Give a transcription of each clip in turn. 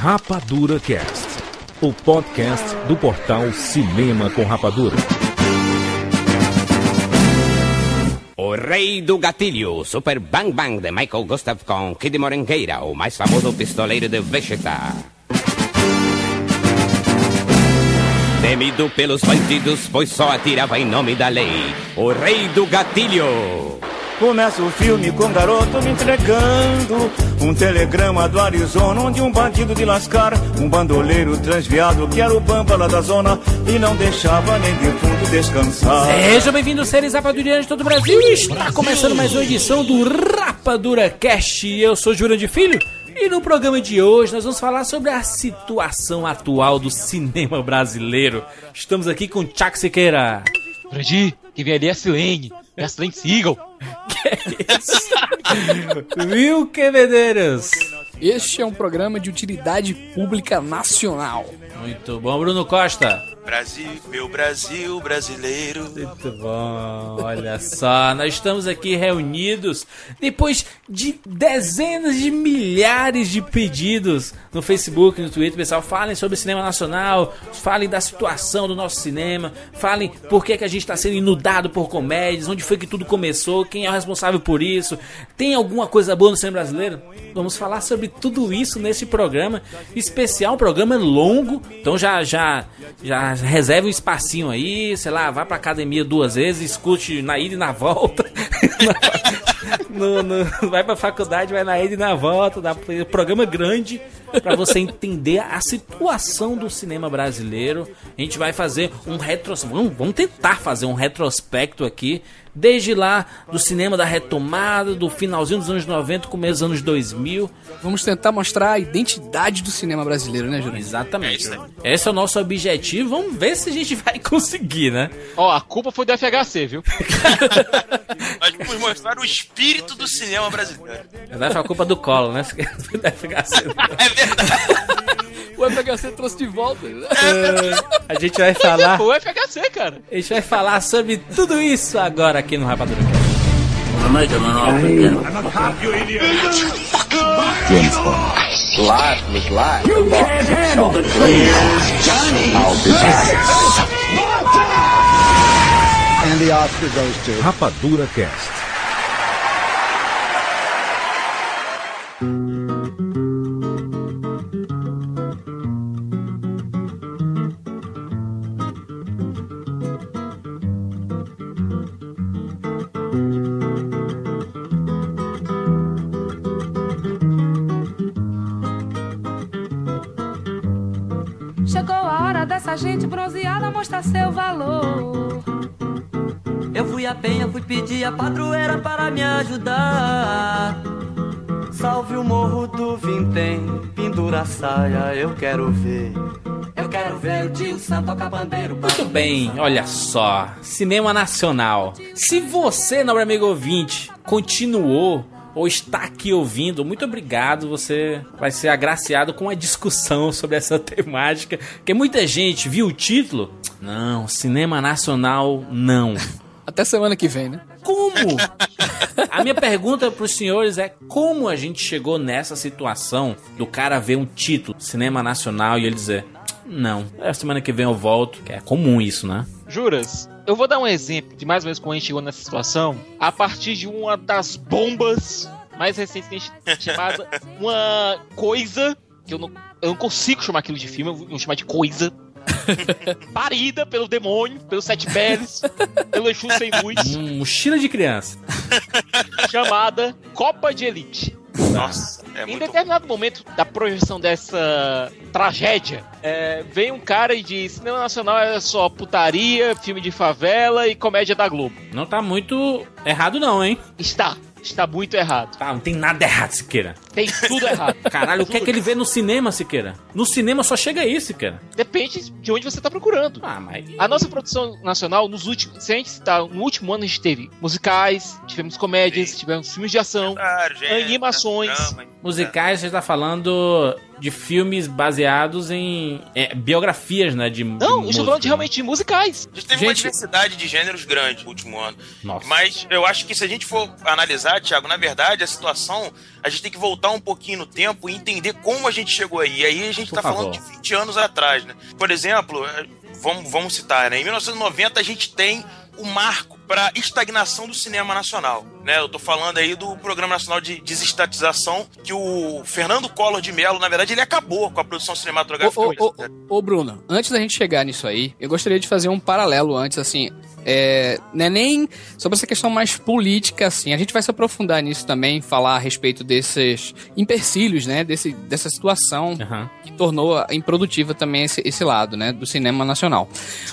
Rapadura Cast, o podcast do portal Cinema com Rapadura. O Rei do Gatilho, Super Bang Bang de Michael Gustav com Kid Morengueira, o mais famoso pistoleiro de Vegeta. Temido pelos bandidos, pois só atirava em nome da lei. O Rei do Gatilho. Começa o filme com um garoto me entregando um telegrama do Arizona, onde um bandido de lascar, um bandoleiro transviado que era o pampa lá da zona e não deixava nem defunto descansar. Sejam bem-vindos, seres rapadurianos de todo o Brasil. Está começando mais uma edição do Rapadura Cast. Eu sou Júlio de Filho. E no programa de hoje nós vamos falar sobre a situação atual do cinema brasileiro. Estamos aqui com Tchak Siqueira. Freddy, que vem ali é a Silene. É a Silene Seagal. Que isso? Viu, que Medeiros? Este é um programa de utilidade pública nacional. Muito bom, Bruno Costa. Brasil, meu Brasil brasileiro. Muito bom, olha só, nós estamos aqui reunidos depois de dezenas de milhares de pedidos no Facebook, no Twitter. Pessoal, falem sobre o cinema nacional, falem da situação do nosso cinema, falem por que, que a gente está sendo inundado por comédias, onde foi que tudo começou, quem é o responsável por isso, tem alguma coisa boa no cinema brasileiro? Vamos falar sobre tudo isso nesse programa especial, um programa longo, então já já já reserve um espacinho aí, sei lá, vá pra academia duas vezes, escute na ida e na volta. no, no, vai pra faculdade, vai na ida e na volta, dá um programa grande para você entender a situação do cinema brasileiro. A gente vai fazer um retrospecto, vamos, vamos tentar fazer um retrospecto aqui desde lá do cinema da retomada, do finalzinho dos anos 90, começo dos anos 2000. Vamos tentar mostrar a identidade do cinema brasileiro, né, Júlio? Exatamente. Esse é o nosso objetivo. Vamos ver se a gente vai conseguir, né? Ó, a culpa foi do FHC, viu? Nós vamos mostrar o espírito do cinema brasileiro. Vai foi a culpa do colo, né? Da FHC. É verdade. O FHC trouxe de volta. né? A gente vai falar. O FHC, cara. A gente vai falar sobre tudo isso agora aqui no Rapadura Cast. Rapadura Cast. Mostrar seu valor. Eu fui a penha, fui pedir a padroeira para me ajudar. Salve o morro do Vintém, pendura a saia, eu quero ver. Eu quero ver o tio Sam tocar bandeiro. Muito bem, olha só. Cinema nacional. Se você, nobre amigo ouvinte, continuou ou está aqui ouvindo, muito obrigado. Você vai ser agraciado com uma discussão sobre essa temática. Porque muita gente viu o título. Não, cinema nacional, não. Até semana que vem, né? Como? A minha pergunta para os senhores é como a gente chegou nessa situação do cara ver um título, cinema nacional, e ele dizer: Não, é semana que vem eu volto. Que é comum isso, né? Juras, eu vou dar um exemplo de mais ou menos como a gente chegou nessa situação a partir de uma das bombas mais recentes que a gente chamada uma coisa que eu não, eu não consigo chamar aquilo de filme, eu vou chamar de coisa. Parida pelo demônio, pelos sete peles, pelo Exu sem luz, Um mochila de criança. chamada Copa de Elite. Nossa, é Em muito determinado momento da projeção dessa tragédia, é, vem um cara e diz: cinema nacional é só putaria, filme de favela e comédia da Globo. Não tá muito errado, não, hein? Está, está muito errado. Tá, não tem nada errado, Siqueira. Tem tudo errado. Caralho, o que é que ele vê no cinema, Siqueira? No cinema só chega isso, Siqueira. Depende de onde você está procurando. Ah, mas. A nossa produção nacional, nos últimos. Se a gente citar, no último ano a gente teve musicais, tivemos comédias, tivemos filmes de ação, Claro, gente, animações. drama. Musicais, você tá falando de filmes baseados em é, biografias, né? De, Não, eu estou falando de, música, realmente de musicais. A gente teve uma Gente- diversidade de gêneros grande no último ano. Nossa. Mas eu acho que se a gente for analisar, Thiago, na verdade, a situação, a gente tem que voltar um pouquinho no tempo e entender como a gente chegou aí. E aí a gente tá favor. falando de 20 anos atrás, né? Por exemplo, eh, vamos, vamos citar, né? Em 1990 a gente tem o marco para estagnação do cinema nacional, né? Eu tô falando aí do Programa Nacional de Desestatização que o Fernando Collor de Mello, na verdade, ele acabou com a produção cinematográfica. Ô, ô, ô, ô, Bruno, antes da gente chegar nisso aí, eu gostaria de fazer um paralelo antes, assim. É, não é nem sobre essa questão mais política, assim. A gente vai se aprofundar nisso também, falar a respeito desses empecilhos, né? Desse, dessa situação Aham. que tornou improdutiva também esse, esse lado, né? Do cinema nacional.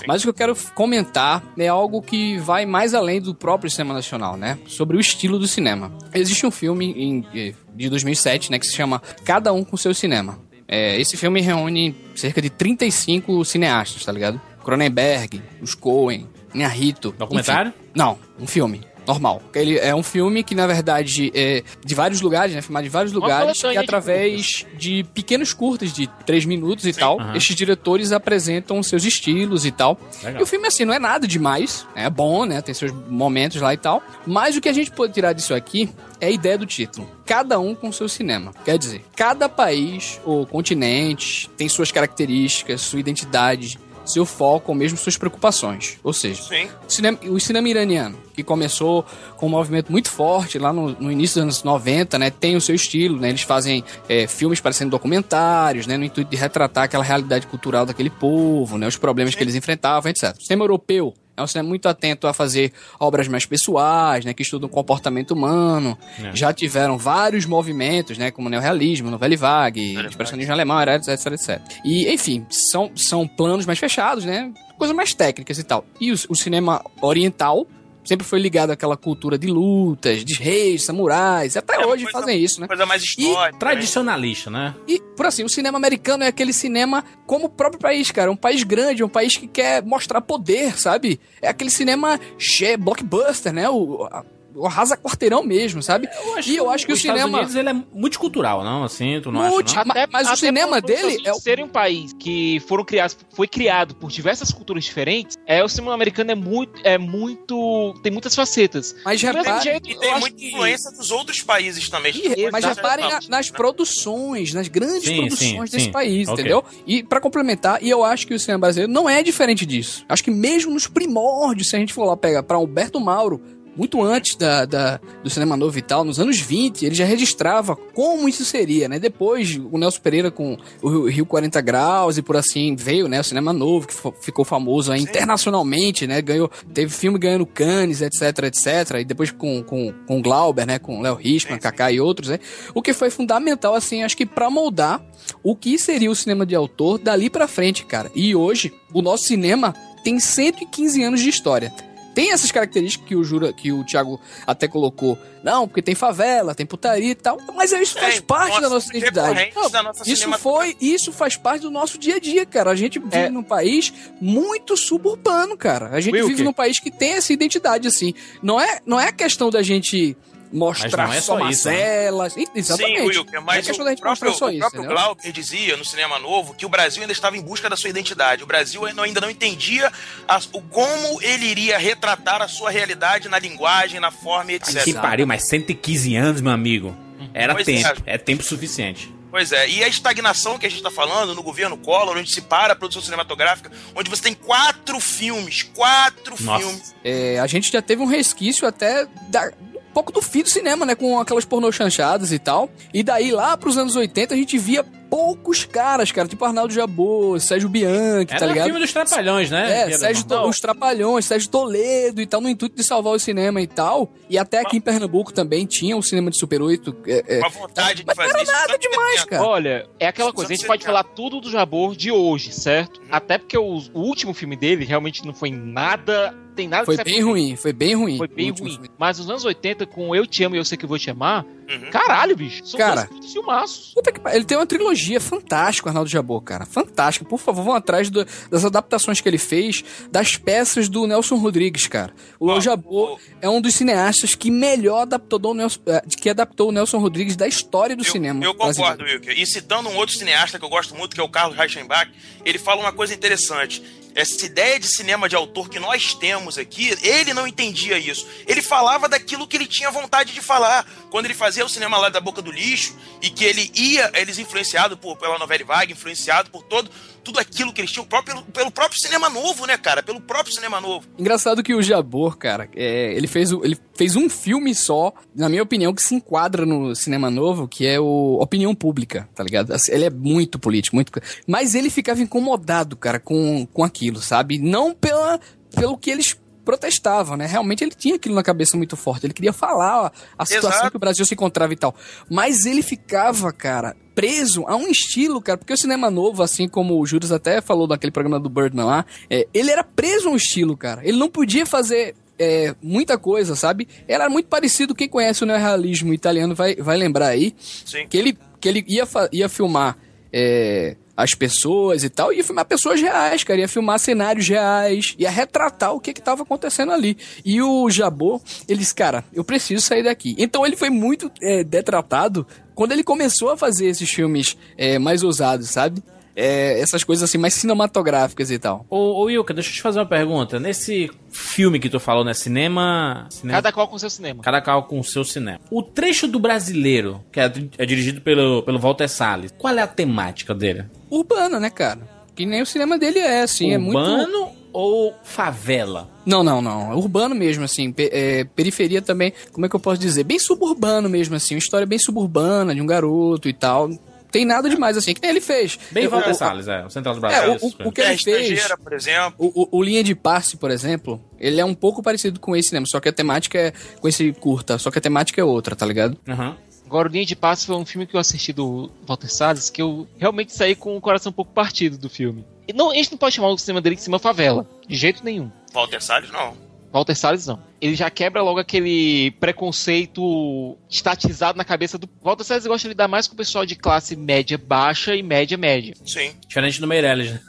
Mas o que eu quero comentar é algo que vai mais além do próprio cinema nacional, né? Sobre o estilo do cinema. Existe um filme em- eh, de 2007, né? Que se chama Cada Um com Seu Cinema. É, esse filme reúne cerca de 35 cineastas, tá ligado? Cronenberg, os Coen, Inharrito. Documentário? enfim. Não, um filme. Normal. Ele é um filme que, na verdade, é de vários lugares, né? Filmado de vários lugares, e de através de pequenos curtas de três minutos e tal, Aham. estes diretores apresentam seus estilos e tal. Legal. E o filme, assim, não é nada demais. É bom, né? Tem seus momentos lá e tal. Mas o que a gente pode tirar disso aqui é a ideia do título. Cada um com seu cinema. Quer dizer, cada país ou continente tem suas características, sua identidade, seu foco ou mesmo suas preocupações. Ou seja, Sim. o cinema, o cinema iraniano, que começou com um movimento muito forte lá no, no início dos anos 90, né? Tem o seu estilo, né? Eles fazem é, filmes parecendo documentários, né? No intuito de retratar aquela realidade cultural daquele povo, né? Os problemas que eles enfrentavam, etc. O cinema europeu é um cinema muito atento a fazer obras mais pessoais, né? Que estudam o comportamento humano. É. Já tiveram vários movimentos, né? Como o neorrealismo, Nouvelle Vague, expressionismo alemão, etc, etc, etc. E, enfim, são, são planos mais fechados, né? Coisas mais técnicas e tal. E o, o cinema oriental sempre foi ligado àquela cultura de lutas, de reis, samurais. Até É hoje coisa- fazem isso, né? Coisa mais histórica. né? Tradicionalista, né? E, por assim, o cinema americano é aquele cinema como o próprio país, cara. Um país grande, um país que quer mostrar poder, sabe? É aquele cinema che- blockbuster, né? O, a- o arrasa quarteirão mesmo, sabe? e eu acho que o cinema. Unidos ele é multicultural, não? Assim, tu não Multi- acha, não? Ma- mas o cinema dele é serem um país que foram criados, foi criado por diversas culturas diferentes. É o cinema americano é muito, é muito, tem muitas facetas. Mas Do mesmo repare, jeito, E eu tem muita que- influência dos outros países também. E- mas reparem na- nas produções, nas grandes Sim, produções sim, desse sim. país, Ok. entendeu? E pra complementar, e eu acho que o cinema brasileiro não é diferente disso. Acho que mesmo nos primórdios, se a gente for lá pegar pra Humberto Mauro, muito antes da, da- do cinema novo e tal, nos anos 20, ele já registrava como isso seria, né? Depois, o Nelson Pereira com o Rio 40 Graus e por assim veio, né? O cinema novo, que ficou famoso aí internacionalmente, né? Ganhou, teve filme ganhando Cannes, etc, etc. E depois com, com, com Glauber, né? Com Léo Richman, Kaká e outros, né? O que foi fundamental, assim, acho que pra moldar o que seria o cinema de autor dali pra frente, cara. E hoje, o nosso cinema tem 115 anos de história. Tem essas características que o Jura, que o Thiago até colocou. Não, porque tem favela, tem putaria e tal. Mas isso faz Tem, parte da nossa, identidade. Não, da nossa isso foi, isso faz parte do nosso dia a dia, cara. A gente vive É. num país muito suburbano, cara. A gente Wilker. vive num país que tem essa identidade assim. Não é, não é questão da gente mostrar não é só, só isso, né? mazelas. E- Exatamente. Sim, Wilker, não é mas questão o gente próprio, o isso, próprio? Glauber dizia no cinema novo que o Brasil ainda estava em busca da sua identidade. O Brasil ainda não entendia as- o como ele iria retratar a sua realidade na linguagem, na forma e etc. Que pariu, mas 115 anos, meu amigo. Era Pois é. tempo. É. tempo suficiente. Pois é, e a estagnação que a gente está falando no governo Collor, onde se para a produção cinematográfica, onde você tem quatro filmes, quatro Nossa. filmes. É, a gente já teve um resquício até da, pouco do fim do cinema, né? Com aquelas pornô chanchadas e tal. E daí lá pros anos 80 a gente via poucos caras, cara, tipo Arnaldo Jabor, Sérgio Bianchi, Era tá o ligado? filme dos Trapalhões, né? É, era Sérgio. To- os Trapalhões, Sérgio Toledo e tal, no intuito de salvar o cinema e tal. E até aqui em Pernambuco também tinha o cinema de Super 8. É, é, Com a vontade de mas não fazer era isso. nada demais, cara. Olha, é aquela coisa, a gente pode falar tudo do Jabor de hoje, certo? Uhum. Até porque o, o último filme dele realmente não foi nada tem nada Foi bem ruim, foi bem ruim. Foi bem ruim. filme. Mas nos anos 80, com Eu Te Amo e Eu Sei Que Vou Te Amar, Uhum. caralho, bicho. São Cara. dois filmaços. Puta que Ele tem uma trilogia fantástica, Arnaldo Jabor, cara. Fantástica. Por favor, vão atrás do- das adaptações que ele fez das peças do Nelson Rodrigues, cara. O Ó, Jabor o- é um dos cineastas que melhor adaptou o Nelson, eh, que adaptou o Nelson Rodrigues da história do Eu, cinema. eu concordo. Wilker. E citando um outro cineasta que eu gosto muito, que é o Carlos Reichenbach, ele fala uma coisa interessante. Essa ideia de cinema de autor que nós temos aqui, ele não entendia isso. Ele falava daquilo que ele tinha vontade de falar. Quando ele fazia o cinema lá da boca do lixo, e que ele ia, eles influenciado por, pela novela vaga, influenciado por todo, tudo aquilo que eles tinham, próprio- pelo, pelo próprio cinema novo, né, cara? Pelo próprio cinema novo. Engraçado que o Jabor, cara, é, ele, fez, ele fez um filme só, na minha opinião, que se enquadra no cinema novo, que é o Opinião Pública, tá ligado? Assim, Ele é muito político, muito. Mas ele ficava incomodado, cara, com, com aquilo, sabe? Não pela, pelo que eles protestavam, né? Realmente ele tinha aquilo na cabeça muito forte. Ele queria falar ó, a situação Exato. que o Brasil se encontrava e tal. Mas ele ficava, cara, preso a um estilo, cara, porque o cinema novo, assim como o Júlio até falou naquele programa do Birdman lá, é, ele era preso a um estilo, cara. Ele não podia fazer é, muita coisa, sabe? Era muito parecido, quem conhece o neorrealismo italiano vai, vai lembrar aí, Sim. que ele, que ele ia, ia filmar é, as pessoas e tal, ia filmar pessoas reais, cara, ia filmar cenários reais, ia retratar o que que tava acontecendo ali. E o Jabô, ele disse, cara, eu preciso sair daqui. Então ele foi muito é, detratado quando ele começou a fazer esses filmes é, mais ousados, sabe? É, essas coisas assim, mais cinematográficas e tal. Ô, ô Wilka, deixa eu te fazer uma pergunta. Nesse filme que tu falou, né? Cinema. cinema Cada qual com seu cinema. Cada carro com o seu cinema. O trecho do brasileiro, que é, é dirigido pelo, pelo Walter Salles, qual é a temática dele? Urbano, né, cara? Que nem o cinema dele é, assim, é muito... Urbano ou favela? Não, não, não. É urbano mesmo, assim. Pe- é, periferia também, como é que eu posso dizer? Bem suburbano mesmo, assim. Uma história bem suburbana de um garoto e tal. Tem nada demais, assim, que nem ele fez. Bem É, Walter o- Salles, é. O Central do É, Brasil. o, essas o, coisas. o que Terra ele fez... por exemplo. O, o, o Linha de Passe, por exemplo, ele é um pouco parecido com esse cinema, só que a temática é com esse curta, só que a temática é outra, tá ligado? Aham. Agora, o Linha de Passe foi um filme que eu assisti do Walter Salles, que eu realmente saí com o coração um pouco partido do filme. E não, a gente não pode chamar o cinema dele de cinema favela, de jeito nenhum. Walter Salles, não. Walter Salles não. Ele já quebra logo aquele preconceito estatizado na cabeça do. Walter Salles gosta de lidar mais com o pessoal de classe média baixa e média média. Sim. Diferente do Meirelles, né?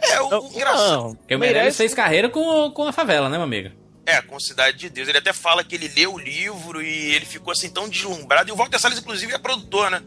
É, o, o engraçado. Porque o Meirelles fez carreira com, com a favela, né, meu amigo? É, com Cidade de Deus. Ele até fala que ele leu o livro e ele ficou assim tão deslumbrado. E o Walter Salles, inclusive, é produtor, né?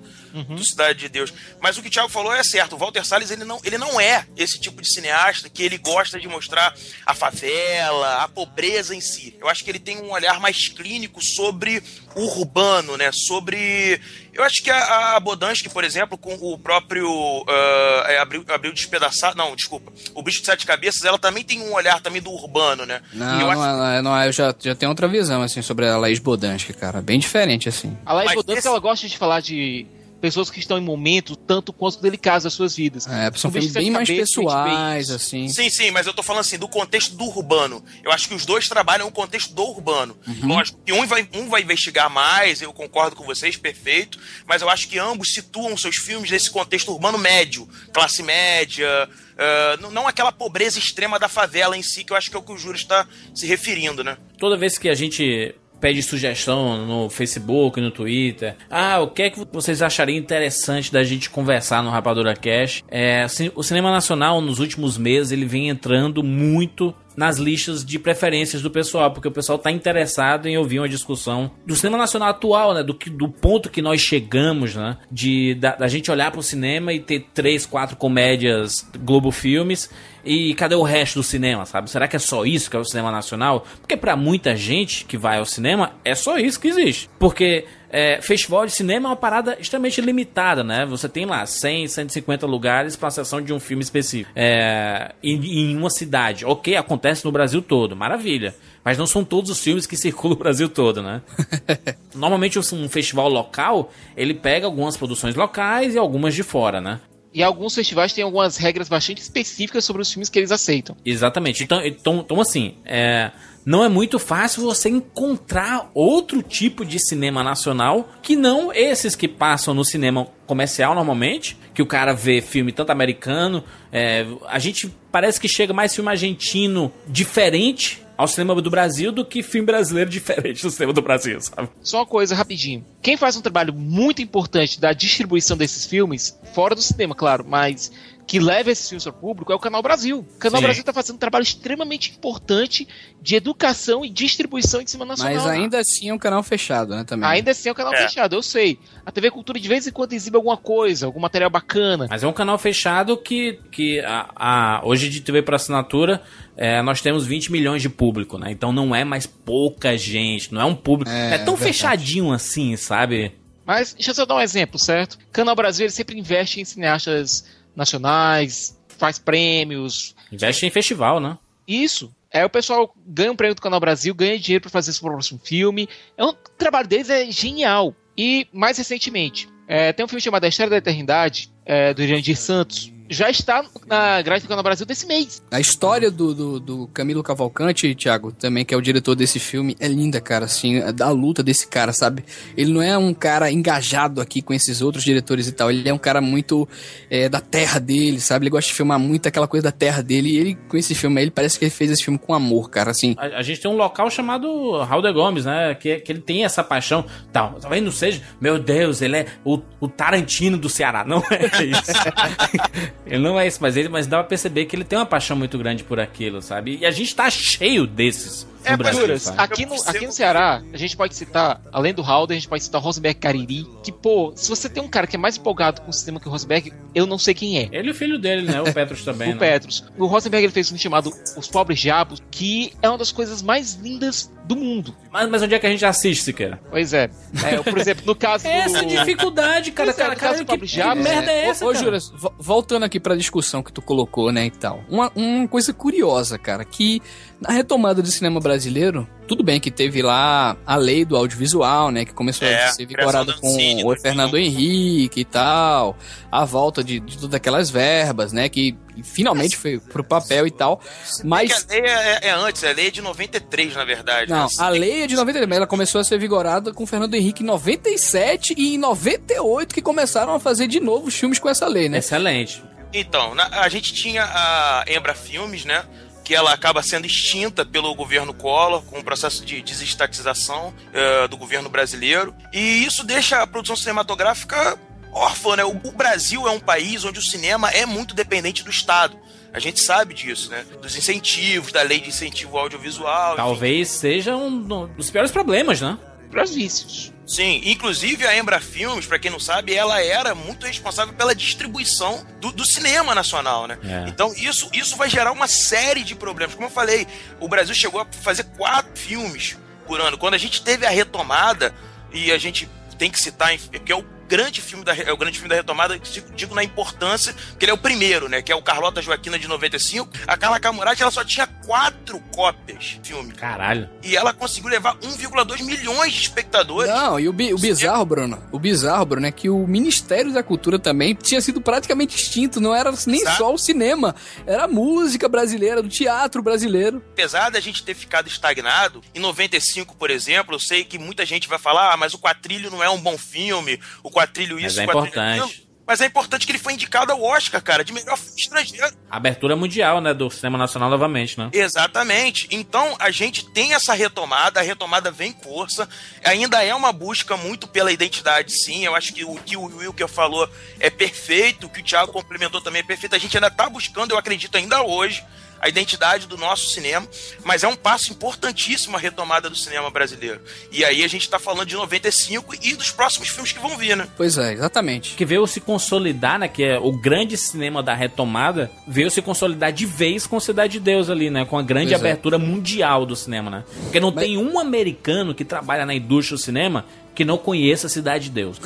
Do Cidade de Deus. Mas o que o Thiago falou é certo. O Walter Salles, ele não, ele não é esse tipo de cineasta que ele gosta de mostrar a favela, a pobreza em si. Eu acho que ele tem um olhar mais clínico sobre o urbano, né? Sobre. Eu acho que a, a Bodansky, por exemplo, com o próprio ah, é, Abril, Abril Despedaçado. Não, desculpa. O Bicho de Sete Cabeças, ela também tem um olhar também do urbano, né? Não, eu não, acho é- não, é- não é, eu já, já tenho outra visão, assim, sobre a Laís Bodansky, cara. Bem diferente, assim. A Laís Mas Bodansky, esse- ela gosta de falar de pessoas que estão em momentos tanto quanto delicados das suas vidas. É, são filmes de bem mais pessoais, assim. Sim, sim, mas eu tô falando assim, do contexto do urbano. Eu acho que os dois trabalham o contexto do urbano. Lógico que um vai, um vai investigar mais, eu concordo com vocês, perfeito, mas eu acho que ambos situam seus filmes nesse contexto urbano médio, classe média, ah, não- não aquela pobreza extrema da favela em si, que eu acho que é o que o Júlio está se referindo, né? Toda vez que a gente pede sugestão no Facebook, no Twitter, ah, o que é que vocês achariam interessante da gente conversar no Rapadura Cash? É, ci- o cinema nacional nos últimos meses ele vem entrando muito nas listas de preferências do pessoal, porque o pessoal está interessado em ouvir uma discussão do cinema nacional atual, né? Do, que, do ponto que nós chegamos, né? De da, da gente olhar para o cinema e ter três, quatro comédias Globo Filmes e cadê o resto do cinema, sabe? Será que é só isso que é o cinema nacional? Porque pra muita gente que vai ao cinema, é só isso que existe. Porque é, festival de cinema é uma parada extremamente limitada, né? Você tem lá 100, 150 lugares pra sessão de um filme específico. É, em, em uma cidade. Ok, acontece no Brasil todo, maravilha. Mas não são todos os filmes que circulam o Brasil todo, né? Normalmente um festival local, ele pega algumas produções locais e algumas de fora, né? E alguns festivais têm algumas regras bastante específicas sobre os filmes que eles aceitam. Exatamente. Então, então, então assim, é, não é muito fácil você encontrar outro tipo de cinema nacional que não esses que passam no cinema comercial normalmente, que o cara vê filme tanto americano, é, a gente parece que chega mais filme argentino diferente ao cinema do Brasil do que filme brasileiro diferente do cinema do Brasil, sabe? Só uma coisa rapidinho. Quem faz um trabalho muito importante da distribuição desses filmes, fora do cinema, claro, mas que leva esses filmes ao público é o Canal Brasil. O Canal Sim. Brasil está fazendo um trabalho extremamente importante de educação e distribuição de cinema nacional. Mas ainda assim é um canal fechado, né, também. Ainda assim é um canal É. fechado, eu sei. A TV Cultura de vez em quando exibe alguma coisa, algum material bacana. Mas é um canal fechado que, que a, a- hoje de TV por assinatura é, nós temos 20 milhões de público, né? Então não é mais pouca gente, não é um público. É, É, tão verdade. fechadinho assim, sabe? Mas deixa eu só dar um exemplo, certo? Canal Brasil ele sempre investe em cineastas nacionais, faz prêmios. Investe em festival, né? Isso. É, o pessoal ganha um prêmio do Canal Brasil, ganha dinheiro para fazer seu próximo filme. É um, o trabalho deles é genial. E mais recentemente, é, tem um filme chamado A História da Eternidade, é, do Irandir Santos. Já está na grade do Canal Brasil desse mês. A história do, do, do Camilo Cavalcante, Thiago, também, que é o diretor desse filme, é linda, cara, assim, a- da luta desse cara, sabe? Ele não é um cara engajado aqui com esses outros diretores e tal, ele é um cara muito é, da terra dele, sabe? Ele gosta de filmar muito aquela coisa da terra dele, e ele, com esse filme aí, ele parece que ele fez esse filme com amor, cara, assim. A, a gente tem um local chamado Raul de Gomes, né? Que, que ele tem essa paixão. Tal, talvez não seja, meu Deus, ele é o, o Tarantino do Ceará. Não é isso. ele não é isso, mas, ele, mas dá pra perceber que ele tem uma paixão muito grande por aquilo, sabe? E a gente tá cheio desses É, Brasil, aqui no, aqui no Ceará, a gente pode citar, além do Halder, a gente pode citar o Rosenberg Cariri, que, pô, se você tem um cara que é mais empolgado com o cinema que o Rosenberg, eu não sei quem é. Ele e o filho dele, né? O Petros também, o né? Petros. O Rosenberg ele fez um filme chamado Os Pobres Diabos, que é uma das coisas mais lindas do mundo. Mas, mas onde é que a gente assiste, Siqueira? Pois é. É, por exemplo, no caso Essa do... dificuldade, cara. Pois é, cara, no cara caso do que, que merda é essa, Ô, cara? Juras, vo- voltando aqui pra discussão que tu colocou, né, e tal. Uma, uma coisa curiosa, cara, que na retomada do cinema brasileiro, tudo bem que teve lá a lei do audiovisual, né, que começou É, a ser vigorada com Ancine, o 2001. Fernando Henrique e tal, a volta de, de todas aquelas verbas, né, que finalmente foi pro papel e tal, mas... Porque a lei é, é antes, a lei é de 93, na verdade. Não, né? a lei é de 93, mas ela começou a ser vigorada com o Fernando Henrique em 97 e em 98 que começaram a fazer de novo os filmes com essa lei, né? Excelente. Então, na- a gente tinha a Embra Filmes, né? Que ela acaba sendo extinta pelo governo Collor, com o processo de desestatização eh, do governo brasileiro. E isso deixa a produção cinematográfica órfã, né? O, o Brasil é um país onde o cinema é muito dependente do Estado. A gente sabe disso, né? Dos incentivos, da lei de incentivo audiovisual. enfim. Talvez seja um dos piores problemas, né? Pros vícios. Sim, inclusive a Embra Filmes, pra quem não sabe, ela era muito responsável pela distribuição do, do cinema nacional, né? É. Então isso, isso vai gerar uma série de problemas. Como eu falei, o Brasil chegou a fazer quatro filmes por ano. Quando a gente teve a retomada, e a gente tem que citar, que é o grande filme da, é o grande filme da retomada, digo- na importância, que ele é o primeiro, né? Que é o Carlota Joaquina de 95. A Carla Camurati, ela só tinha quatro cópias de filme. Caralho. E ela conseguiu levar 1,2 milhões de espectadores. Não, e o, bi- o bizarro, Bruno, o bizarro, Bruno, é que o Ministério da Cultura também tinha sido praticamente extinto, não era nem Exato. só o cinema, era a música brasileira, do teatro brasileiro. apesar da gente ter ficado estagnado, em 95, por exemplo, eu sei que muita gente vai falar, ah, mas o Quatrilho não é um bom filme, o Quatrilho Mas isso, é o Quatrilho importante. Mas é importante que ele foi indicado ao Oscar, cara, de melhor filme estrangeiro. Abertura mundial, né? Do cinema nacional novamente, né? Exatamente. Então a gente tem essa retomada, a retomada vem força. Ainda é uma busca muito pela identidade, sim. Eu acho que o que o Wilker falou é perfeito, o que o Thiago complementou também é perfeito. A gente ainda está buscando, eu acredito ainda hoje, a identidade do nosso cinema, mas é um passo importantíssimo a retomada do cinema brasileiro. E aí a gente está falando de 95 e dos próximos filmes que vão vir, né? Pois é, exatamente. Que veio se consolidar, né? Que é o grande cinema da retomada, veio se consolidar de vez com Cidade de Deus ali, né? Com a grande Pois é. abertura mundial do cinema, né? Porque não Mas- tem um americano que trabalha na indústria do cinema que não conheça Cidade de Deus.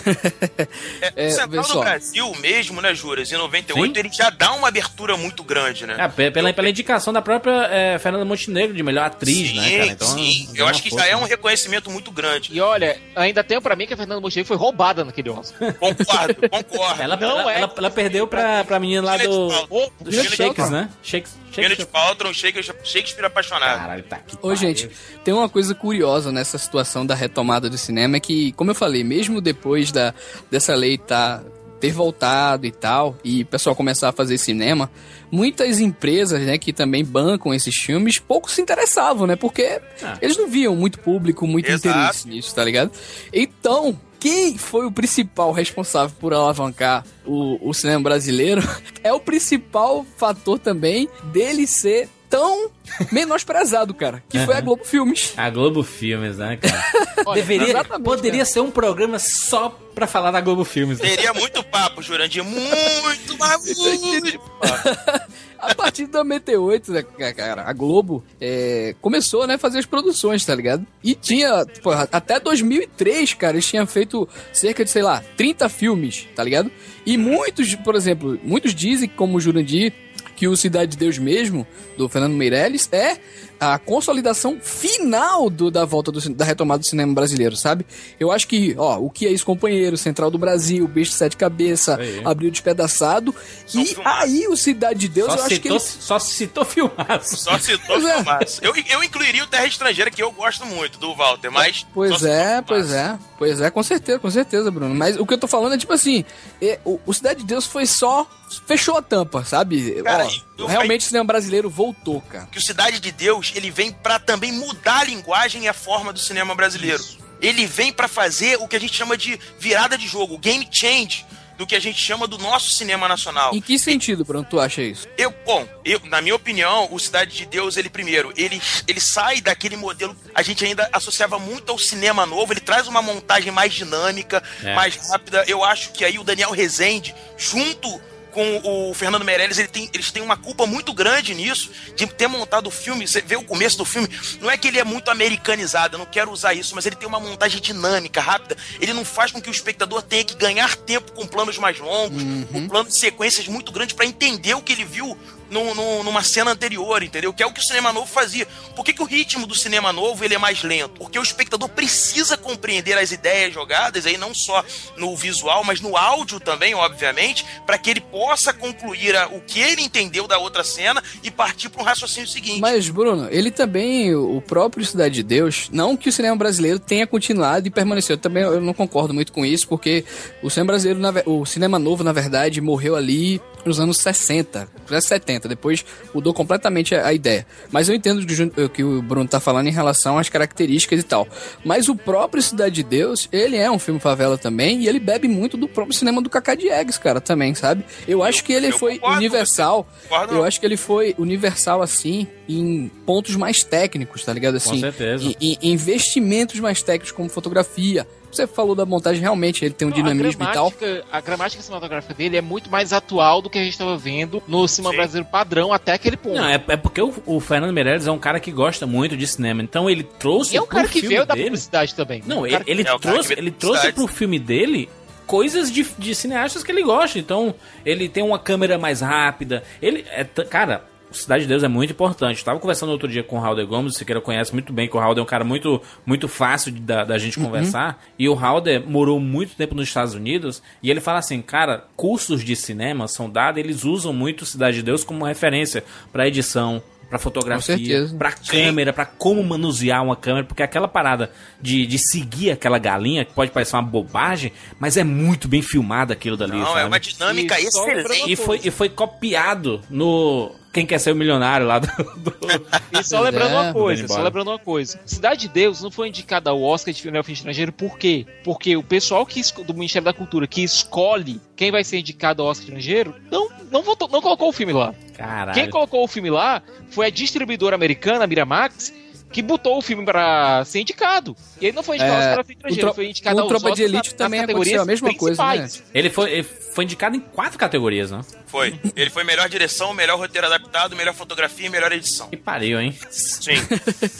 É, É, o Central pessoal. do Brasil mesmo, né, Juras? Em 98 Sim. ele já dá uma abertura muito grande, né? É, pe- pela, pela indicação da própria é, Fernanda Montenegro de melhor atriz, sim, né, cara? Então, sim. Eu acho que força, já é né? um reconhecimento muito grande. E olha, ainda tem pra mim que a Fernanda Montenegro foi roubada naquele Oscar. Concordo, concordo. Ela, Não ela, é. ela, ela perdeu pra, pra menina lá do, do Gwyneth Shakes, né? Shakes, Gwyneth. Paltrow, Shakespeare, Shakespeare apaixonado. Caralho, tá aqui. Ô, gente, tem uma coisa curiosa nessa situação da retomada do cinema, é que, como eu falei, mesmo depois da, dessa lei tá, ter voltado e tal, e o pessoal começar a fazer cinema, muitas empresas, né, que também bancam esses filmes, pouco se interessavam, né? Porque Ah. eles não viam muito público, muito Exato. interesse nisso, tá ligado? Então, quem foi o principal responsável por alavancar o, o cinema brasileiro é o principal fator também dele ser tão menosprezado, cara, que foi a Globo Filmes. A Globo Filmes, né, cara? Olha, Deveria, poderia cara. ser um programa só pra falar da Globo Filmes. né? Teria muito papo, Jurandir. Muito, mas muito. A partir da 98, né, cara, a Globo é, começou, né, a fazer as produções, tá ligado? E tinha, até 2003, cara, eles tinham feito cerca de, sei lá, 30 filmes, tá ligado? E muitos, por exemplo, muitos dizem, como o Jurandir, que o Cidade de Deus mesmo, do Fernando Meirelles, é a consolidação final do- da volta do da retomada do cinema brasileiro, sabe? Eu acho que, ó, o que é isso, companheiro, Central do Brasil, Bicho de Sete Cabeça, Aí. Abriu Despedaçado, São e filmaços. aí o Cidade de Deus, Só eu acho que citou, ele só citou filmaço. Só citou Pois é. filmaço. Eu, eu incluiria o Terra Estrangeira, que eu gosto muito, do Walter, mas. só Pois citou é, filmaço. pois é, pois é, com certeza, com certeza, Bruno. Mas o que eu tô falando é tipo assim: é, o, o Cidade de Deus foi só. Fechou a tampa, sabe? Cara, Ó, eu- realmente o cinema brasileiro voltou, cara. que o Cidade de Deus ele vem pra também mudar a linguagem e a forma do cinema brasileiro. Ele vem pra fazer o que a gente chama de virada de jogo, game change do que a gente chama do nosso cinema nacional. Em que sentido, Bruno, tu acha isso? Eu, bom, eu, na minha opinião, o Cidade de Deus, ele primeiro, ele, ele sai daquele modelo, a gente ainda associava muito ao cinema novo, ele traz uma montagem mais dinâmica, É. mais rápida. Eu acho que aí o Daniel Rezende, junto com o Fernando Meirelles, ele tem, eles têm uma culpa muito grande nisso, de ter montado o filme. Você vê o começo do filme, não é que ele é muito americanizado, eu não quero usar isso, mas ele tem uma montagem dinâmica, rápida. Ele não faz com que o espectador tenha que ganhar tempo com planos mais longos, com planos de sequências muito grandes para entender o que ele viu num- num- numa cena anterior, entendeu? Que é o que o cinema novo fazia. Por que, que o ritmo do cinema novo ele é mais lento? Porque o espectador precisa compreender as ideias jogadas aí não só no visual, mas no áudio também, obviamente, para que ele possa concluir a- o que ele entendeu da outra cena e partir para um raciocínio seguinte. Mas, Bruno, ele também, o próprio Cidade de Deus, não que o cinema brasileiro tenha continuado e permaneceu. Também eu não concordo muito com isso, porque o cinema brasileiro, o cinema novo, na verdade, morreu ali nos anos 60, 70. Depois mudou completamente a, a ideia. Mas eu entendo o que o que o Bruno tá falando em relação às características e tal. Mas o próprio Cidade de Deus, ele é um filme favela também, e ele bebe muito do próprio cinema do Cacá Diegues, cara, também, sabe? Eu acho que ele eu foi concordo com universal. Concordo, Eu acho que ele foi universal, assim, em pontos mais técnicos, tá ligado? Assim, certeza. Em, em investimentos mais técnicos, como fotografia. Você falou da montagem, realmente, ele tem um Não, dinamismo e tal. A gramática cinematográfica dele é muito mais atual do que a gente estava vendo no cinema Sim. brasileiro padrão até aquele ponto. Não, é, é porque o, o Fernando Meirelles é um cara que gosta muito de cinema. Então ele trouxe E é um cara que filme veio da dele... publicidade também. Não, Um ele, ele É, trouxe, da ele trouxe pro filme dele coisas de, de cineastas que ele gosta. Então, ele tem uma câmera mais rápida. Ele é, cara, Cidade de Deus é muito importante. Eu tava conversando outro dia com o Halder Gomes, o Siqueira conhece muito bem que o Halder é um cara muito, muito fácil de- da, da gente conversar. E o Halder morou muito tempo nos Estados Unidos e ele fala assim, cara, cursos de cinema são dados, eles usam muito Cidade de Deus como referência pra edição, pra fotografia, pra câmera, pra como manusear uma câmera, porque aquela parada de, de seguir aquela galinha, que pode parecer uma bobagem, mas é muito bem filmado aquilo dali, Não, sabe? é uma dinâmica E excelente. E foi, e foi copiado no Quem Quer Ser o Milionário lá do... do- E só lembrando é, uma coisa, só lembrando uma coisa. Cidade de Deus não foi indicada ao Oscar de melhor filme estrangeiro, por quê? Porque o pessoal que do Ministério da Cultura que escolhe quem vai ser indicado ao Oscar estrangeiro não, não, votou, não colocou o filme lá. Caralho. Quem colocou o filme lá foi a distribuidora americana, a Miramax, que botou o filme pra ser indicado. E ele não foi indicado É, ao filme o estrangeiro, Tro- foi indicado o aos Tropa de Elite nas também categorias aconteceu a mesma coisa, né? principais. Ele foi, ele foi indicado em quatro categorias, né? Foi. Ele foi melhor direção, melhor roteiro adaptado, melhor fotografia e melhor edição. Que pariu, hein? Sim.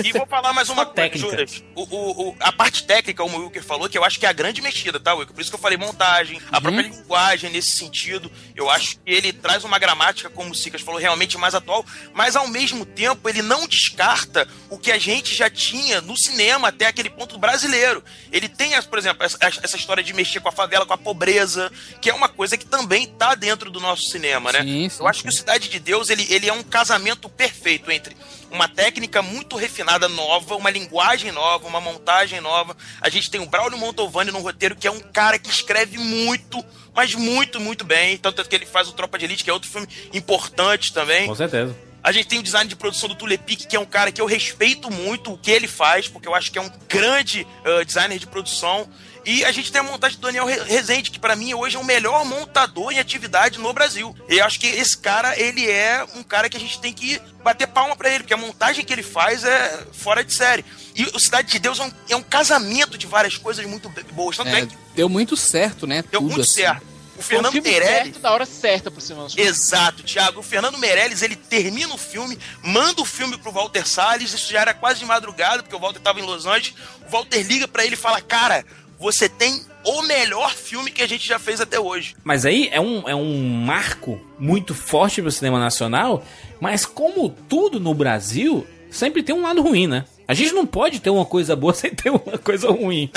E vou falar mais uma coisa, técnica. Juras. O, o- o- a parte técnica, como o Wilker falou, que eu acho que é a grande mexida, tá, Wilker? Por isso que eu falei montagem, a própria linguagem nesse sentido. Eu acho que ele traz uma gramática, como o Sicas falou, realmente mais atual, mas ao mesmo tempo ele não descarta o que a gente já tinha no cinema até aquele ponto brasileiro. Ele tem, as- por exemplo, essa, história de mexer com a favela, com a pobreza, que é uma coisa que também tá dentro do nosso cinema, né? Sim, sim, Eu acho sim. que o Cidade de Deus, ele, ele é um casamento perfeito entre uma técnica muito refinada nova, uma linguagem nova, uma montagem nova. A gente tem o Braulio Montovani no roteiro, que é um cara que escreve muito, mas muito, muito bem. Tanto é que ele faz o Tropa de Elite, que é outro filme importante também. Com certeza. A gente tem o design de produção do Tulepic, que é um cara que eu respeito muito o que ele faz, porque eu acho que é um grande uh, designer de produção. E a gente tem a montagem do Daniel Re- Rezende, que pra mim hoje é o melhor montador em atividade no Brasil. E eu acho que esse cara, ele é um cara que a gente tem que bater palma pra ele, porque a montagem que ele faz é fora de série. E o Cidade de Deus é um, é um casamento de várias coisas muito boas. Tanto é, É, que deu muito certo, né? deu Tudo muito assim. certo. O Fernando filme Meirelles... certo na hora certa pro cinema. Exato, Thiago. O Fernando Meirelles, ele termina o filme, manda o filme pro Walter Salles, isso já era quase de madrugada, porque o Walter tava em Los Angeles. O Walter liga pra ele e fala: Cara, você tem o melhor filme que a gente já fez até hoje. Mas aí é um, é um marco muito forte pro cinema nacional, mas como tudo no Brasil, sempre tem um lado ruim, né? A gente não pode ter uma coisa boa sem ter uma coisa ruim.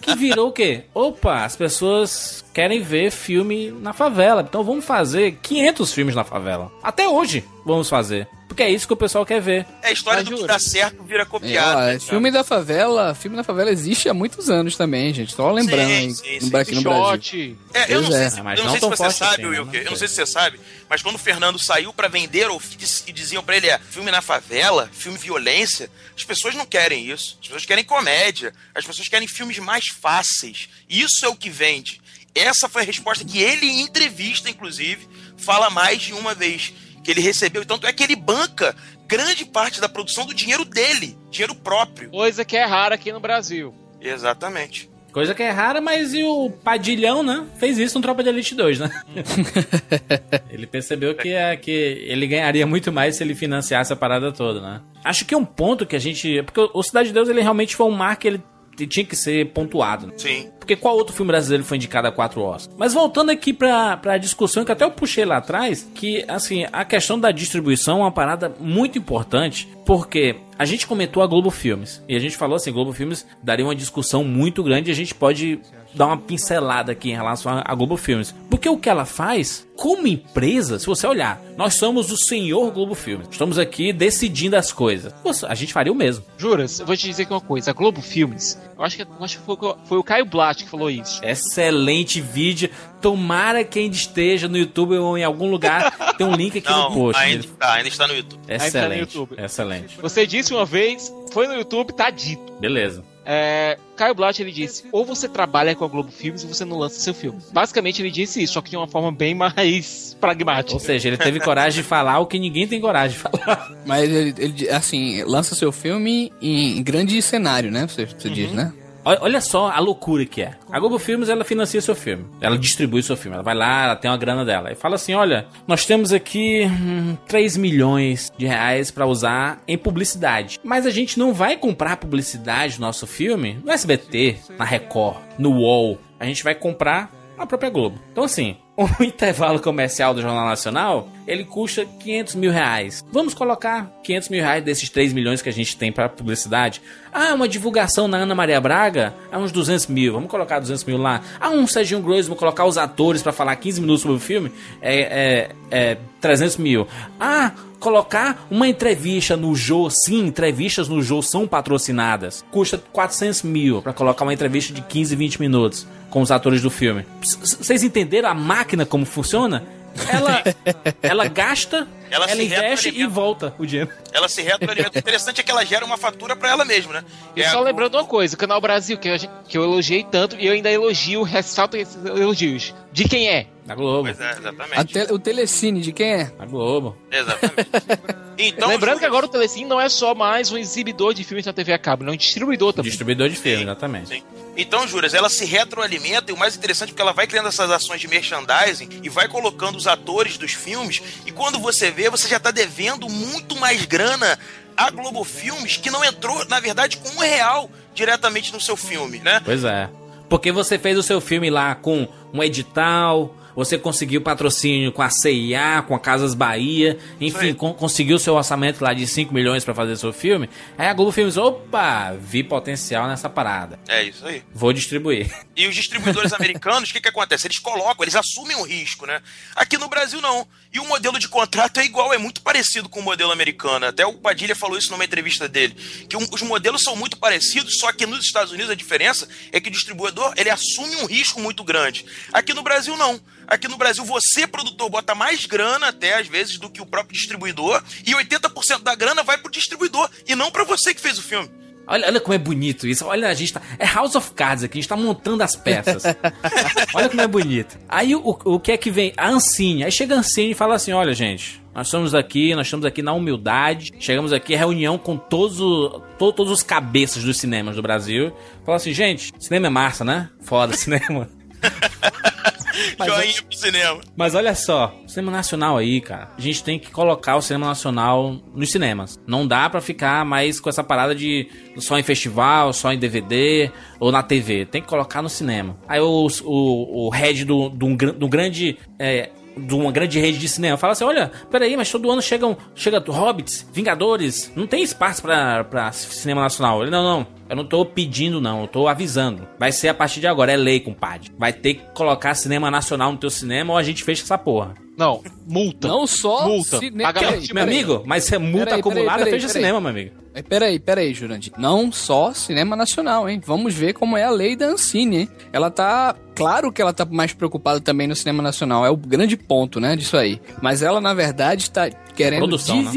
Que virou o quê? Opa, as pessoas querem ver filme na favela, então vamos fazer 500 filmes na favela. Até hoje vamos fazer. Porque é isso que o pessoal quer ver. É a história do que dá certo vira É, copiado. ó, né, filme da favela, filme da favela existe há muitos anos também, gente. Só lembrando Sim, sim, no- sim. aqui no Brasil. Shot. É, eu não Pois sei é. se, Ah, mas eu não não sei se você forte sabe, assim? Wilker. Não Eu não sei. se você sabe, mas quando o Fernando saiu pra vender ou e diziam pra ele é filme na favela, filme violência, as pessoas não querem isso. As pessoas querem comédia. As pessoas querem filmes mais fáceis. Isso é o que vende. Essa foi a resposta que ele, em entrevista, inclusive, fala mais de uma vez que ele recebeu. Tanto é que ele banca grande parte da produção do dinheiro dele, dinheiro próprio. Coisa que é rara aqui no Brasil. Exatamente. Coisa que é rara, mas e o Padilhão, né? Fez isso no Tropa de Elite 2, né? ele percebeu que, é, que ele ganharia muito mais se ele financiasse a parada toda, né? Acho que um ponto que a gente. Porque o Cidade de Deus ele realmente foi um marco que ele tinha que ser pontuado. Sim. Porque qual outro filme brasileiro foi indicado a quatro Oscars? Mas voltando aqui pra, pra discussão que até eu puxei lá atrás, que assim, a questão da distribuição é uma parada muito importante, porque a gente comentou a Globo Filmes, e a gente falou assim, Globo Filmes daria uma discussão muito grande e a gente pode dar uma pincelada aqui em relação a, a Globo Filmes. Porque o que ela faz, como empresa, se você olhar, nós somos o senhor Globo Filmes, estamos aqui decidindo as coisas. Nossa, a gente faria o mesmo. Juras, eu vou te dizer aqui uma coisa. A Globo Filmes, eu acho que, eu acho que foi, foi o Caio Blatt que falou isso. Excelente vídeo. Tomara que ainda esteja no YouTube ou em algum lugar. Tem um link aqui Não, no post. ainda, tá, ainda está no YouTube. Ainda tá no Excelente. YouTube. Excelente. Você disse uma vez, foi no YouTube, tá dito. Beleza. É, Caio Blatt ele disse: ou você trabalha com a Globo Filmes ou você não lança seu filme. Basicamente ele disse isso, só que de uma forma bem mais pragmática. Ou seja, ele teve coragem de falar o que ninguém tem coragem de falar. Mas ele, ele, assim, lança seu filme em grande cenário, né? Você, você diz, né? Olha só a loucura que é. A Globo Filmes, ela financia seu filme. Ela distribui seu filme. Ela vai lá, ela tem uma grana dela. E fala assim, olha, nós temos aqui hum, 3 milhões de reais pra usar em publicidade. Mas a gente não vai comprar publicidade do nosso filme no SBT, na Record, no UOL. A gente vai comprar na própria Globo. Então assim, o intervalo comercial do Jornal Nacional, ele custa 500 mil reais. Vamos colocar 500 mil reais desses 3 milhões que a gente tem para publicidade. Ah, uma divulgação na Ana Maria Braga é uns 200 mil. Vamos colocar 200 mil lá. Ah, um Serginho Grosso, vou colocar os atores para falar 15 minutos sobre o filme. É, é, é 300 mil. Ah, colocar uma entrevista no Jô, sim, entrevistas no Jô são patrocinadas. Custa 400 mil para colocar uma entrevista de 15, 20 minutos com os atores do filme. Vocês entenderam a máquina como funciona? Ela, ela gasta, Ela ela, se investe e volta o dinheiro. Ela se retroalimenta. O interessante é que ela gera uma fatura pra ela mesma, né? E É só a- lembrando uma coisa, o Canal Brasil, que, gente- que eu elogiei tanto, e eu ainda elogio, ressalto esses elogios. De quem é? Na Globo. Pois é, A exatamente. te- o Telecine, de quem é? Na Globo. Exatamente. Então, Lembrando que agora o Telecine não é só mais um exibidor de filmes na TV a cabo, não é um distribuidor também. Distribuidor de filme, exatamente. Sim. Então, Júlias, ela se retroalimenta e o mais interessante é que ela vai criando essas ações de merchandising e vai colocando os atores dos filmes e quando você vê, você já tá devendo muito mais grana à Globo Filmes que não entrou, na verdade, com um real diretamente no seu filme, né? Pois é. Porque você fez o seu filme lá com um edital, você conseguiu patrocínio com a CIA, com a Casas Bahia, enfim, con conseguiu seu orçamento lá de 5 milhões para fazer seu filme. Aí a Globo Filmes, opa, vi potencial nessa parada. É isso aí. Vou distribuir. E os distribuidores americanos, o que, que acontece? Eles colocam, eles assumem o risco, né? Aqui no Brasil, não. E o modelo de contrato é igual, é muito parecido com o modelo americano. Até o Padilha falou isso numa entrevista dele. Que um, os modelos são muito parecidos, só que nos Estados Unidos a diferença é que o distribuidor ele assume um risco muito grande. Aqui no Brasil, não. Aqui no Brasil, você, produtor, bota mais grana até às vezes do que o próprio distribuidor, e 80% da grana vai pro distribuidor e não para você que fez o filme. Olha, olha como é bonito isso. Olha, a gente tá. É House of Cards aqui, a gente tá montando as peças. olha como é bonito. Aí o, o que é que vem? A Ancine. Aí chega a Ancine e fala assim: olha, gente. Nós estamos aqui, nós estamos aqui na humildade. Chegamos aqui a reunião com todos, o, to, todos os cabeças dos cinemas do Brasil. Fala assim, gente, cinema é massa, né? Foda cinema. Mas, Joinha pro cinema. Mas olha só, cinema nacional aí, cara. A gente tem que colocar o cinema nacional nos cinemas. Não dá para ficar mais com essa parada de só em festival, só em DVD ou na TV. Tem que colocar no cinema. Aí o, o, o head do, do, do grande. É, de uma grande rede de cinema. Fala assim: olha, peraí, mas todo ano chegam chega Hobbits, Vingadores, não tem espaço pra, pra cinema nacional. Ele, não, não, eu não tô pedindo, não, eu tô avisando. Vai ser a partir de agora, é lei, compadre. Vai ter que colocar cinema nacional no teu cinema ou a gente fecha essa porra. Não, multa. Não só multa. cinema. Paga- Peraí, Meu amigo, mas é multa Peraí, acumulada, peraí, fecha peraí. cinema, meu amigo. Mas Peraí, peraí, Jurandir. Não só cinema nacional, hein? Vamos ver como é a lei da Ancine, hein? Ela tá. Claro que ela tá mais preocupada também no cinema nacional. É o grande ponto, né? Disso aí. Mas ela, na verdade, tá querendo Produção, né?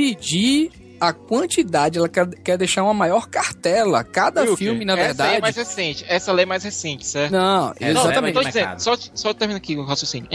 A quantidade, ela quer, quer deixar uma maior cartela. Cada filme, na Essa aí verdade. é mais recente. Essa lei é mais recente, certo? Não, É, Não, exatamente. tô no dizendo, só, só termino aqui o raciocínio.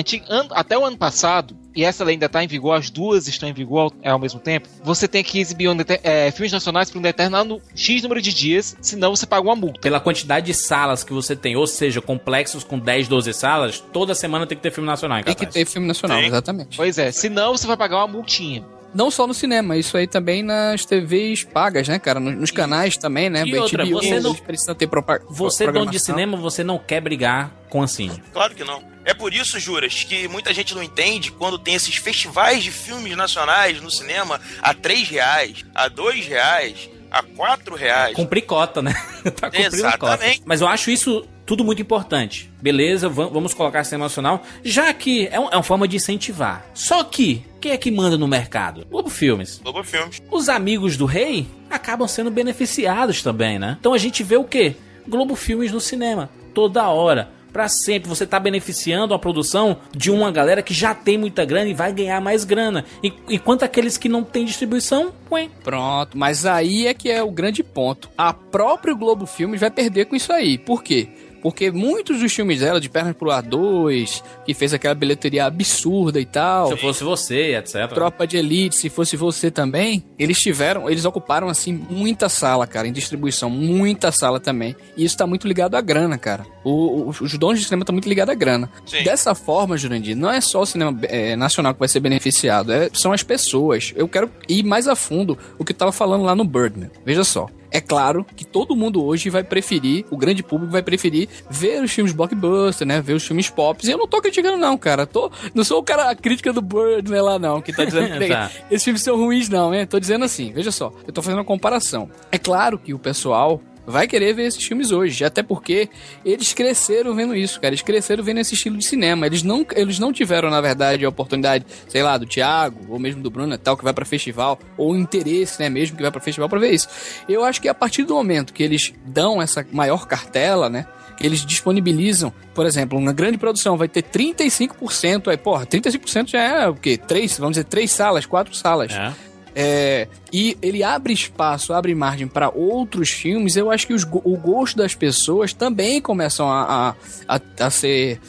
Até o ano passado, e essa lei ainda tá em vigor, as duas estão em vigor ao, ao mesmo tempo, você tem que exibir um é, filmes nacionais por um determinado X número de dias, senão você paga uma multa. Pela quantidade de salas que você tem, ou seja, complexos com 10, 12 salas, toda semana tem que ter filme nacional em Tem que ter filme nacional, Tem. exatamente. Pois é, senão você vai pagar uma multinha. Não só no cinema, isso aí também nas TVs pagas, né, cara? Nos, nos canais também, né? E outra, você não- eles precisam ter propa- Você, dono de cinema, você não quer brigar com a Cine. Claro que não. É por isso, Juras, que muita gente não entende quando tem esses festivais de filmes nacionais no cinema a 3 reais, a 2 reais, a 4 reais. Cumprir cota, né? tá cumprindo Exatamente. cota. Mas eu acho isso tudo muito importante. Beleza, va- vamos colocar cinema nacional, já que é, é uma forma de incentivar. Só que, quem é que manda no mercado? Globo Filmes. Globo Filmes. Os amigos do rei acabam sendo beneficiados também, né? Então a gente vê o quê? Globo Filmes no cinema, toda hora. Pra sempre, você tá beneficiando a produção de uma galera que já tem muita grana e vai ganhar mais grana. Enquanto aqueles que não têm distribuição, ué, Pronto, mas aí é que é o grande ponto. A própria Globo Filmes vai perder com isso aí. Por quê? Porque muitos dos filmes dela, de Pernas pro Ar 2, que fez aquela bilheteria absurda e tal, se eu fosse você, etc. Tropa de Elite, se fosse você também, eles tiveram, eles ocuparam assim muita sala, cara, em distribuição, muita sala também. E isso tá muito ligado à grana, cara. O- o- os donos de cinema estão muito ligados à grana. Sim. Dessa forma, Jurandir, não é só o cinema é, nacional que vai ser beneficiado, é- são as pessoas. Eu quero ir mais a fundo o que eu tava falando lá no Birdman. Veja só. É claro que todo mundo hoje vai preferir, o grande público vai preferir ver os filmes blockbuster, né? Ver os filmes pop. E eu não tô criticando, não, cara. Tô, não sou o cara, a crítica do Birdman lá, não, que tá dizendo que Tá. esses filmes são ruins, não, hein? Tô dizendo assim, veja só, eu tô fazendo uma comparação. É claro que o pessoal vai querer ver esses filmes hoje, até porque eles cresceram vendo isso, cara. Eles cresceram vendo esse estilo de cinema. Eles não, eles não tiveram, na verdade, a oportunidade, sei lá, do Thiago, ou mesmo do Bruno tal, que vai pra festival, ou interesse, né, mesmo que vai pra festival pra ver isso. Eu acho que a partir do momento que eles dão essa maior cartela, né, que eles disponibilizam, por exemplo, uma grande produção vai ter 35%, aí, porra, 35% já é o quê? Três, vamos dizer, três salas, quatro salas. É. É, e ele abre espaço, abre margem para outros filmes. Eu acho que os o gosto das pessoas também começam a, a, a, a ser.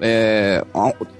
É,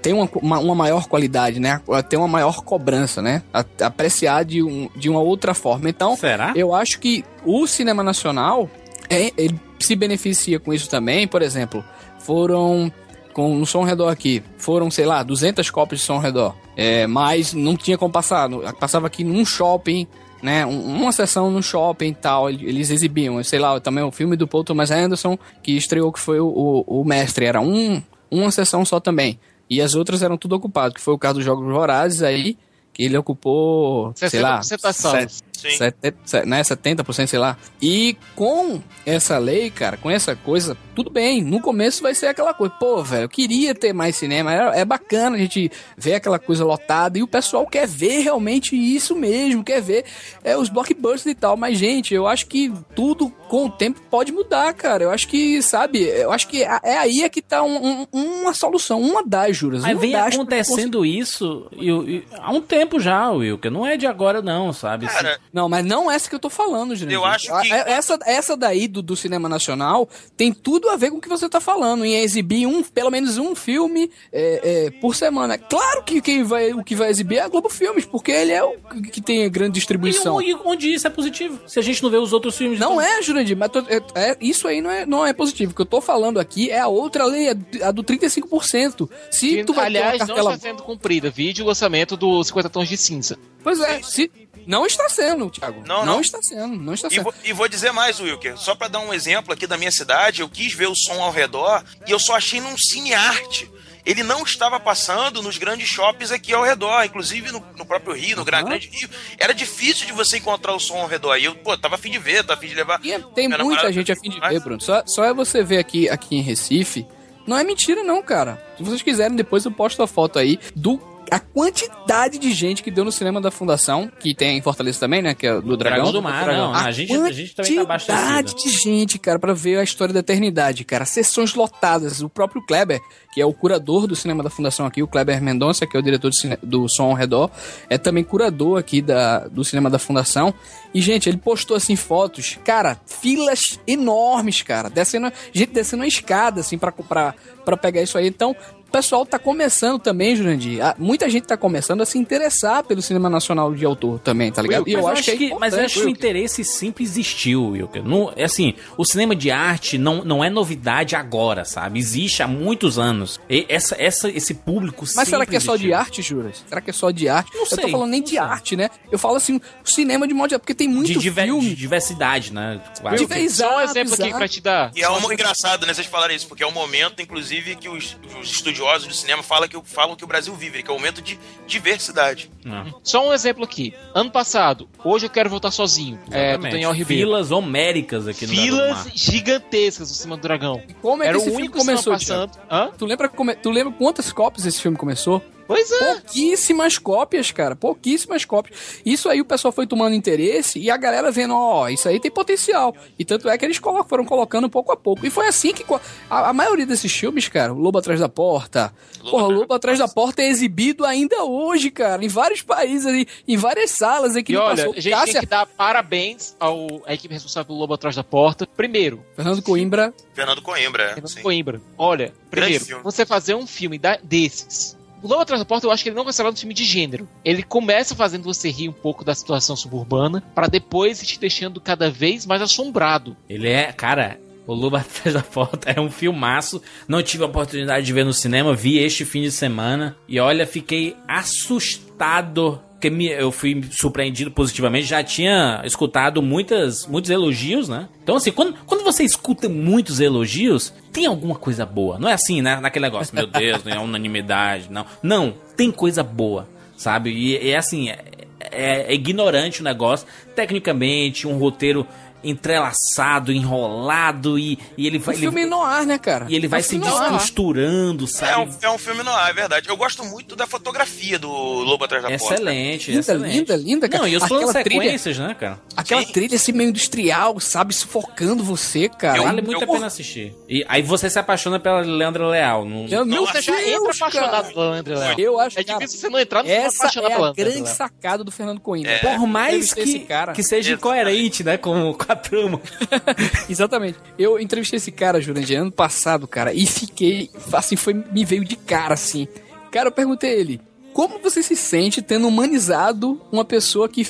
tem uma, uma, uma maior qualidade, né? A ter uma maior cobrança, né? A, apreciar de, um, de uma outra forma. Então, Será? eu acho que o cinema nacional é, ele se beneficia com isso também. Por exemplo, foram com no som redor aqui, foram, sei lá, 200 cópias de som redor. É, mas não tinha como passar. Passava aqui num shopping, né? um- uma sessão no shopping e tal. ele- Eles exibiam, sei lá, também o filme do Paul Thomas Anderson, que estreou, que foi o, o, o Mestre. Era um, uma sessão só também. e as outras eram tudo ocupado, que foi o caso dos Jogos Vorazes aí, que ele ocupou, sei lá, 60% das salas. Sim. Sete- se- né, 70%, sei lá. E com essa lei, cara, com essa coisa, tudo bem. No começo vai ser aquela coisa, pô, velho, eu queria ter mais cinema. É, é bacana a gente ver aquela coisa lotada e o pessoal quer ver realmente isso mesmo, quer ver é, os blockbusters e tal. Mas, gente, eu acho que tudo com o tempo pode mudar, cara. Eu acho que, sabe, eu acho que é aí é que tá um- um- uma solução, uma das, Juras. Mas vem das acontecendo isso e- e- há um tempo já, Wilker. Não é de agora, não, sabe? Cara, Não, mas não essa que eu tô falando, gente. Eu acho que- Essa, essa daí do, do cinema nacional tem tudo a ver com o que você tá falando, em exibir um, pelo menos um filme é, é, por semana. Claro que quem vai, o que vai exibir é a Globo Filmes, porque ele é o que tem grande E distribuição. onde, onde isso é positivo? Se a gente não vê os outros filmes. Não então- é, Jurandir, mas tô- é- é- isso aí não é, não é positivo. O que eu tô falando aqui é a outra lei, a do 35%. Se Que, tu vai ter aliás, uma não cartela... está sendo cumprida. Vídeo o lançamento do 50 Tons de Cinza. Pois é, se... não está sendo, Thiago. Não, não. está sendo, não está E sendo. vou, e vou dizer mais, Wilker. Só pra dar um exemplo aqui da minha cidade, eu quis ver o som ao redor e eu só achei num cine arte. Ele não estava passando nos grandes shoppings aqui ao redor, inclusive no, no próprio Rio, no Aham. Grande Rio. Era difícil de você encontrar o som ao redor. E eu, pô, tava afim de ver, tava afim de levar. E é- tem muita namorada gente a fim de mais. ver, Bruno. Só, só é você ver aqui, aqui em Recife. Não é mentira, não, cara. Se vocês quiserem, depois eu posto a foto aí do. A quantidade de gente que deu no cinema da Fundação, que tem em Fortaleza também, né? Que é do Dragão. Dragão do Mar, não. A gente, a gente também tá quantidade abastecido. de gente, cara, pra ver a história da eternidade, cara. Sessões lotadas. O próprio Kleber, que é o curador do cinema da Fundação aqui, o Kleber Mendonça, que é o diretor do, cine- do Som ao Redor, é também curador aqui da, do cinema da Fundação. E, gente, ele postou, assim, fotos, cara, filas enormes, cara. Descendo, gente descendo a escada, assim, pra, pra, pra pegar isso aí. Então, pessoal tá começando também, Jurandir. a- Muita gente tá começando a se interessar pelo cinema nacional de autor também, tá ligado? Wilker, e eu mas acho que, é mas eu acho que o interesse sempre existiu, Wilker. Não, é assim, o cinema de arte não, não é novidade agora, sabe? Existe há muitos anos. E essa, essa, esse público Mas será que é só de arte, Juras? Será que é só de arte? Não eu tô sei, falando nem de sei. arte, né? Eu falo assim, o cinema de modo geral, porque tem muito de, diver- filme. de diversidade, né? Claro. De Só um Exato, exemplo aqui exato. pra te dar. E é um engraçado, né, vocês falarem isso, porque é um momento, inclusive, que os, os estudiosos do cinema falam que, o- falam que o Brasil vive, que é um momento de diversidade. Não. Só um exemplo aqui. Ano passado, hoje eu quero voltar sozinho. É, do Exatamente. Daniel Ribeiro. Filas homéricas aqui no Filas gigantescas no cima do dragão. Como é Era que o esse filme único começou, cinema Thiago? passando. Hã? Tu lembra, como- tu lembra quantas cópias esse filme começou? Pois é. Pouquíssimas cópias, cara. Pouquíssimas cópias. Isso aí o pessoal foi tomando interesse e a galera vendo, ó, isso aí tem potencial. E tanto é que eles foram colocando pouco a pouco. E foi assim que a, a maioria desses filmes, cara, o Lobo Atrás da Porta. Lobo porra, Lobo Atrás da Porta é exibido ainda hoje, cara, em vários países, em, em várias salas aqui E no olha, passou. a gente Cássia, tem que dar parabéns ao, à equipe responsável pelo Lobo Atrás da Porta. Primeiro, Fernando Coimbra. Fernando Coimbra, é. Fernando sim. Coimbra. Olha, primeiro, você fazer um filme da- desses. O Lobo Atrás da Porta, eu acho que ele não vai ser um filme de gênero. Ele começa fazendo você rir um pouco da situação suburbana, pra depois te deixando cada vez mais assombrado. Ele é, cara, o Lobo Atrás da Porta é um filmaço. Não tive a oportunidade de ver no cinema, vi este fim de semana. E olha, fiquei assustado. Porque me- eu fui surpreendido positivamente. Já tinha escutado muitas, muitos elogios, né? Então, assim, quando, quando você escuta muitos elogios, tem alguma coisa boa. Não é assim, né? Naquele negócio, meu Deus, não é unanimidade, não. Não, tem coisa boa, sabe? E é assim, é, é- é ignorante o negócio. Tecnicamente, um roteiro entrelaçado, enrolado e, e ele Um vai. filme ele, no ar, né, cara? e ele vai É um se filme descosturando, É sabe? um, é um filme no ar, é verdade. Eu gosto muito da fotografia do Lobo Atrás da Porta. Excelente, Linda, excelente. linda, linda, cara. Não, e os trilha- sequências, né, cara? Aquela Sim. trilha assim meio industrial, sabe? Sufocando você, cara. Eu- Vale muito eu- a pena assistir. E aí você se apaixona pela Leandra Leal. Não... Eu- meu Você já Deus, entra cara. apaixonado pelo André Léo. Eu acho É cara, difícil você não entrar no filme Essa é a grande sacada do Fernando Coimbra. É. Por mais que, que seja incoerente, né, com, com a trama. Exatamente. Eu entrevistei esse cara, Jurandir, ano passado, cara, e fiquei, assim, foi, me veio de cara, assim. Cara, eu perguntei a ele, como você se sente tendo humanizado uma pessoa que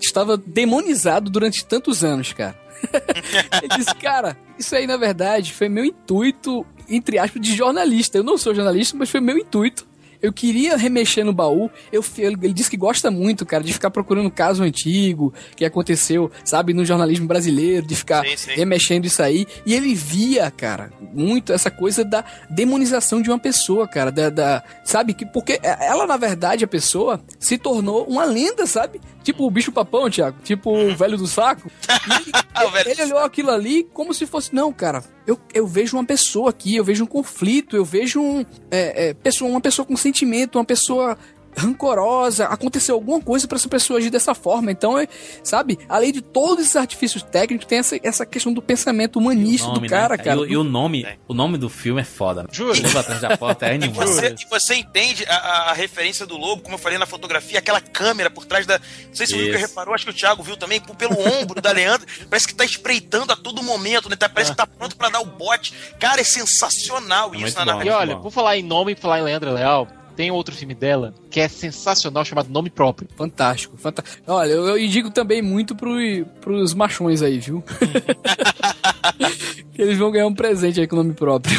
estava demonizado durante tantos anos, cara? ele disse, cara, isso aí, na verdade, foi meu intuito, entre aspas, de jornalista. Eu não sou jornalista, mas foi meu intuito eu queria remexer no baú. Eu, ele disse que gosta muito, cara, de ficar procurando caso antigo que aconteceu, sabe, no jornalismo brasileiro, de ficar Sim, sim. remexendo isso aí. E ele via, cara, muito essa coisa da demonização de uma pessoa, cara, da, da- sabe, que porque ela na verdade a pessoa se tornou uma lenda, sabe? Tipo o bicho papão, Thiago, tipo o velho do saco. E ele, ele olhou aquilo ali como se fosse, não, cara, eu, eu vejo uma pessoa aqui, eu vejo um conflito, eu vejo um, é, é, pessoa, uma pessoa com sentimento, uma pessoa rancorosa, aconteceu alguma coisa pra essa pessoa agir dessa forma. Então, é, sabe, além de todos esses artifícios técnicos, tem essa, essa questão do pensamento humanista Nome, do cara, né? cara. E, o- e o nome, o nome do filme é foda. Juro. Lobo atrás da porta é E animal. você, e você entende a, a- referência do lobo, como eu falei na fotografia, aquela câmera por trás da. Não sei se o. Wilker reparou, acho que o Thiago viu também, pelo ombro da Leandro. Parece que tá espreitando a todo momento, né? Tá- Parece que tá pronto pra dar o bote. Cara, é sensacional É isso na bom. narrativa. E olha, bom. por falar em nome e falar em Leandra Leal, tem outro filme dela que é sensacional chamado Nome Próprio. Fantástico, fantástico. Olha, eu, eu indico também muito pro, pros machões aí, viu? que eles vão ganhar um presente aí com o nome próprio.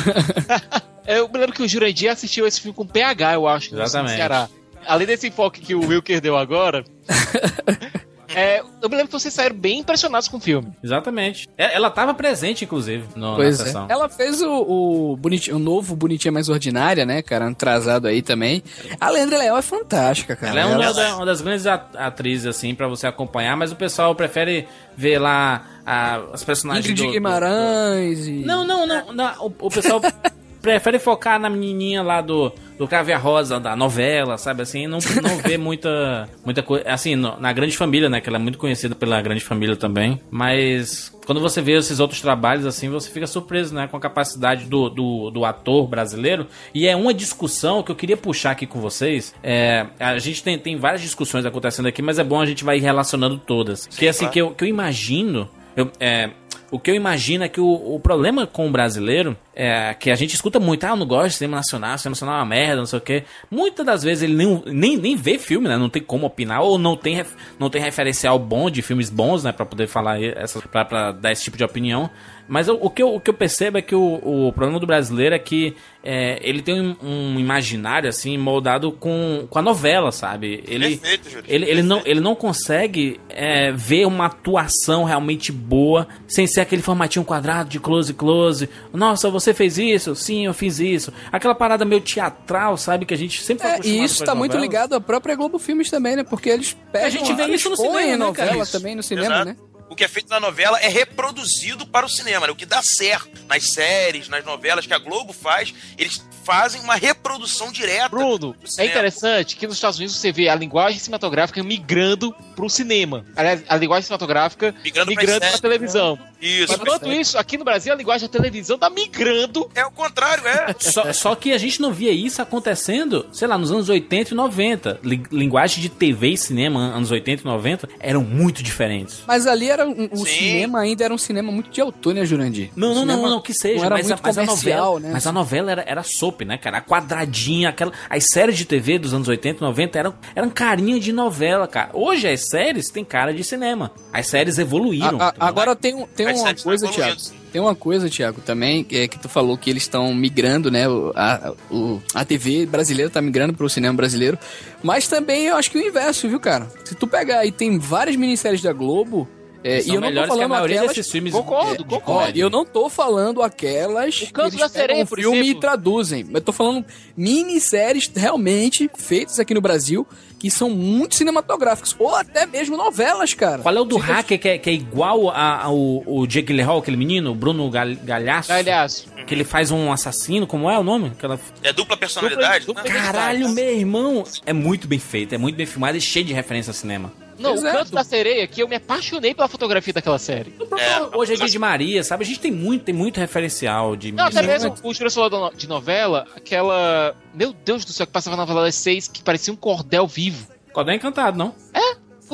Eu me lembro que o Jurandir assistiu esse filme com PH, eu acho, no Exatamente. Ceará. Além desse enfoque que o Wilker deu agora. é, eu me lembro que vocês saíram bem impressionados com o filme. Exatamente. É- Ela tava presente, inclusive, no, Pois na é. sessão. Ela fez o, o, bonitinho, o novo Bonitinha Mais Ordinária, né, cara? Atrasado aí também. A Leandra Leal é fantástica, cara. Ela é uma, Ela- da- uma das grandes at- atrizes, assim, pra você acompanhar, mas o pessoal prefere ver lá a- as personagens Ingrid do- do- Guimarães e... Não, não, não. não, o, o pessoal prefere focar na menininha lá do, do a Rosa, da novela, sabe assim? Não, não vê muita, muita coisa. Assim, no- na Grande Família, né? Que ela é muito conhecida pela Grande Família também. Mas quando você vê esses outros trabalhos, assim, você fica surpreso, né? Com a capacidade do, do, do ator brasileiro. E é uma discussão que eu queria puxar aqui com vocês. É, a gente tem, tem várias discussões acontecendo aqui, mas é bom a gente vai relacionando todas. que assim, que eu, que eu imagino. Eu, é, o que eu imagino é que o, o problema com o brasileiro é que a gente escuta muito, ah, eu não gosto de cinema nacional, cinema nacional é uma merda, não sei o quê. Muitas das vezes ele nem, nem, nem vê filme, né? Não tem como opinar, ou não tem, não tem referencial bom de filmes bons, né? Pra poder falar essa, pra, pra dar esse tipo de opinião. Mas eu- o, que eu, o que eu percebo é que o, o problema do brasileiro é que é, ele tem um, um imaginário, assim, moldado com, com a novela, sabe? Ele, Perfeito, Júlio. ele, ele, não, ele não consegue é, ver uma atuação realmente boa sem ser aquele formatinho quadrado de close close. Nossa, você fez isso? Sim, eu fiz isso. Aquela parada meio teatral, sabe? Que a gente sempre foi É, e isso tá muito ligado à própria Globo Filmes também, né? Porque eles pegam... A gente vê isso no cinema, a né, novela Isso. também no cinema, Exato. né? O que é feito na novela é reproduzido para o cinema, né? O que dá certo nas séries, nas novelas que a Globo faz, eles fazem uma reprodução direta. Bruno, é interessante que nos Estados Unidos você vê a linguagem cinematográfica migrando pro cinema. Aliás, a linguagem cinematográfica Migrando migrando, pra pra série. televisão. Isso. Enquanto isso, aqui no Brasil, a linguagem da televisão tá migrando. É o contrário, é. Só, só que a gente não via isso acontecendo, sei lá, nos anos 80 e 90. Li- linguagem de TV e cinema, anos 80 e 90, eram muito diferentes. Mas ali era um- o cinema ainda era um cinema muito de autor, né, Jurandir? Não, O não, não, não, que seja, não era mas, a, muito mas a comercial, novela, né? mas a novela era, era soap, né, cara? A quadradinha, aquela, as séries de TV dos anos 80 e 90 eram, eram carinha de novela, cara. Hoje as séries têm cara de cinema. As séries evoluíram. A- a- entendeu? agora tem, um- tem As uma séries coisa, Thiago. Tem uma coisa, Thiago, também, que, é que tu falou que eles estão migrando, né? A, o- a TV brasileira tá migrando pro cinema brasileiro. Mas também eu acho que o inverso, viu, cara? Se tu pegar aí, tem várias minisséries da Globo. É, e eu não tô a falando aquelas. filmes. Concordo, de concordo. Eu não tô falando aquelas O Canto da Sereia, por filme exemplo. e traduzem. Eu tô falando minisséries realmente feitas aqui no Brasil que são muito cinematográficas. Ou até mesmo novelas, cara. Qual é o do Fica- hacker que é, que é igual a- ao o Jake Gyllenhaal, aquele menino, o Bruno Gal- Galhaço? Aliás, Que ele faz um assassino, como é o nome? Aquela... É dupla personalidade, Dupla- né? dupla- Caralho, meu irmão! É muito bem feito, é muito bem filmado e cheio de referência ao cinema. Não, o Exato. Canto da Sereia aqui, eu me apaixonei pela fotografia daquela série. É. Hoje é dia de Maria, sabe? A gente tem muito, tem muito referencial de. Não, até mesmo o no- de novela, aquela. Meu Deus do céu, que passava na novela das seis, que parecia um cordel vivo. Cordel Encantado, não?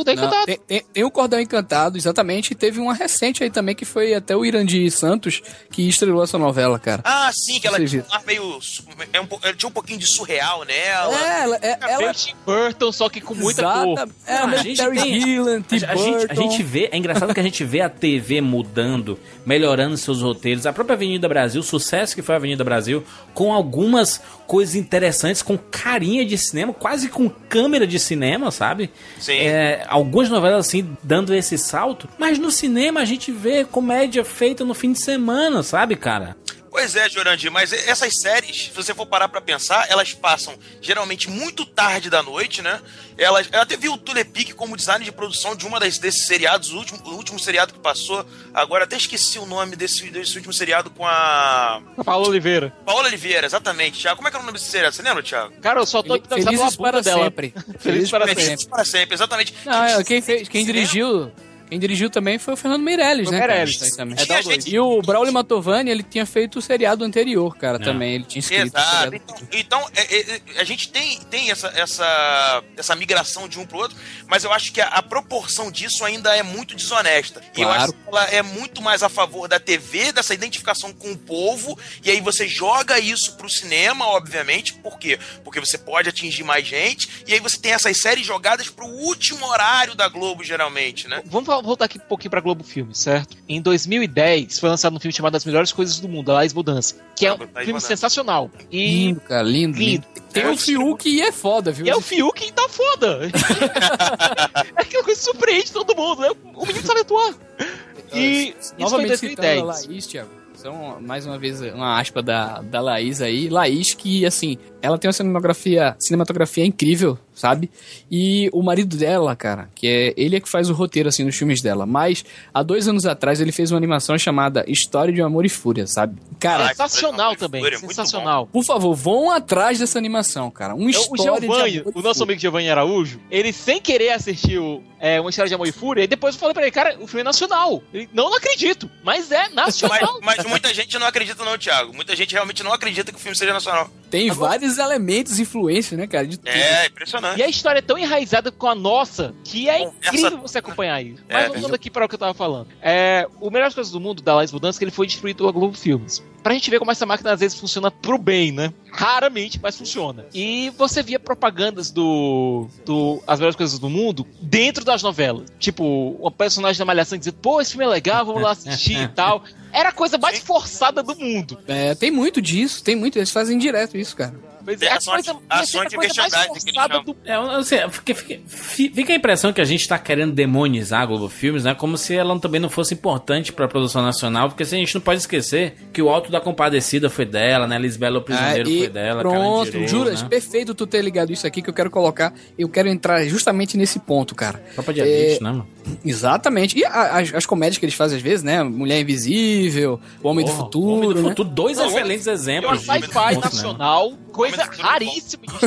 Cordão Não, Encantado. tem, tem, tem o Cordão Encantado, exatamente, e teve uma recente aí também que foi até o Irandi Santos que estrelou essa novela, cara. Ah, sim, que ela tinha um ar meio. É um, ela tinha um pouquinho de surreal nela. É, ela, é, Ela... ela Tim Burton, só que com muita exata- cor. É, Não, a mesmo gente Terry tem- Tim A, a gente, a gente vê, é engraçado que a gente vê a TV mudando, melhorando seus roteiros. A própria Avenida Brasil, o sucesso que foi a Avenida Brasil, com algumas coisas interessantes, com carinha de cinema, quase com câmera de cinema, sabe? Sim. É, algumas novelas assim dando esse salto, mas no cinema a gente vê comédia feita no fim de semana, sabe, cara? Pois é, Jurandir, mas essas séries, se você for parar pra pensar, elas passam geralmente muito tarde da noite, né? Elas, eu até vi o Tulepic como design de produção de uma das, desses seriados, o último, o último seriado que passou. Agora até esqueci o nome desse, desse último seriado com a. Paulo Oliveira. Paola Oliveira, exatamente. Thiago, como é que é o nome desse seriado? Você lembra, Thiago? Cara, eu só tô Felizes para dela. sempre. Felizes para Felizes sempre. Para sempre, exatamente. Não, é, quem, fez, quem dirigiu. Quem dirigiu também foi o Fernando Meirelles, Foi né? Meirelles. Também. É da dois. E o Braulio Matovani, ele tinha feito o seriado anterior, cara, também. Ele tinha escrito o Exato. seriado. Então, então, é, é, é, a gente tem, tem essa, essa, essa migração de um pro outro, mas eu acho que a, a proporção disso ainda é muito desonesta. E eu Claro. acho que ela é muito mais a favor da TV, dessa identificação com o povo, e aí você joga isso pro cinema, obviamente, por quê? Porque você pode atingir mais gente, e aí você tem essas séries jogadas pro último horário da Globo, geralmente, né? Vamos vol- voltar aqui um pouquinho pra Globo Filme, certo? Em 2010 foi lançado um filme chamado As Melhores Coisas do Mundo, A Laís Mudança, que é um Laís filme Mudança. sensacional. E, Lindo, cara, lindo, lindo. Lindo. Tem É, o Fiuk e é foda, viu? e é o Fiuk que tá foda. é aquela coisa que surpreende todo mundo, né? O menino sabe atuar. E isso foi em Novamente citando a 2010. Laís, Thiago. São, mais uma vez, uma aspa da, da Laís aí. Laís que, assim, ela tem uma cinematografia, cinematografia incrível, sabe? E o marido dela, cara, que é ele é que faz o roteiro, assim, nos filmes dela. Mas, há dois anos atrás, ele fez uma animação chamada História de Amor e Fúria, sabe? Cara, Ah, Sensacional também, bom, muito sensacional. por favor, vão atrás dessa animação, cara. Um É, O história de Giovanni, amor e o nosso fúria. amigo Giovanni Araújo, ele sem querer assistiu é, uma história de amor e fúria, e depois eu falei pra ele, cara, o filme é nacional. Ele, não, não acredito, mas é Mas, nacional. mas muita gente não acredita, não, Thiago. Muita gente realmente não acredita que o filme seja nacional. Tem vários elementos, influências, né, cara? De tudo. É, impressionante. E a história é tão enraizada com a nossa que é incrível você acompanhar isso. É, Mas voltando aqui para o que eu tava falando. É, o Melhores Coisas do Mundo da Laís Mudança que ele foi destruído pela Globo Filmes. Pra gente ver como essa máquina às vezes funciona pro bem, né? Raramente, mas funciona. E você via propagandas do, do As Melhores Coisas do Mundo dentro das novelas. Tipo, uma personagem da Malhação dizendo, pô, esse filme é legal, vamos lá assistir e tal. Era a coisa mais forçada do mundo. É, tem muito disso, tem muito. Eles fazem direto isso, cara. Mas É a coisa, ações a de merchandising que eles do É, sei, fica, fica- fi- fica a impressão que a gente tá querendo demonizar a Globo Filmes, né? Como se ela também não fosse importante pra produção nacional, porque assim, a gente não pode esquecer que o Alto da Compadecida foi dela, né? Lisbela o Prisioneiro e foi dela, Pronto, Carandiru, juras, né? perfeito tu ter ligado isso aqui que eu quero colocar. Eu quero entrar justamente nesse ponto, cara. Dia 20, É, né, mano? Exatamente. E a- as, as comédias que eles fazem às vezes, né? Mulher Invisível, O Homem do Porra, Futuro, Homem do né? Futuro, dois Não, excelentes É uma exemplos. de sci-fi bom cinema. Coisa Futuro é raríssima. Isso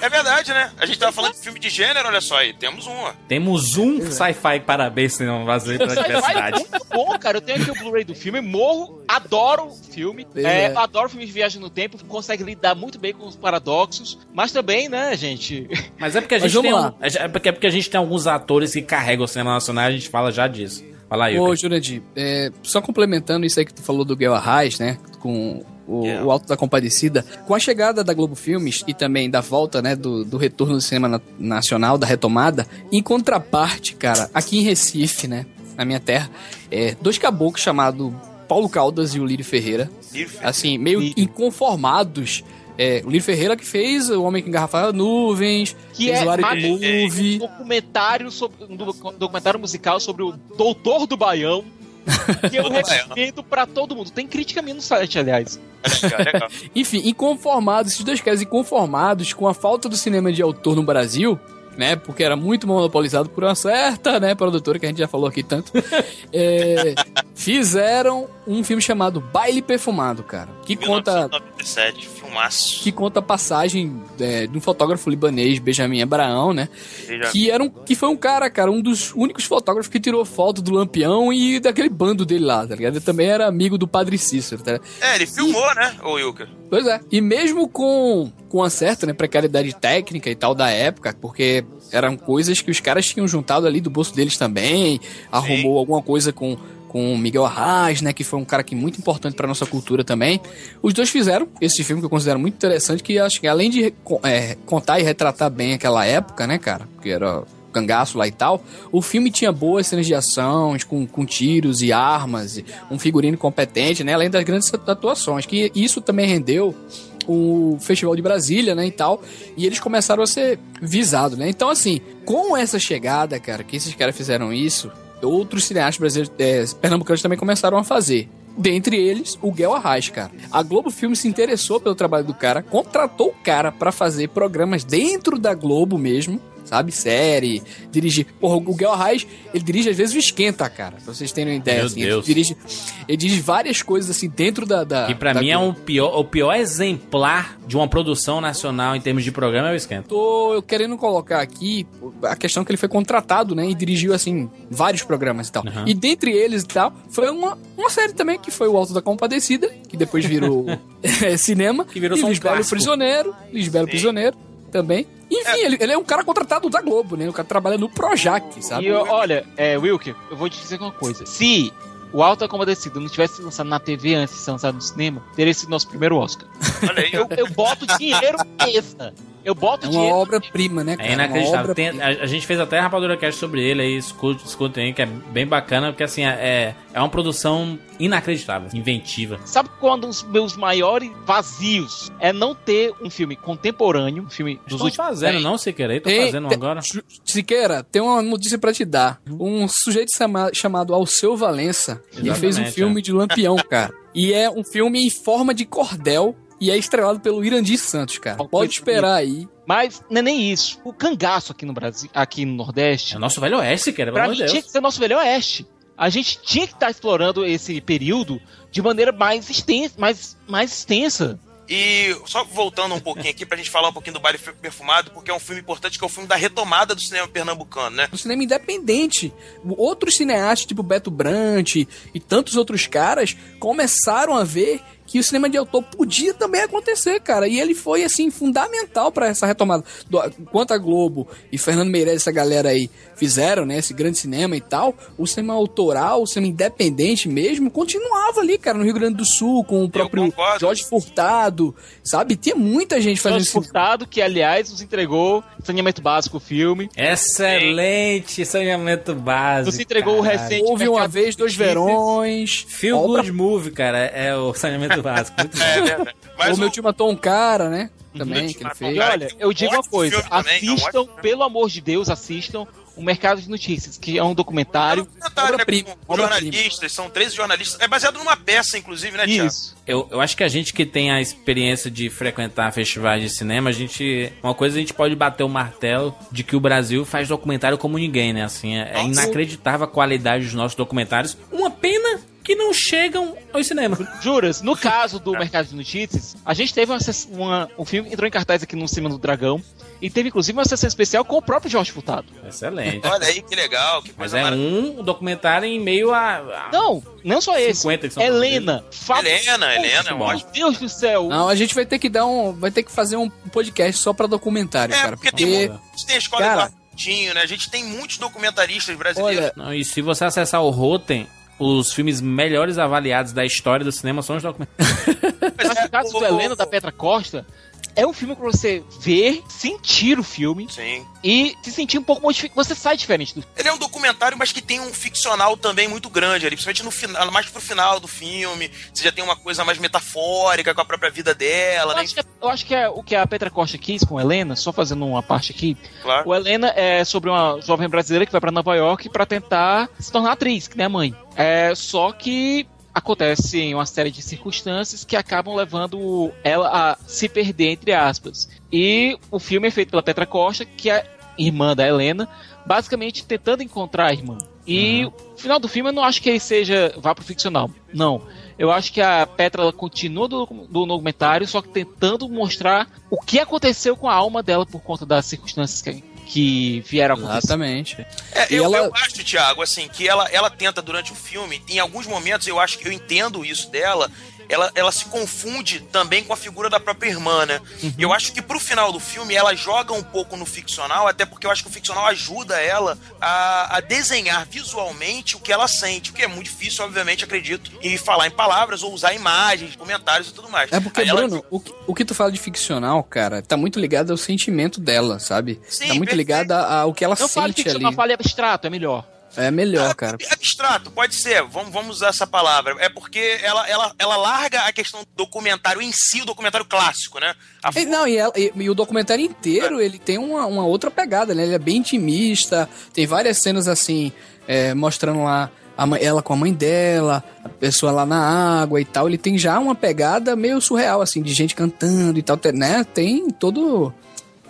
É verdade, né? A gente tava falando de filme de gênero, olha só aí. Temos um, ó. Temos um sci-fi parabéns, cinema brasileiro pela Sci-fi é diversidade. muito bom, cara. Eu tenho aqui o Blu-ray do filme, morro, adoro o filme. É, é. adoro filmes de viagem no tempo, consegue lidar muito bem com os paradoxos. Mas também, né, gente? Mas é porque a gente tem um- é porque, é porque a gente tem alguns atores que carregam o cinema nacional a gente fala já disso. Fala aí, Ô. Jurandir, é, só complementando isso aí que tu falou do Guel Arraes, né? Com o, Yeah. o Alto da Compadecida. Com a chegada da Globo Filmes e também da volta, né? Do, do retorno do cinema na- nacional, da retomada. Em contraparte, cara, aqui em Recife, né? Na minha terra, é, dois caboclos chamados Paulo Caldas e o Lírio Ferreira. Assim, meio inconformados. É, o Lírio Ferreira que fez O Homem que Engarrafava Nuvens, Que fez é o Ari Movie. Um documentário, sobre, um do- documentário musical sobre o Doutor do Baião. Que eu Baião. recomendo pra todo mundo. Tem crítica minha no site, aliás. Legal, legal. Enfim, inconformados, esses dois caras inconformados com a falta do cinema de autor no Brasil, né? Porque era muito monopolizado por uma certa, né, produtora que a gente já falou aqui tanto. É, fizeram um filme chamado Baile Perfumado, cara. Que conta 1997, filmaço. que conta a passagem é, de um fotógrafo libanês, Benjamin Abraão, né? Veja- Que, era um, que foi um cara, cara, um dos únicos fotógrafos que tirou foto do Lampião e daquele bando dele lá, tá ligado? Ele também era amigo do Padre Cícero, tá ligado? É, ele filmou, né, ô Wilker? Pois é. E mesmo com, com uma certa né, precariedade técnica e tal da época, porque eram coisas que os caras tinham juntado ali do bolso deles também, arrumou alguma coisa com com Miguel Arraes, né, que foi um cara que muito importante pra nossa cultura também. Os dois fizeram esse filme que eu considero muito interessante, que acho que além de é, contar e retratar bem aquela época, né, cara, que era cangaço lá e tal, o filme tinha boas cenas de ação, com, com tiros e armas, um figurino competente, né, além das grandes atuações, que isso também rendeu o Festival de Brasília, né, e tal, e eles começaram a ser visados, né, então assim, com essa chegada, cara, que esses caras fizeram isso, outros cineastas brasileiros, é, pernambucanos também começaram a fazer. Dentre eles, o Guel Arraes, cara. A Globo Filme se interessou pelo trabalho do cara, contratou o cara pra fazer programas dentro da Globo mesmo, sabe? Série, dirigir. Porra, o Guel Arraes, ele dirige às vezes o Esquenta, cara, pra vocês terem uma ideia. Meu assim. Deus. Ele, dirige, ele dirige várias coisas, assim, dentro da. da Que pra da mim é um pior, o pior exemplar de uma produção nacional em termos de programa é o Esquenta. Tô querendo colocar aqui a questão que ele foi contratado, né? E dirigiu, assim, vários programas e tal. Uhum. E dentre eles e tal, foi uma, uma série também que foi o Alto da Compadecida, que depois virou é, cinema. Que virou só um Lisbelo clássico. Prisioneiro. Lisbelo Prisioneiro também. Enfim, Ele, ele é um cara contratado da Globo, né? O cara trabalha no Projac, sabe? E ó, olha, é, Wilker, eu vou te dizer uma coisa. Se o Alto da Compadecida não tivesse lançado na TV antes de ser lançado no cinema, teria sido nosso primeiro Oscar. Olha aí, Eu, eu boto dinheiro nessa. Eu boto É uma dinheiro. obra-prima, né, cara? É inacreditável. Uma Tem- a, a gente fez até a Rapadura Cast sobre ele aí, escutem, escutem aí, que é bem bacana, porque assim, é, é uma produção inacreditável, inventiva. Sabe quando um dos meus maiores vazios é não ter um filme contemporâneo, um filme dos Estão últimos fazendo, dez- não, Siqueira? Aí, Tô Tem- fazendo agora. Siqueira, tem uma notícia pra te dar. Um sujeito chama- chamado Alceu Valença, ele Exatamente, fez um filme é. de Lampião, cara. E é um filme em forma de cordel e é estrelado pelo Irandir Santos, cara. Pode esperar aí. Mas não é nem isso. O cangaço aqui no Brasil, aqui no Nordeste, É o nosso velho oeste, pelo pra mim de tinha Deus. que ser nosso velho oeste. A gente tinha que estar explorando esse período de maneira mais extensa, mais, mais extensa. E só voltando um pouquinho aqui pra gente falar um pouquinho do Baile Perfumado, porque é um filme importante, que é o filme da retomada do cinema pernambucano, né? No cinema independente. Outros cineastas, tipo Beto Brant e tantos outros caras, começaram a ver que o cinema de autor podia também acontecer, cara. E ele foi, assim, fundamental pra essa retomada. Do, enquanto a Globo e Fernando Meirelles, essa galera aí, fizeram, né, esse grande cinema e tal, o cinema autoral, o cinema independente mesmo, continuava ali, cara, no Rio Grande do Sul, com o próprio. Jorge Furtado, sabe? Tinha muita gente fazendo Jorge Furtado, que aliás nos entregou saneamento básico o filme. Excelente saneamento básico. Nos entregou o caralho. recente Houve uma vez, dois verões. Feel obra Good Movie, cara, é o saneamento básico. Muito bom. É verdade. Mas o meu tio matou um cara, né? Também, Meu que ele um fez. E Cara, olha, eu digo uma coisa, também, é um assistam, pelo amor de Deus, assistam o Mercado de Notícias, que é um documentário. documentário, né, Obra-prima, com obra-prima. jornalistas, são 13 jornalistas. É baseado numa peça, inclusive, né, Tiago? Isso. Eu, eu acho que a gente que tem a experiência de frequentar festivais de cinema, a gente. Uma coisa a gente pode bater o martelo de que o Brasil faz documentário como ninguém, né? Assim, é, é inacreditável a qualidade dos nossos documentários. Uma pena que não chegam aos cinemas. Juras, no caso do Mercado de Notícias, a gente teve uma, uma- um filme que entrou em cartaz aqui no Cinema do Dragão. E teve inclusive uma sessão especial com o próprio Jorge Furtado. Excelente. Olha aí, que legal, que Mas coisa é um documentário em meio a. a Não, não só esse. 50 que são Helena. Fábio- Helena, Helena, é Meu ótimo. Deus do céu. Não, a gente vai ter que dar um. Vai ter que fazer um podcast só pra documentário, É, cara. porque tem, Porque, muito, a gente tem a escola Cara- né? A gente tem muitos documentaristas brasileiros. olha, Não, e se você acessar o Rotten, os filmes melhores avaliados da história do cinema são os documentários. Mas é, no caso o- do Helena, da Petra Costa, é um filme pra você ver, sentir o filme Sim. e se sentir um pouco modificado. Você sai diferente do Ele é um documentário, mas que tem um ficcional também muito grande ali, principalmente no final, mais pro final do filme. Você já tem uma coisa mais metafórica com a própria vida dela, Eu né? acho, que, eu acho que é o que a Petra Costa quis com a Helena, só fazendo uma parte aqui. Claro. O Helena é sobre uma jovem brasileira que vai pra Nova York pra tentar se tornar atriz, que nem a mãe. É, só que acontece uma série de circunstâncias que acabam levando ela a se perder, entre aspas. E o filme é feito pela Petra Costa, que é irmã da Helena, basicamente tentando encontrar a irmã. E Uhum. o final do filme eu não acho que ele seja. vá pro ficcional. Não. Eu acho que a Petra ela continua do, do documentário, só que tentando mostrar o que aconteceu com a alma dela por conta das circunstâncias que, que vieram a acontecer. Exatamente. É, eu, ela- eu acho, Thiago, assim, que ela, ela tenta durante o filme, em alguns momentos eu acho que eu entendo isso dela. Ela, ela se confunde também com a figura da própria irmã, né? Eu acho que pro final do filme ela joga um pouco no ficcional, até porque eu acho que o ficcional ajuda ela a, a desenhar visualmente o que ela sente, o que é muito difícil, obviamente, acredito, em falar em palavras ou usar imagens, comentários e tudo mais. É porque, Aí ela- Bruno, o que, o que tu fala de ficcional, cara, tá muito ligado ao sentimento dela, sabe? Sim, tá muito perfeito. ligado a- ao que ela Não sente ficcional, ali. fale abstrato, é melhor. É melhor, cara. Abstrato, pode ser, vamos, vamos usar essa palavra. É porque ela, ela, ela larga a questão do documentário em si, o documentário clássico, né? A E, não, e, ela- e- e o documentário inteiro, ele tem uma, uma outra pegada, né? Ele é bem intimista, tem várias cenas assim, é, mostrando lá a mãe- ela com a mãe dela, a pessoa lá na água e tal. Ele tem já uma pegada meio surreal, assim, de gente cantando e tal, né? Tem todo...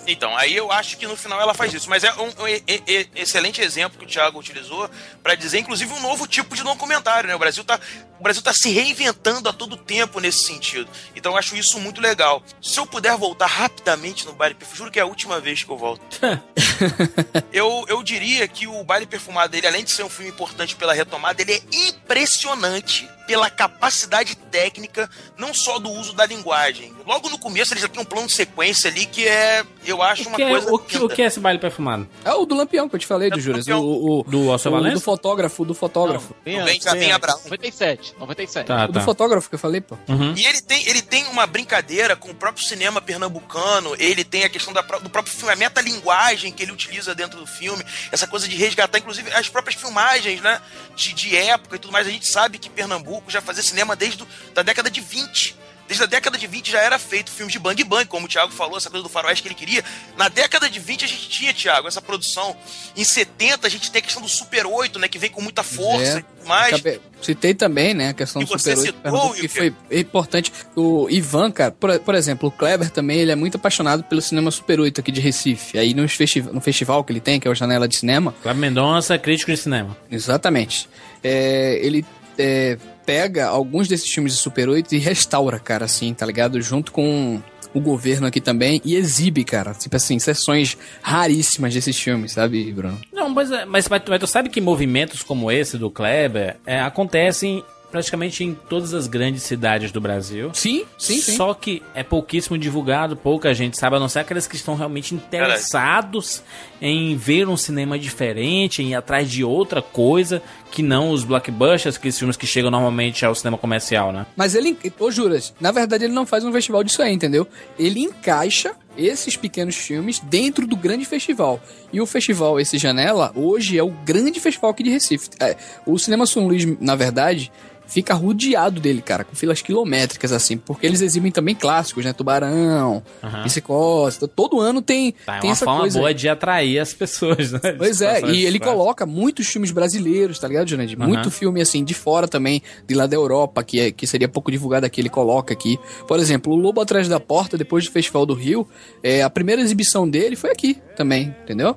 Então, aí eu acho que no final ela faz isso. Mas é um, um e- e- excelente exemplo que o Thiago utilizou para dizer, inclusive, um novo tipo de documentário, né? O Brasil tá, o Brasil tá se reinventando a todo tempo nesse sentido. Então eu acho isso muito legal. Se eu puder voltar rapidamente no Baile Perfumado, juro que é a última vez que eu volto. eu, eu diria que o Baile Perfumado dele, além de ser um filme importante pela retomada, ele é impressionante pela capacidade técnica, não só do uso da linguagem. Logo no começo ele já tem um plano de sequência ali que é, eu acho O uma é, coisa o, que, o que é esse baile perfumado? É o do Lampião que eu te falei, do do. Lampião. O, o, Do Alceu o Valença? do fotógrafo, do fotógrafo. Bem Bem- já bem bem. Abraão. 97, 97. Tá, O do tá. fotógrafo que eu falei, pô. Uhum. E ele tem, ele tem uma brincadeira com o próprio cinema pernambucano, ele tem a questão da, do próprio filme, a metalinguagem que ele utiliza dentro do filme, essa coisa de resgatar, inclusive, as próprias filmagens, né? De, de época e tudo mais. A gente sabe que Pernambuco já fazia cinema desde do, da década de 20. Desde a década de 20 já era feito filmes de bang bang, como o Thiago falou, essa coisa do faroeste que ele queria. Na década de 20 a gente tinha, Thiago, essa produção. Em 70 a gente tem a questão do Super 8, né? Que vem com muita força É. e tudo mais. Acabei- Citei também, né, a questão E do Super 8 citou, Pernambuco, que foi importante. O Ivan, cara, por, por exemplo, o Kleber também, ele é muito apaixonado pelo cinema Super 8 aqui de Recife. Aí nos festi no festival que ele tem, que é o Janela de Cinema, Cláudio Mendonça, crítico de cinema. exatamente, é, ele é, pega alguns desses filmes de Super 8 e restaura, cara, assim, tá ligado? Junto com o governo aqui também e exibe, cara, tipo assim, sessões raríssimas desses filmes, sabe, Bruno? Não, mas, é- mas, mas, tu- mas tu sabe que movimentos como esse do Kleber é, acontecem praticamente em todas as grandes cidades do Brasil. Sim, sim, sim. Só que é pouquíssimo divulgado, pouca gente sabe, a não ser aqueles que estão realmente interessados em ver um cinema diferente, em ir atrás de outra coisa que não os blockbusters, aqueles filmes que chegam normalmente ao cinema comercial, né? Mas ele, ô Juras, na verdade ele não faz um festival disso aí, entendeu? Ele encaixa esses pequenos filmes dentro do grande festival. E o festival, esse Janela, hoje é o grande festival aqui de Recife. É, o Cinema São Luís, na verdade, fica rodeado dele, cara, com filas quilométricas, assim, porque eles exibem também clássicos, né? Tubarão, Aham. Psicose, todo ano tem, Tá, é tem uma essa forma coisa. boa aí. de atrair as pessoas, né? Pois é, e ele coloca muitos filmes brasileiros, tá ligado, Jurandir? Aham. Muito filme, assim, de fora também, de lá da Europa, que, é, que seria pouco divulgado aqui, ele coloca aqui. Por exemplo, o Lobo Atrás da Porta, depois do Festival do Rio, é, a primeira exibição dele foi aqui também, entendeu?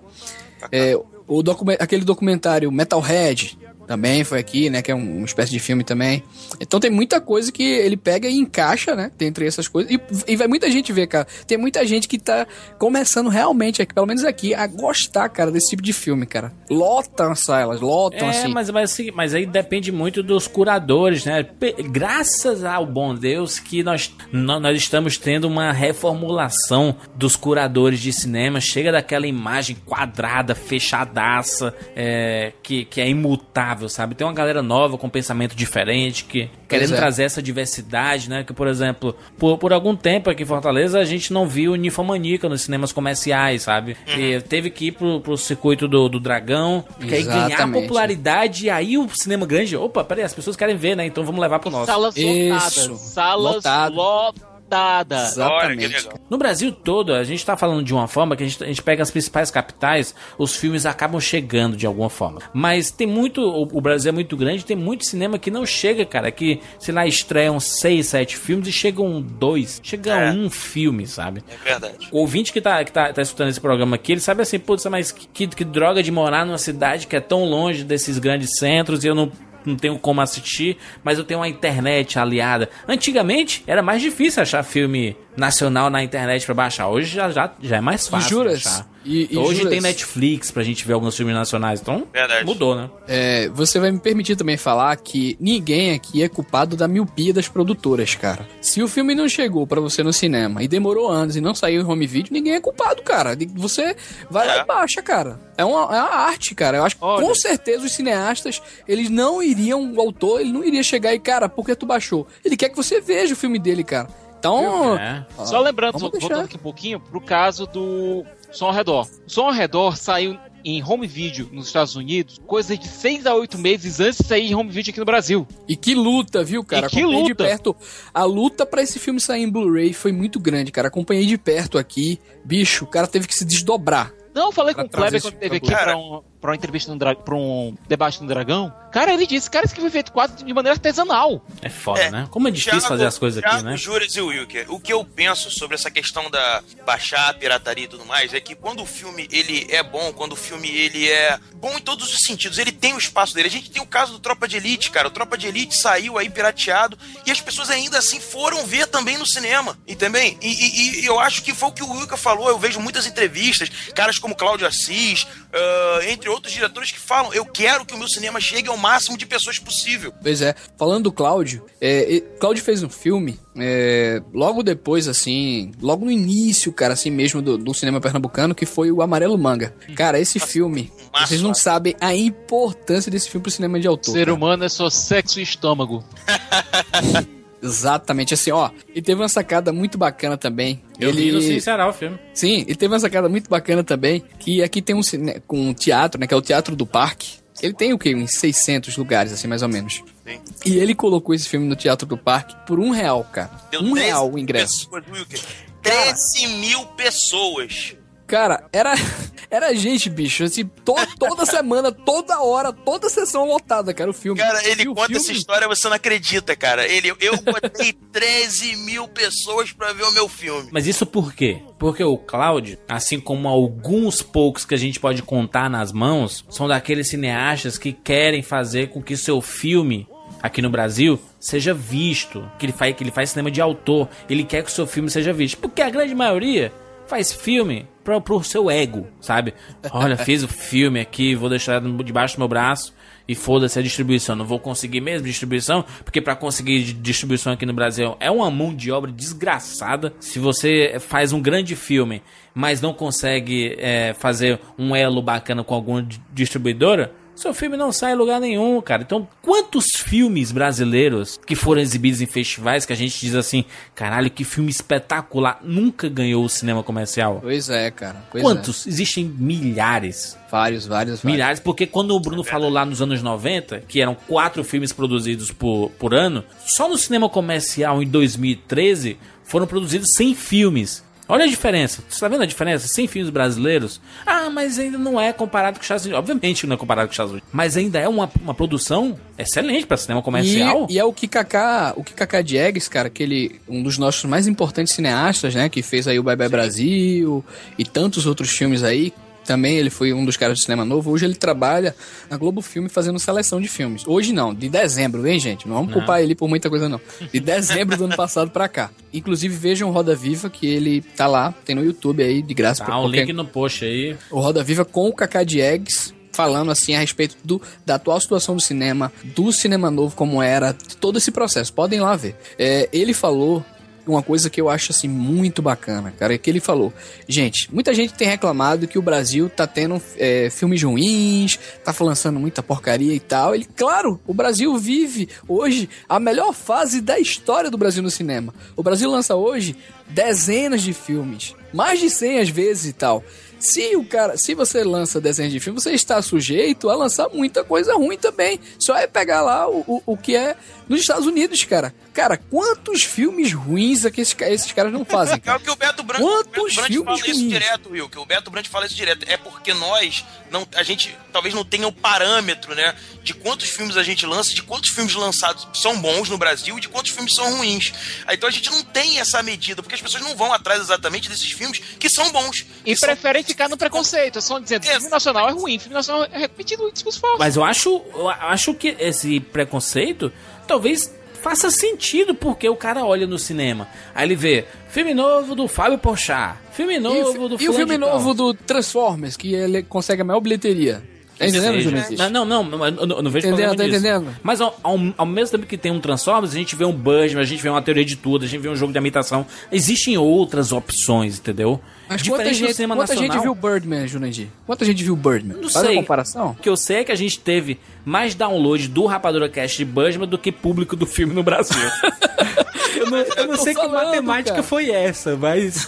É, o aquele documentário Metalhead também foi aqui, né? Que é um- uma espécie de filme também. Então tem muita coisa que ele pega e encaixa, né? Dentre essas coisas. E, e vai muita gente ver, cara. Tem muita gente que tá começando realmente, aqui, pelo menos aqui, a gostar, cara, desse tipo de filme, cara. Lotam as salas, lotam É, assim. mas, mas, assim, mas aí depende muito dos curadores, né? Graças ao bom Deus que nós, nó- nós estamos tendo uma reformulação dos curadores de cinema. Chega daquela imagem quadrada, fechadaça, é, que, que é imutável, sabe? Tem uma galera nova com pensamento diferente, que querendo é. trazer essa diversidade, né? Que, por exemplo, por, por algum tempo aqui em Fortaleza a gente não viu Ninfomaníaca nos cinemas comerciais, sabe? E teve que ir pro, pro circuito do, do Dragão, porque aí ganhar popularidade e aí o cinema grande, opa, peraí, as pessoas querem ver, né? Então vamos levar pro nosso. Salas Isso, lotadas. Salas lotado. Limitada. Olha, que Exatamente. legal. No Brasil todo, a gente tá falando de uma forma que a gente, a gente pega as principais capitais, os filmes acabam chegando de alguma forma. Mas tem muito, o, o Brasil é muito grande, tem muito cinema que não chega, cara, que, sei lá, estreiam seis, sete filmes e chegam dois, chega É. um filme, sabe? É verdade. O ouvinte que tá, que tá, tá escutando esse programa aqui, ele sabe assim, putz, mas que, que droga de morar numa cidade que é tão longe desses grandes centros e eu não, não tenho como assistir, mas eu tenho uma internet aliada. Antigamente era mais difícil achar filme nacional na internet pra baixar. Hoje já, já, já é mais fácil. juras? achar. E- e Hoje juras? tem Netflix pra gente ver alguns filmes nacionais, então Verdade. mudou, né? É, você vai me permitir também falar que ninguém aqui é culpado da miopia das produtoras, cara. Se o filme não chegou pra você no cinema e demorou anos e não saiu em home video, ninguém é culpado, cara. Você vai lá É. e baixa, cara. É uma, é uma arte, cara. Eu acho que Olha. com certeza os cineastas, eles não iriam, o autor, ele não iria chegar e, cara, por que tu baixou? Ele quer que você veja o filme dele, cara. Então, É. Só lembrando, voltando aqui um pouquinho, pro caso do Som ao Redor. Som ao Redor saiu em home video nos Estados Unidos, coisa de 6 a 8 meses antes de sair em home video aqui no Brasil. E que luta, viu, cara? E que Acompanhei de luta. perto. A luta pra esse filme sair em Blu-ray foi muito grande, cara. Acompanhei de perto aqui. Bicho, o cara teve que se desdobrar. Não, eu falei com o Kleber quando teve aqui produto. pra, um, pra uma entrevista no Dra pra um debate no Dragão. Cara, ele disse, cara, isso aqui foi feito quase de maneira artesanal. É foda, É. né? Como é difícil Thiago- fazer as coisas aqui, Thiago, né? Juras e Wilker, o que eu penso sobre essa questão da baixar a pirataria e tudo mais é que quando o filme ele é bom, quando o filme ele é bom em todos os sentidos, ele tem o espaço dele. A gente tem o caso do Tropa de Elite, cara. O Tropa de Elite saiu aí pirateado e as pessoas ainda assim foram ver também no cinema, entendeu? E, e- e eu acho que foi o que o Wilker falou. Eu vejo muitas entrevistas, caras como Cláudio Assis, ah, entre outros diretores que falam: eu quero que o meu cinema chegue ao máximo de pessoas possível. Pois é. Falando do Cláudio, é, Cláudio fez um filme é, logo depois, assim, logo no início, cara, assim mesmo, do, do cinema pernambucano, que foi o Amarelo Manga. Cara, esse filme, massa. vocês não sabem a importância desse filme pro cinema de autor. Ser cara. humano é só sexo e estômago. Exatamente, assim, ó. E teve uma sacada muito bacana também. Eu ele... vi no Sinceral o filme. Sim, e teve uma sacada muito bacana também, que aqui tem um, cine... com um teatro, né, que é o Teatro do Parque. Ele tem o quê? Uns 600 lugares, assim, mais ou menos. Sim. E ele colocou esse filme no Teatro do Parque por um real, cara. Deu um 13 real o ingresso. Pessoas, Wilker. 13 mil pessoas. Cara, era, era gente, bicho, assim, to, toda semana, toda hora, toda sessão lotada, cara, o filme. Cara, ele E conta filme- essa história, você não acredita, cara. Ele, eu botei 13 mil pessoas pra ver o meu filme. Mas isso por quê? Porque o Cláudio, assim como alguns poucos que a gente pode contar nas mãos, são daqueles cineastas que querem fazer com que seu filme aqui no Brasil seja visto, que ele faz que ele faz cinema de autor, ele quer que o seu filme seja visto, porque a grande maioria faz filme pro, pro seu ego, sabe? Olha, fiz o filme aqui, vou deixar debaixo do meu braço e foda-se a distribuição. Não vou conseguir mesmo distribuição, porque para conseguir di- distribuição aqui no Brasil é uma mão de obra desgraçada. Se você faz um grande filme, mas não consegue é, fazer um elo bacana com alguma di- distribuidora, seu filme não sai em lugar nenhum, cara. Então, quantos filmes brasileiros que foram exibidos em festivais que a gente diz assim, caralho, que filme espetacular, nunca ganhou o cinema comercial? Pois é, cara. Pois Quantos? Existem milhares. é. Vários, vários, vários. Milhares, porque quando o Bruno falou lá nos anos 90, que eram quatro filmes produzidos por, por ano, só no cinema comercial em 2013 foram produzidos 100 filmes. Olha a diferença. Você tá vendo a diferença? 100 filmes brasileiros. Ah, mas ainda não é comparado com os Estados Unidos. Obviamente não é comparado com os Estados Unidos. Mas ainda é uma, uma produção excelente para cinema comercial. E, e é o que Kaká, o que Kaká Diegues, cara, que ele, um dos nossos mais importantes cineastas, né, que fez aí o Bye Bye Brasil e tantos outros filmes aí. Também ele foi um dos caras do cinema novo. Hoje ele trabalha na Globo Filme fazendo seleção de filmes. Hoje não, de dezembro, hein, gente? Não vamos Não. culpar ele por muita coisa, não. De dezembro do ano passado pra cá. Inclusive, vejam o Roda Viva, que ele tá lá, tem no YouTube aí, de graça. pra Tá, o qualquer- link no post aí. o Roda Viva com o Kaká Diegues falando assim a respeito do, da atual situação do cinema, do cinema novo como era, todo esse processo. Podem lá ver. É, ele falou uma coisa que eu acho assim muito bacana, cara, é que ele falou, gente, muita gente tem reclamado que o Brasil tá tendo é, filmes ruins, tá lançando muita porcaria e tal. Ele, claro, o Brasil vive hoje a melhor fase da história do Brasil no cinema. O Brasil lança hoje dezenas de filmes, mais de 100 às vezes e tal. Se o cara, se você lança desenhos de filme, você está sujeito a lançar muita coisa ruim também. Só é pegar lá o, o, o que é nos Estados Unidos, cara. Cara, quantos filmes ruins é que esses, esses caras não fazem, É cara? o que o Beto Branco, Quantos o Beto filmes fala isso ruins? direto, Will. Que o Beto Branco fala isso direto. É porque nós, não, a gente talvez não tenha o parâmetro, né? De quantos filmes a gente lança, de quantos filmes lançados são bons no Brasil e de quantos filmes são ruins. Aí, Então a gente não tem essa medida, porque as pessoas não vão atrás exatamente desses filmes que são bons. E que são- preferem ficar no preconceito, só dizendo que É. filme nacional é ruim, filme nacional é repetido em discurso falso. Mas eu acho, eu acho que esse preconceito talvez faça sentido porque o cara olha no cinema. Aí ele vê filme novo do Fábio Porchat, filme E, novo fi- do e o filme novo do Transformers, que ele consegue a maior bilheteria. Tá entendendo. Jurandir? Não, não, não, eu não, eu não vejo Entendendo, problema tá nisso. entendendo? Mas ao, ao, ao mesmo tempo que tem um Transformers, a gente vê um Birdman, a gente vê uma teoria de tudo, a gente vê um jogo de imitação. Existem outras opções, entendeu? Mas quanta gente, cinema quanta nacional. gente viu Birdman, Jurandir? Quanta gente viu Birdman? Não Faz sei. a comparação? O que eu sei é que a gente teve mais download do Rapadura Cast de Birdman do que público do filme no Brasil. eu não, eu não tô sei que falando, matemática cara. foi essa, mas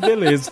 beleza.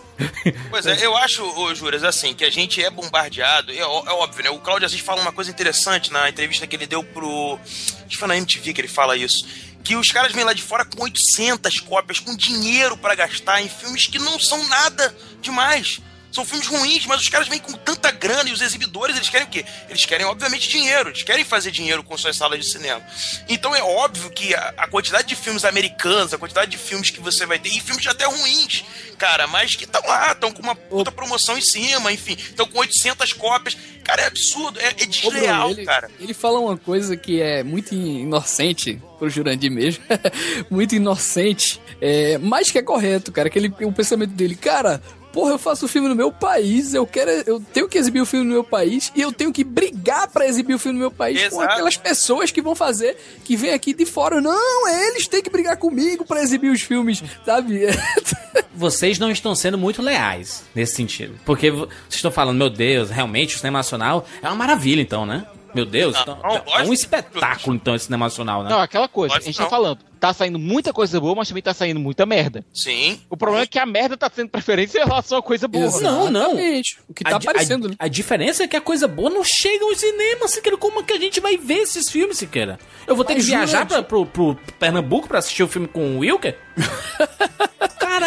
Pois é, eu acho, ô, Juras, assim, que a gente é bombardeado, é, é óbvio, né? O Cláudio Assis fala uma coisa interessante na entrevista que ele deu pro. Acho que foi na MTV que ele fala isso. Que os caras vêm lá de fora com 800 cópias, com dinheiro pra gastar em filmes que não são nada demais. São filmes ruins, mas os caras vêm com tanta grana e os exibidores, eles querem o quê? Eles querem, obviamente, dinheiro. Eles querem fazer dinheiro com suas salas de cinema. Então é óbvio que a, a quantidade de filmes americanos, a quantidade de filmes que você vai ter, e filmes até ruins, cara, mas que estão lá, estão com uma puta promoção em cima, enfim, estão com 800 cópias. Cara, é absurdo, é, é Ô, Bruno, desleal, ele, cara. ele fala uma coisa que é muito inocente pro Jurandir mesmo. muito inocente. É, mas que é correto, cara. Que ele, o pensamento dele, cara. Porra, eu faço o filme no meu país, eu quero, eu tenho que exibir o filme no meu país e eu tenho que brigar pra exibir o filme no meu país com Exato. aquelas pessoas que vão fazer, que vêm aqui de fora. Não, eles têm que brigar comigo pra exibir os filmes, sabe? Vocês não estão sendo muito leais nesse sentido. Porque vo- vocês estão falando, meu Deus, realmente o cinema nacional é uma maravilha, então, né? Meu Deus, Não, então, não, é um espetáculo, então, esse cinema nacional, né? Não, aquela coisa, Lógico a gente não. tá falando, tá saindo muita coisa boa, mas também tá saindo muita merda. Sim. O problema é que a merda tá tendo preferência em relação a coisa boa. Não, não. Exatamente. O que tá a, aparecendo, a, né? a diferença é que a coisa boa não chega aos cinemas, Siqueira. Como que a gente vai ver esses filmes, Siqueira? Eu vou ter Mas que viajar jura, pra, pro, pro Pernambuco pra assistir o filme com o Wilker?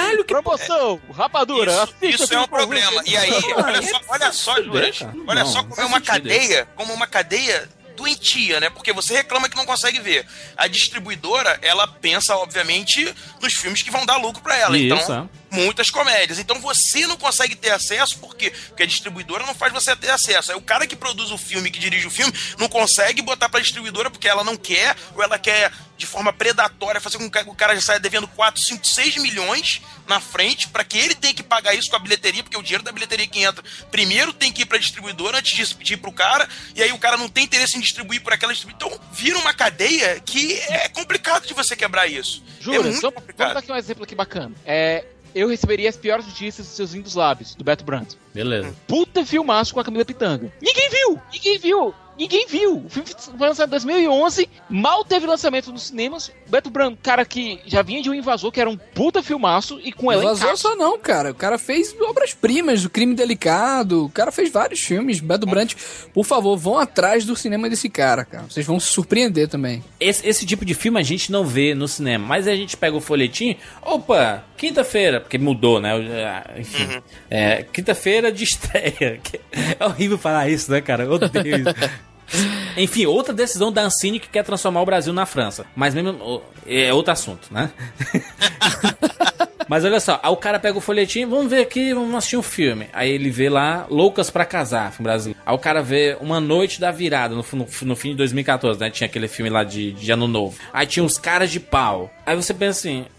Caralho, que Promoção, rapadura, Isso, isso é um problema. E aí, Ah, olha é só, olha só. Olha Não, só como é uma sentido cadeia, como uma cadeia doentia, né? Porque você reclama que não consegue ver. A distribuidora, ela pensa, obviamente, nos filmes que vão dar lucro pra ela. Isso, então, muitas comédias. Então você não consegue ter acesso, por quê? Porque a distribuidora não faz você ter acesso. Aí o cara que produz o filme, que dirige o filme, não consegue botar pra distribuidora porque ela não quer, ou ela quer de forma predatória fazer com que o cara já saia devendo 4, 5, 6 milhões na frente, pra que ele tenha que pagar isso com a bilheteria, porque o dinheiro da bilheteria que entra primeiro tem que ir pra distribuidora antes de ir pro cara, e aí o cara não tem interesse em distribuir por aquela distribuidora. Então vira uma cadeia que é complicado de você quebrar isso. é Jura, muito vamos, complicado. vamos dar aqui um exemplo aqui bacana. É, eu receberia as piores notícias dos seus lindos lábios, do Beto Brandt. Beleza. Puta filmaço com a Camila Pitanga. Ninguém viu! Ninguém viu! Ninguém viu! O filme foi lançado em 2011, mal teve lançamento nos cinemas. Beto Branco, cara que já vinha de um invasor, que era um puta filmaço, e com ela vazou só não, cara. O cara fez obras-primas, o Crime Delicado. O cara fez vários filmes. Beto Brant, por favor, vão atrás do cinema desse cara, cara. Vocês vão se surpreender também. Esse, esse tipo de filme a gente não vê no cinema, mas a gente pega o folhetim, opa, quinta-feira, porque mudou, né? Eu- Enfim, é, quinta-feira de estreia. É horrível falar isso, né, cara? Eu odeio isso. Enfim, outra decisão da Ancine que quer transformar o Brasil na França. Mas mesmo. É outro assunto, né? Mas olha só, aí o cara pega o folhetim, vamos ver aqui, vamos assistir um filme. Aí ele vê lá Loucas pra Casar, filme brasileiro. Aí o cara vê Uma Noite da Virada, no, no, no fim de 2014, né? Tinha aquele filme lá de, de Ano Novo. Aí tinha os caras de pau. Aí você pensa assim, "É,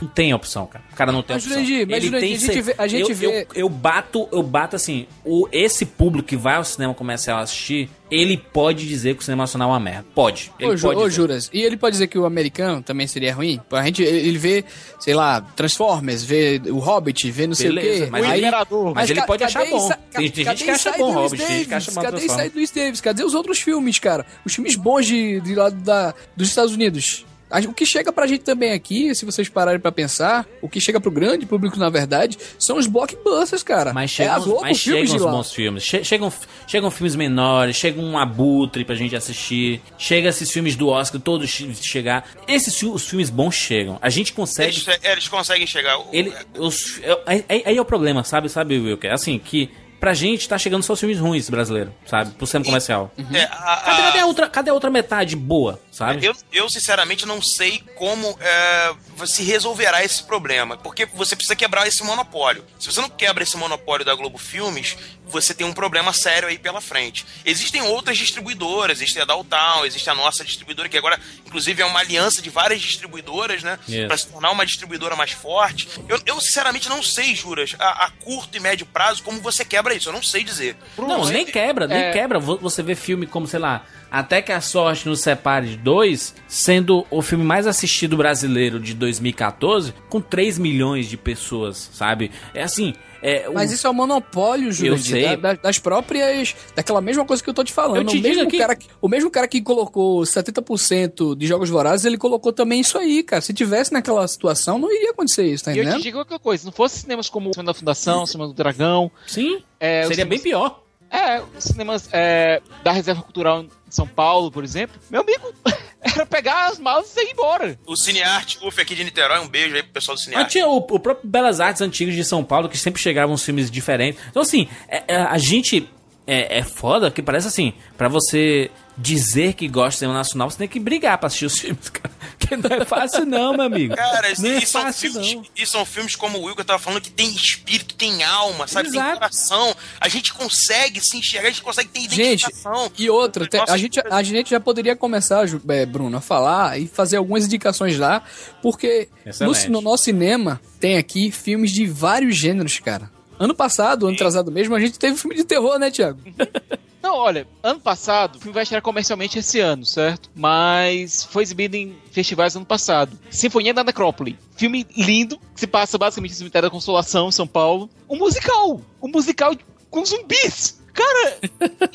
não tem opção, cara. O cara não tem Mas, opção. Jurandir, mas, Ele Jurandir, tem a gente ser- vê- a gente eu, vê- Eu, eu bato, eu bato assim, o, esse público que vai ao cinema comercial assistir, ele pode dizer que o cinema nacional é uma merda. Pode. Ele Ô, pode ô, dizer. Juras, e ele pode dizer que o americano também seria ruim? A gente, ele vê, sei lá, Transformers, vê o Hobbit, vê não sei Beleza, o quê. mas aí, ele- mas ele pode achar bom. Tem- gente que acha bom Hobbit, tem gente que acha mal Cadê Lewis Davis? Cadê os outros filmes, cara? Os filmes bons de, de lá da, dos Estados Unidos. A- O que chega pra gente também aqui, se vocês pararem pra pensar, o que chega pro grande público, na verdade, são os blockbusters, cara. Mas é a chegam, Globo mas Filmes chegam os lá. bons filmes. Che- chegam, chegam filmes menores, chega um abutre pra gente assistir. Chega esses filmes do Oscar, todos che- chegar. Esses os filmes bons chegam. A gente consegue. Eles, eles conseguem chegar. Ele, os, é- aí, aí- aí é o problema, sabe, sabe, Wilker? Assim, que pra gente tá chegando só os filmes ruins brasileiros, sabe? Pro cinema comercial. é, a- Cadê, a- cadê, a outra, cadê a outra metade boa, sabe? Eu, eu, sinceramente, não sei como é, se resolverá esse problema. Porque você precisa quebrar esse monopólio. Se você não quebra esse monopólio da Globo Filmes, você tem um problema sério aí pela frente. Existem outras distribuidoras, existe a Downtown, existe a nossa distribuidora, que agora, inclusive, é uma aliança de várias distribuidoras, né? Isso. Pra se tornar uma distribuidora mais forte. Eu, eu, sinceramente, não sei, Juras, a, a curto e médio prazo, como você quebra isso. Eu não sei dizer. Não, nem quebra, nem é- quebra. Vo- Você vê filme como, sei lá, Até que a Sorte nos separe de dois, sendo o filme mais assistido brasileiro de 2014, com 3 milhões de pessoas, sabe? É assim. É, o- Mas isso é um monopólio, Júlio, sei. da- da- das próprias. Daquela mesma coisa que eu tô te falando. Eu te o, mesmo digo que- cara, que- o mesmo cara que colocou 70% de jogos vorazes, ele colocou também isso aí, cara. Se tivesse naquela situação, não iria acontecer isso, tá E eu entendendo? te digo outra coisa, se não fosse cinemas como o Cinema da Fundação, o Cinema do Dragão, Sim, é, seria bem cinemas- pior. É, os cinemas é, da Reserva Cultural São Paulo, por exemplo, meu amigo, era pegar as malas e ir embora. O Cinearte, UF aqui de Niterói, um beijo aí pro pessoal do Mas Cinearte. tinha o, o próprio Belas Artes Antigas de São Paulo, que sempre chegavam uns filmes diferentes. Então, assim, é- é- a gente é, é foda que parece assim, pra você dizer que gosta de cinema nacional, você tem que brigar pra assistir os filmes, cara. Que não é fácil, não, meu amigo. Cara, não é são fácil, filmes, não. e são filmes como o Wilker tava falando que tem espírito, tem alma, sabe? Tem Exato. coração. A gente consegue se enxergar, a gente consegue ter Gente, identificação. e outra, a, gente, a gente já poderia começar, é, Bruno, a falar e fazer algumas indicações lá, porque no, no nosso cinema tem aqui filmes de vários gêneros, cara. Ano passado, ano atrasado mesmo, a gente teve filme de terror, né, Thiago? Não, olha, ano passado, o filme vai estrear comercialmente esse ano, certo? Mas foi exibido em festivais ano passado. Sinfonia da Necrópole. Filme lindo, que se passa basicamente no cemitério da Consolação, em São Paulo. Um musical! Um musical com zumbis! Cara,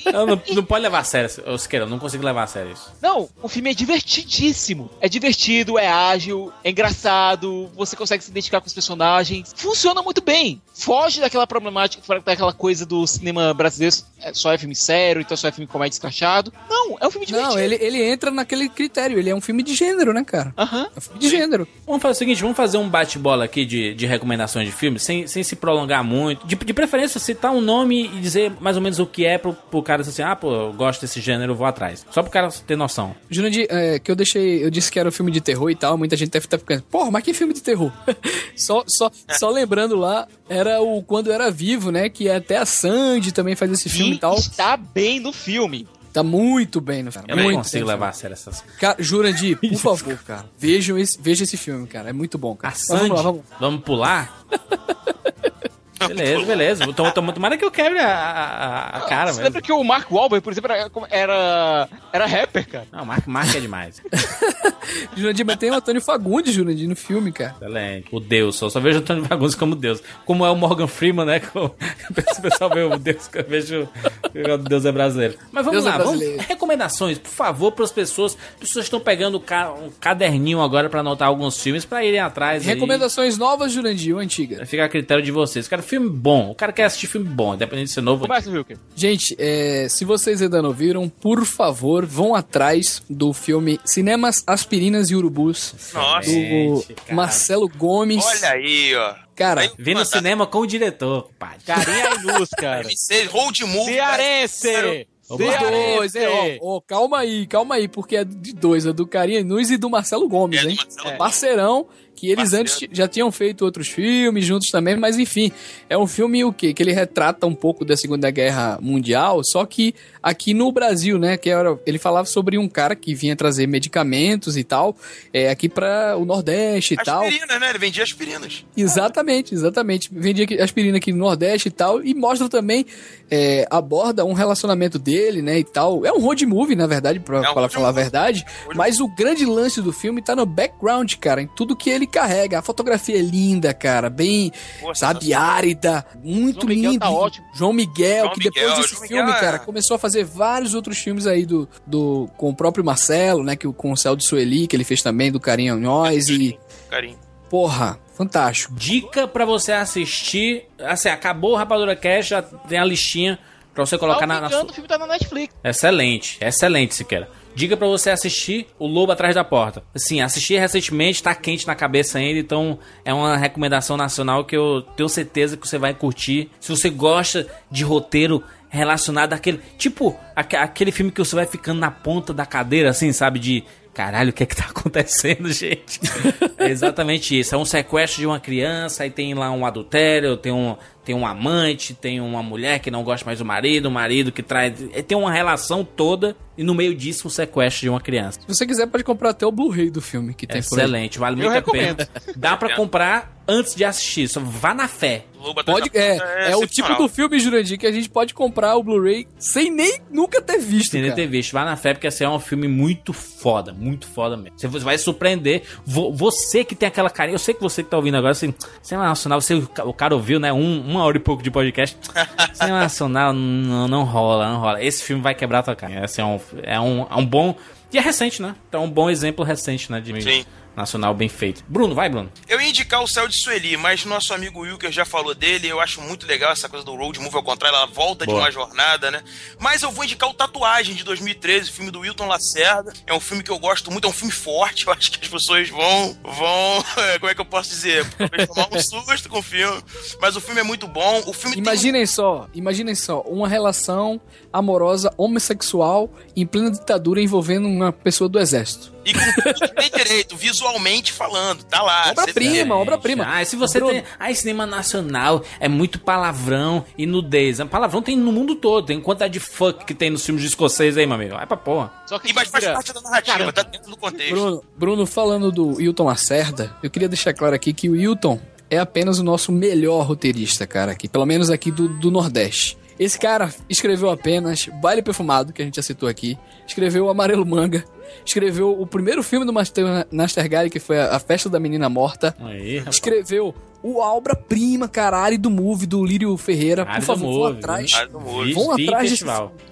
Não, não, não pode levar a sério, Siqueira, eu não consigo levar a sério isso. não, o filme é divertidíssimo. É divertido, é ágil, é engraçado, você consegue se identificar com os personagens. Funciona muito bem. Foge daquela problemática, daquela coisa do cinema brasileiro, é, só é filme sério, então só é filme comédia escrachado. Não, é um filme divertido. Não, ele, ele entra naquele critério, ele é um filme de gênero, né, cara? Aham. É um filme de gênero. Vamos fazer o seguinte, vamos fazer um bate-bola aqui de, de recomendações de filmes, sem, sem se prolongar muito. De, de preferência, citar um nome e dizer mais ou menos o que é pro, pro cara dizer assim, ah, pô, eu gosto desse gênero, eu vou atrás. Só pro cara ter noção. Jurandir, é, que eu deixei, eu disse que era um filme de terror e tal, muita gente deve estar ficando, porra, mas que filme de terror? só, só, só lembrando lá, era o Quando Era Vivo, né, que até a Sandy também faz esse filme e tal. está bem no filme. Tá muito bem no filme. Eu não muito consigo bem. levar a sério essas Cara, Jurandir, por favor, cara, vejam esse, veja esse filme, cara, é muito bom, cara. A Sandy, vamos lá, vamos. vamos pular? beleza, beleza. Tom- tom- Tomara que eu quebre a, a, a cara, Você lembra que o Mark Wahlberg, por exemplo, era, era, era rapper, cara? Não, Mark, Mark é demais. Jurandir, mas tem o Antônio Fagundes, Jurandir, no filme, cara. Excelente. O Deus, só, só vejo o Antônio Fagundes como Deus. Como é o Morgan Freeman, né? Como, o pessoal vê o Deus, que eu vejo o Deus é brasileiro. Mas vamos Deus é lá, vamos, brasileiro. recomendações, por favor, para as pessoas. As pessoas estão pegando um caderninho agora para anotar alguns filmes para irem atrás. aí. Recomendações novas, Jurandir, ou antiga? Fica a critério de vocês. Cara, filme bom. O cara quer assistir filme bom, independente de ser novo. Começa, Wilker. Gente, é, se vocês ainda não viram, por favor, vão atrás do filme Cinemas, Aspirinas e Urubus, Nossa. do cara. Marcelo Gomes. Olha aí, ó. Cara, Vi no cinema com o diretor, pai. Carinha e luz, cara. MC, road movie. Cearense! os dois, é, ó, ó, calma aí, calma aí, porque é de dois, é do Carinha Nunes e do Marcelo Gomes, É, do hein? Marcelo Gomes. Parceirão, que eles Parceiro. antes já tinham feito outros filmes juntos também, mas enfim, é um filme o quê? Que ele retrata um pouco da Segunda Guerra Mundial, só que aqui no Brasil, né, que era, ele falava sobre um cara que vinha trazer medicamentos e tal, é, aqui para o Nordeste e tal. Aspirinas, né? Ele vendia aspirinas. Exatamente, exatamente. Vendia aspirina aqui no Nordeste e tal. E mostra também, é, aborda um relacionamento dele, né, e tal. É um road movie, na verdade, pra, É um pra falar a movie. verdade. Road Mas o grande lance do filme tá no background, cara. Em tudo que ele carrega. A fotografia é linda, cara. Bem, Pô, sabe, árida. Muito João Miguel lindo. tá ótimo. João Miguel, João que depois Miguel, desse João filme, Miguel é- cara, começou a fazer vários outros filmes aí do, do com o próprio Marcelo, né? Que, o- com o Céu de Sueli, que ele fez também, do Carinho Nós. E, Carinho. porra, fantástico. Dica pra você assistir. Assim, acabou o Rapadura Cash, já tem a listinha pra você colocar na, Salvo na engano, sua. o filme tá na Netflix. Excelente, excelente, Siqueira. Dica pra você assistir O Lobo Atrás da Porta. Assim, assisti recentemente, tá quente na cabeça ainda, então é uma recomendação nacional que eu tenho certeza que você vai curtir. Se você gosta de roteiro relacionado àquele. Tipo, aque- aquele filme que você vai ficando na ponta da cadeira, assim, sabe? De. Caralho, o que é que tá acontecendo, gente? é exatamente isso. É um sequestro de uma criança, aí tem lá um adultério, tem um, tem um amante, tem uma mulher que não gosta mais do marido, o marido que traz. é, Tem uma relação toda e no meio disso um sequestro de uma criança. Se você quiser, pode comprar até o Blu-ray do filme que tem por aí. Excelente, vale muito a pena. Dá pra comprar antes de assistir, só vá na fé. Pode, da é, Porta é, o tipo do filme, Jurandir, que a gente pode comprar o Blu-ray sem nem nunca ter visto, Sem nem ter visto, vá na fé, porque assim, é um filme muito foda, muito foda mesmo. Você vai surpreender. Vo- Você que tem aquela carinha, eu sei que você que tá ouvindo agora, assim, Cinema Nacional, você, o cara ouviu, né? Um, uma hora e pouco de podcast. Cinema Nacional não, não rola, não rola. Esse filme vai quebrar a tua cara. Assim, é, um, é, um, é um bom. E é recente, né? Então é um bom exemplo recente, né? De Sim. Nacional bem feito. Bruno, vai, Bruno. Eu ia indicar o Céu de Sueli, mas nosso amigo Wilker já falou dele. Eu acho muito legal essa coisa do road movie ao contrário, ela volta de Boa. uma jornada, né? Mas eu vou indicar o Tatuagem de 2013, o filme do Wilton Lacerda. É um filme que eu gosto muito, é um filme forte. Eu acho que as pessoas vão, vão, como é que eu posso dizer, talvez tomar um susto com o filme. Mas o filme é muito bom. O filme tem Imaginem só, imaginem só, uma relação amorosa homossexual em plena ditadura envolvendo uma pessoa do exército. E com tudo que tem direito, visualmente falando, tá lá. Obra-prima, obra-prima. Ah, se você Bruno. tem. Ah, cinema nacional é muito palavrão e nudez. Palavrão tem no mundo todo. Tem quantidade de fuck que tem nos filmes de escocês aí, meu amigo. Vai pra porra. Só que E mas faz parte da narrativa, Caramba. tá dentro do contexto. Bruno, Bruno, falando do Wilton Lacerda, eu queria deixar claro aqui que o Wilton é apenas o nosso melhor roteirista, cara, aqui, pelo menos aqui do, do Nordeste. Esse cara escreveu apenas Baile Perfumado, que a gente já citou aqui, escreveu Amarelo Manga, escreveu o primeiro filme do Master Nastergalli, que foi a, Festa da Menina Morta, Aí, escreveu o obra-prima, cara, do Movie, do Lírio Ferreira, por favor, vão atrás. Movie. Vi- Vão atrás desse.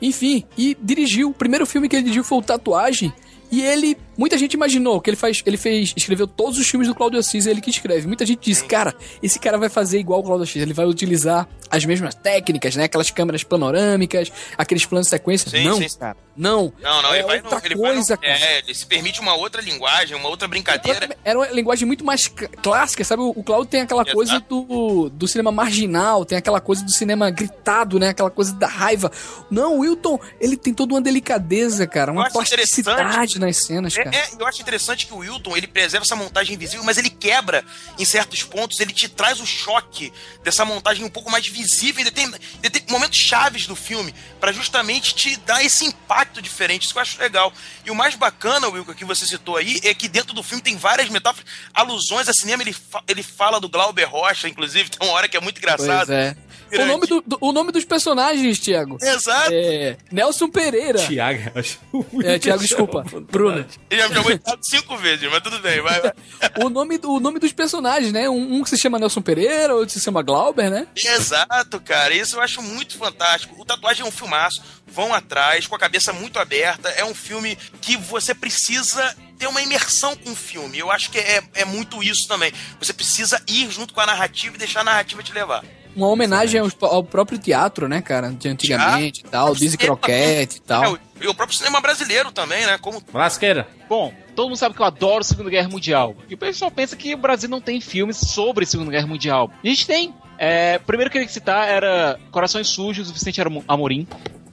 Enfim, e dirigiu. O primeiro filme que ele dirigiu foi o Tatuagem. E ele, muita gente imaginou que ele faz, ele fez, escreveu todos os filmes do Claudio Assis, é ele que escreve. Muita gente disse, cara, esse cara vai fazer igual o Claudio Assis, ele vai utilizar as mesmas técnicas, né? Aquelas câmeras panorâmicas, aqueles planos de sequência. Sim, não, sim, cara, não. Não, não, é ele vai outra no, ele coisa, vai no. É, ele se permite uma outra linguagem, uma outra brincadeira. Era uma linguagem muito mais cl- clássica, sabe? O Claudio tem aquela Exato. coisa do, do cinema marginal, tem aquela coisa do cinema gritado, né? Aquela coisa da raiva. Não, o Wilton, ele tem toda uma delicadeza, cara, uma plasticidade nas cenas, É, cara. É, eu acho interessante que o Wilton ele preserva essa montagem invisível, mas ele quebra em certos pontos, ele te traz o choque dessa montagem um pouco mais visível em determin- em determin- momentos chaves do filme, pra justamente te dar esse impacto diferente. Isso que eu acho legal. E o mais bacana, Wilton, que você citou aí, é que dentro do filme tem várias metáforas, alusões a cinema. Ele, fa- ele fala do Glauber Rocha, inclusive, tem uma hora que é muito Pois engraçado. é. O nome, do, do- o nome dos personagens, Thiago, Exato. é Nelson Pereira. Tiago, eu acho. É, Thiago, desculpa. Bruno. Ele já me chamou cinco vezes, mas tudo bem, vai, vai. O nome, do- o nome dos personagens, né? Um, um que se chama Nelson Pereira, outro se chama Glauber, né? Exato, cara. Isso eu acho muito fantástico. O Tatuagem é um filmaço. Vão atrás, com a cabeça muito aberta. É um filme que você precisa ter uma imersão com o filme. Eu acho que é, é muito isso também. Você precisa ir junto com a narrativa e deixar a narrativa te levar. Uma homenagem ao, ao próprio teatro, né, cara? De antigamente e tal, Dizzy Croquette e É, tal. o- e o próprio cinema brasileiro também, né? Como Lasqueira. Bom, todo mundo sabe que eu adoro Segunda Guerra Mundial. E o pessoal pensa que o Brasil não tem filmes sobre Segunda Guerra Mundial. A gente tem. É, o primeiro que eu queria citar era Corações Sujos, do Vicente Amo- Amorim.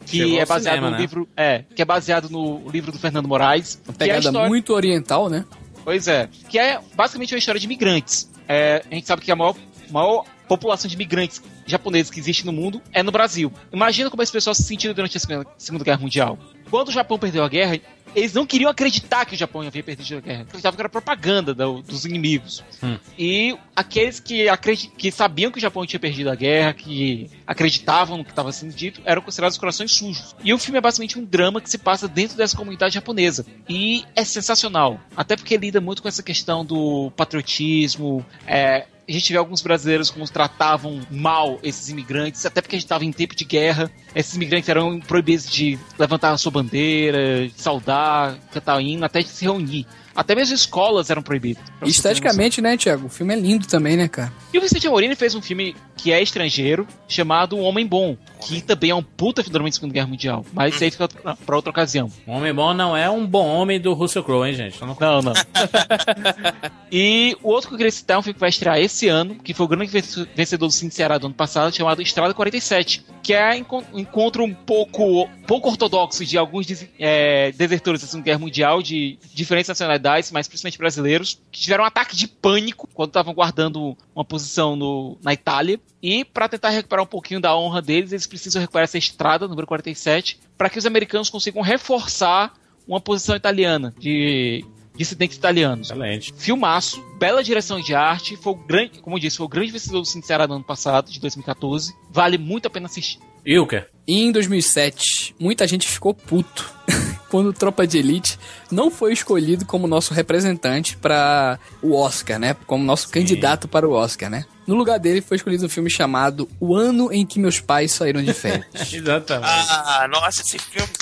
Que Chegou é baseado cinema, no né? livro. É, que é baseado no livro do Fernando Moraes. Uma que é pegada história- muito oriental, né? Pois é. Que é basicamente uma história de imigrantes. É, a gente sabe que a maior, maior população de imigrantes japoneses que existe no mundo é no Brasil. Imagina como esse pessoal se sentiu durante a Segunda Guerra Mundial. Quando o Japão perdeu a guerra, eles não queriam acreditar que o Japão havia perdido a guerra. Acreditavam que era propaganda do- dos inimigos. Hum. E aqueles que, acredi- que sabiam que o Japão tinha perdido a guerra, que acreditavam no que estava sendo dito, eram considerados corações sujos. E o filme é basicamente um drama que se passa dentro dessa comunidade japonesa. E é sensacional. Até porque lida muito com essa questão do patriotismo. é, a gente vê alguns brasileiros como tratavam mal esses imigrantes, até porque a gente estava em tempo de guerra. Esses imigrantes eram proibidos de levantar a sua bandeira, de saudar, cantar hino, até de se reunir. Até mesmo escolas eram proibidas. esteticamente, né, Thiago? O filme é lindo também, né, cara? E o Vicente Amorini fez um filme que é estrangeiro, chamado Um Homem Bom, que também é um puta drama de Segunda Guerra Mundial. Mas isso aí fica pra outra ocasião. Um homem bom não é um bom homem do Russell Crowe, hein, gente? Não- Não, não. e o outro que eu queria citar é um filme que vai estrear esse ano, que foi o grande venc- vencedor do Cine Ceará do ano passado, chamado Estrada 47, que é um encontro um pouco, pouco ortodoxo de alguns é, desertores da Segunda Guerra Mundial, de diferentes nacionalidades, mas principalmente brasileiros, que tiveram um ataque de pânico quando estavam guardando uma posição no- na Itália. E para tentar recuperar um pouquinho da honra deles, eles precisam recuperar essa estrada, número 47, para que os americanos consigam reforçar uma posição italiana de dissidentes italianos. Excelente. Filmaço, bela direção de arte, foi o grande, como eu disse, foi o grande vencedor do Cine Ceará do ano passado, de 2014. Vale muito a pena assistir. E em 2007, muita gente ficou puto quando Tropa de Elite não foi escolhido como nosso representante para o Oscar, né? Como nosso candidato para o Oscar, né? No lugar dele foi escolhido um filme chamado O Ano em que Meus Pais Saíram de Férias. Exatamente. Ah, nossa, esse filme.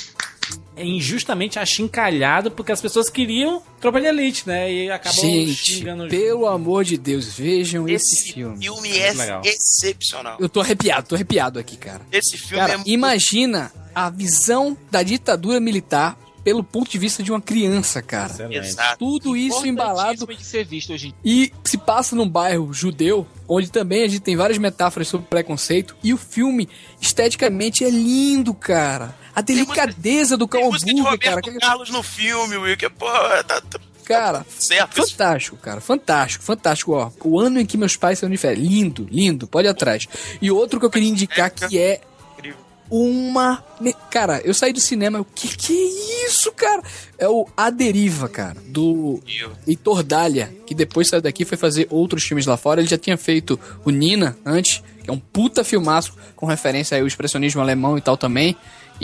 É injustamente achincalhado porque as pessoas queriam Tropa de Elite, né? E acabam gente, xingando pelo amor de Deus, vejam esse, Esse filme. filme é legal. excepcional. Eu tô arrepiado, tô arrepiado aqui, cara. Esse filme Cara, é muito imagina a visão da ditadura militar pelo ponto de vista de uma criança, cara. Excelente. exato. Tudo isso embalado de ser visto hoje. E se passa num bairro judeu, onde também a gente tem várias metáforas sobre preconceito. E o filme, esteticamente, é lindo, cara. A delicadeza do Hambúrguer, Roberto cara. Carlos no filme, Wilker. Pô, tá, tá Cara, certo. fantástico, cara. Fantástico, fantástico. Ó, o ano em que meus pais saíram de férias. Lindo, lindo. Pode ir atrás. E outro que eu queria indicar que é Incrível. uma. Cara, eu saí do cinema. O que que é isso, cara? É o A Deriva, cara. Do Heitor Dália, que depois saiu daqui e foi fazer outros filmes lá fora. Ele já tinha feito o Nina antes, que é um puta filmaço com referência aí ao expressionismo alemão e tal também.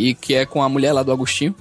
E que é com a mulher lá do Agostinho.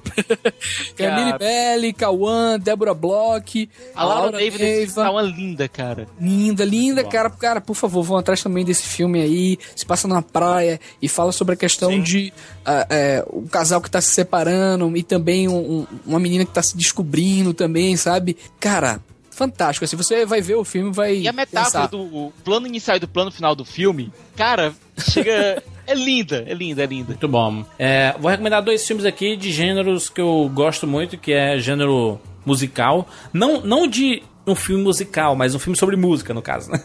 Camille Belli, Cauã, Débora Bloch, A Laura Laura David Neiva. tá uma linda, cara. Linda, linda, cara. Cara, por favor, vão atrás também desse filme aí. Se passa na praia e fala sobre a questão de ah, é, o casal que tá se separando e também um- um- uma menina que tá se descobrindo também, sabe? Cara, fantástico. Assim, você vai ver o filme, vai. E a metáfora pensar. do plano inicial e do plano final do filme, cara, chega. é linda, é linda, é linda. Muito bom. É, vou recomendar dois filmes aqui de gêneros que eu gosto muito, que é gênero musical. Não, não de um filme musical, mas um filme sobre música, no caso, né?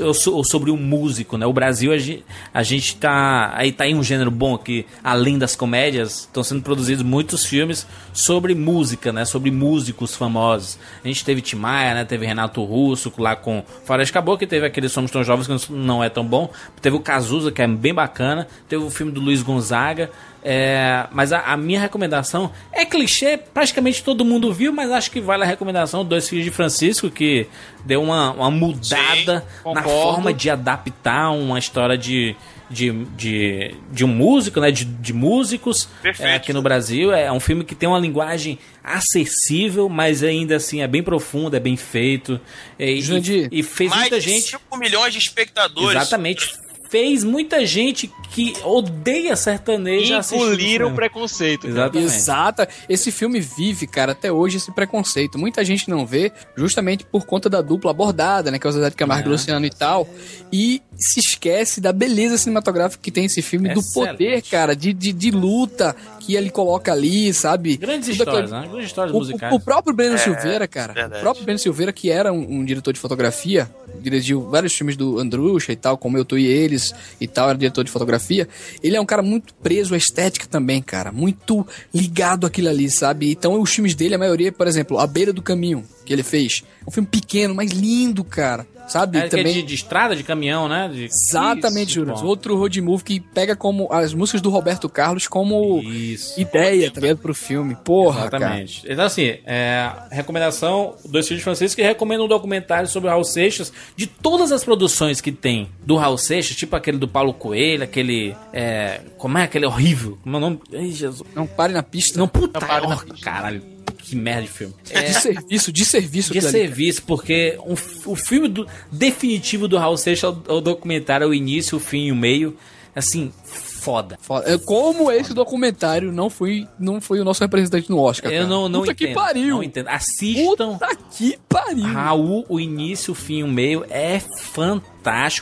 Eu sou sobre um músico, né? O Brasil, a gente, a gente tá. Aí tá em um gênero bom que, além das comédias, estão sendo produzidos muitos filmes sobre música, né? Sobre músicos famosos. A gente teve Tim Maia, né? Teve Renato Russo lá com Faroeste Caboclo, que teve aquele Somos Tão Jovens, que não é tão bom. Teve o Cazuza, que é bem bacana. Teve o filme do Luiz Gonzaga. É, mas a, a minha recomendação é clichê, praticamente todo mundo viu, mas acho que vale a recomendação Dois Filhos de Francisco, que deu uma, uma mudada na concordo. forma de adaptar uma história de, de, de, de um músico, né? De, de músicos Perfeito. é, aqui no Brasil. É um filme que tem uma linguagem acessível, mas ainda assim é bem profundo, é bem feito. É, E, e, e fez Mais muita gente. 5 milhões de espectadores. Exatamente. Fez muita gente que odeia sertanejo Engoliram o preconceito. Exatamente. Exata. Esse filme vive, cara, até hoje esse preconceito. Muita gente não vê, justamente por conta da dupla abordada, né? Que é o Zé de Camargo e É. Luciano e tal. E se esquece da beleza cinematográfica que tem esse filme, do Excelente. poder, cara, de, de, de luta que ele coloca ali, sabe? Grandes Tudo histórias, aquilo- né? Grandes histórias O, musicais. o- o próprio Breno Silveira, cara, verdade. o próprio Breno Silveira, que era um, um diretor de fotografia, dirigiu vários filmes do Andrucha e tal, como Eu, Tu e Eles e tal, era diretor de fotografia. Ele é um cara muito preso à estética também, cara, muito ligado àquilo ali, sabe? Então os filmes dele, a maioria, por exemplo, A Beira do Caminho, que ele fez. É um filme pequeno, mas lindo, cara. Sabe? É, é Também. de, de estrada, de caminhão, né? De- Exatamente, bom. Outro road movie que pega como as músicas do Roberto Carlos como Isso. ideia, tá ligado? Pro filme. Porra, cara. Exatamente. Então, assim, é, recomendação: Dois Filhos Franceses que recomenda um documentário sobre o Raul Seixas. De todas as produções que tem do Raul Seixas, tipo aquele do Paulo Coelho, aquele. É, como é aquele horrível? Como é o nome? Ai, Jesus. Não pare na pista. Não, puta, Não, para na oh, caralho. Que merda de filme. De serviço, de serviço. De aquilo ali. serviço, porque um o filme do- definitivo do Raul Seixas é o, é o documentário, é o início, o fim e o meio. Assim, foda. Foda. É, Como esse documentário não foi, não foi o nosso representante no Oscar. Eu cara. não, não Puta entendo. que pariu. Não entendo. Assistam. Puta que pariu. Raul, o início, o fim e o meio é fantástico.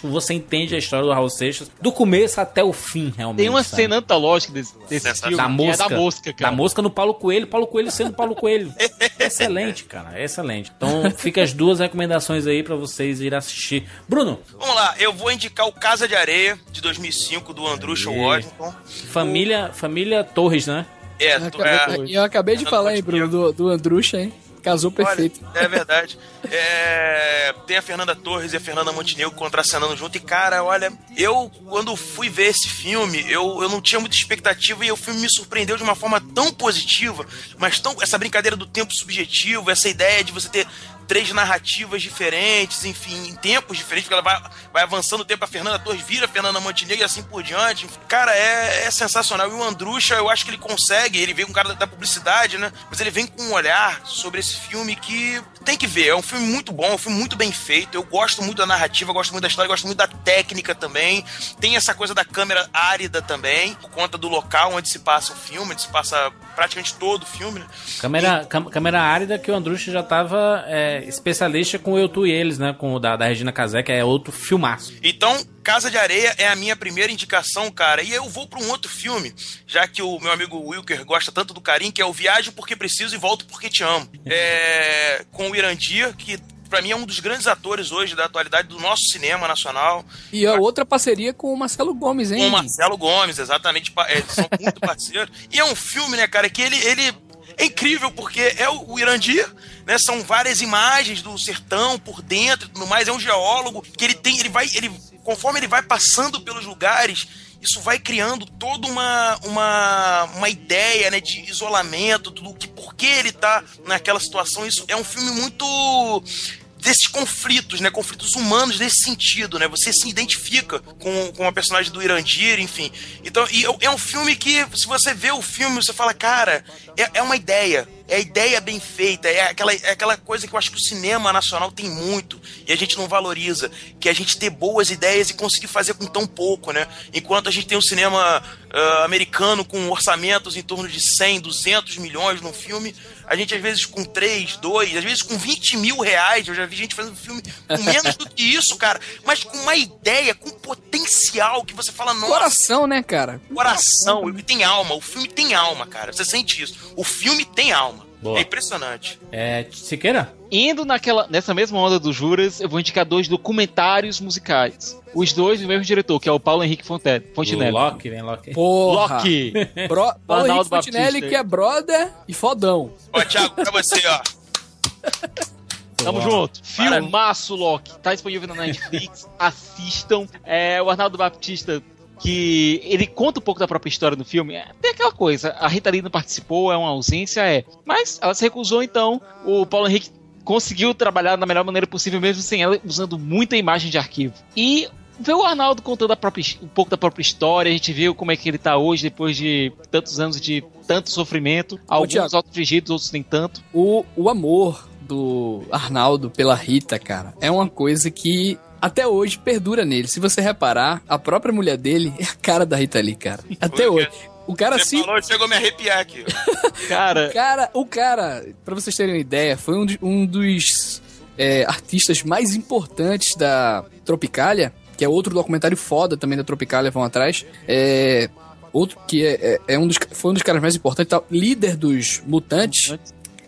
Você entende a história do Raul Seixas do começo até o fim, realmente. Tem uma sabe? cena antológica desse, desse filme. da que mosca. É da mosca, cara. Da mosca no Paulo Coelho. Paulo Coelho sendo Paulo Coelho. excelente, cara. Excelente. Então fica as duas recomendações aí pra vocês irem assistir. Bruno, Vamos lá, eu vou indicar o Casa de Areia, de 2005, do Andrusha. Washington. família, família Torres, né? É, Eu tu- acabei, é, eu acabei de falar, hein, Bruno, do, do Andrucha, hein? Casou perfeito. Olha, é verdade. É, tem a Fernanda Torres e a Fernanda Montenegro contracenando junto. E, cara, olha, eu, quando fui ver esse filme, eu, eu não tinha muita expectativa e o filme me surpreendeu de uma forma tão positiva, mas tão. Essa brincadeira do tempo subjetivo, essa ideia de você ter três narrativas diferentes, enfim, em tempos diferentes, porque ela vai, vai avançando o tempo, a Fernanda Torres vira a Fernanda Montenegro e assim por diante. Cara, é, é sensacional. E o Andrucha, eu acho que ele consegue, ele vem com um cara da, da publicidade, né? Mas ele vem com um olhar sobre esse filme que tem que ver. É um filme muito bom, é um filme muito bem feito. Eu gosto muito da narrativa, gosto muito da história, gosto muito da técnica também. Tem essa coisa da câmera árida também, por conta do local onde se passa o filme, onde se passa praticamente todo o filme, né? Câmera, cam- câmera árida que o Andrucha já tava é, especialista com Eu, Tu e Eles, né? Com o da, da Regina Casé, que é outro filmaço. Então, Casa de Areia é a minha primeira indicação, cara. E eu vou para um outro filme, já que o meu amigo Wilker gosta tanto do Carim, que é o Viajo Porque Preciso e Volto Porque Te Amo. É, com o Irandir, que pra mim é um dos grandes atores hoje da atualidade do nosso cinema nacional. E a outra parceria com o Marcelo Gomes, hein? Com o Marcelo Gomes, exatamente. é, Eles são muito parceiros. E é um filme, né, cara, que ele, ele é incrível, porque é o, Irandir, né? São várias imagens do sertão por dentro e tudo mais. É um geólogo que ele tem. Ele vai. Ele, conforme ele vai passando pelos lugares. Isso vai criando toda uma, uma, uma ideia né, de isolamento, tudo que por que ele tá naquela situação. Isso é um filme muito desses conflitos, né? Conflitos humanos nesse sentido, né? Você se identifica com, com a personagem do Irandir, enfim. Então, e é um filme que, se você vê o filme, você fala, cara, é, é uma ideia. É a ideia bem feita, é aquela, é aquela coisa que eu acho que o cinema nacional tem muito e a gente não valoriza, que é a gente ter boas ideias e conseguir fazer com tão pouco, né? Enquanto a gente tem um cinema ah, americano com orçamentos em torno de 100, 200 milhões num filme, a gente às vezes com 3, 2, às vezes com 20 mil reais, eu já vi gente fazendo filme com menos do que isso, cara, mas com uma ideia, com potencial que você fala, nossa, Coração, né, cara? coração, ele tem alma, o filme tem alma, cara, você sente isso, o filme tem alma. Boa. É impressionante. É, Siqueira? Indo naquela, nessa mesma onda dos Juras, eu vou indicar dois documentários musicais. Os dois do mesmo diretor, que é o Paulo Henrique Fonte- Fontinelli. Loki, vem Loki. Porra. Loki. Bro... Paulo Henrique Fontinelli, Batista. que é brother e fodão. Ó, Thiago, pra você, ó. Tamo junto. Filmaço Loki. Tá disponível na Netflix. Assistam. É, o Arnaldo Baptista, que ele conta um pouco da própria história do filme. É, tem aquela coisa, a Rita Lee não participou, é uma ausência, é. Mas ela se recusou, então. O Paulo Henrique conseguiu trabalhar da melhor maneira possível, mesmo sem ela, usando muita imagem de arquivo. E ver o Arnaldo contando a própria, um pouco da própria história, a gente viu como é que ele tá hoje, depois de tantos anos de tanto sofrimento. Alguns Thiago. auto-infligidos, outros nem tanto. O, o amor do Arnaldo pela Rita, cara, é uma coisa que até hoje perdura nele. Se você reparar, a própria mulher dele é a cara da Rita Lee, cara. Até hoje. O cara Você se falou, chegou a me arrepiar aqui. Cara, Cara, o cara, pra vocês terem uma ideia, foi um, de- um dos é, artistas mais importantes da Tropicália, que é outro documentário foda também da Tropicália, vão atrás. É, outro que é, é- é um dos, foi um dos caras mais importantes, tal, líder dos Mutantes.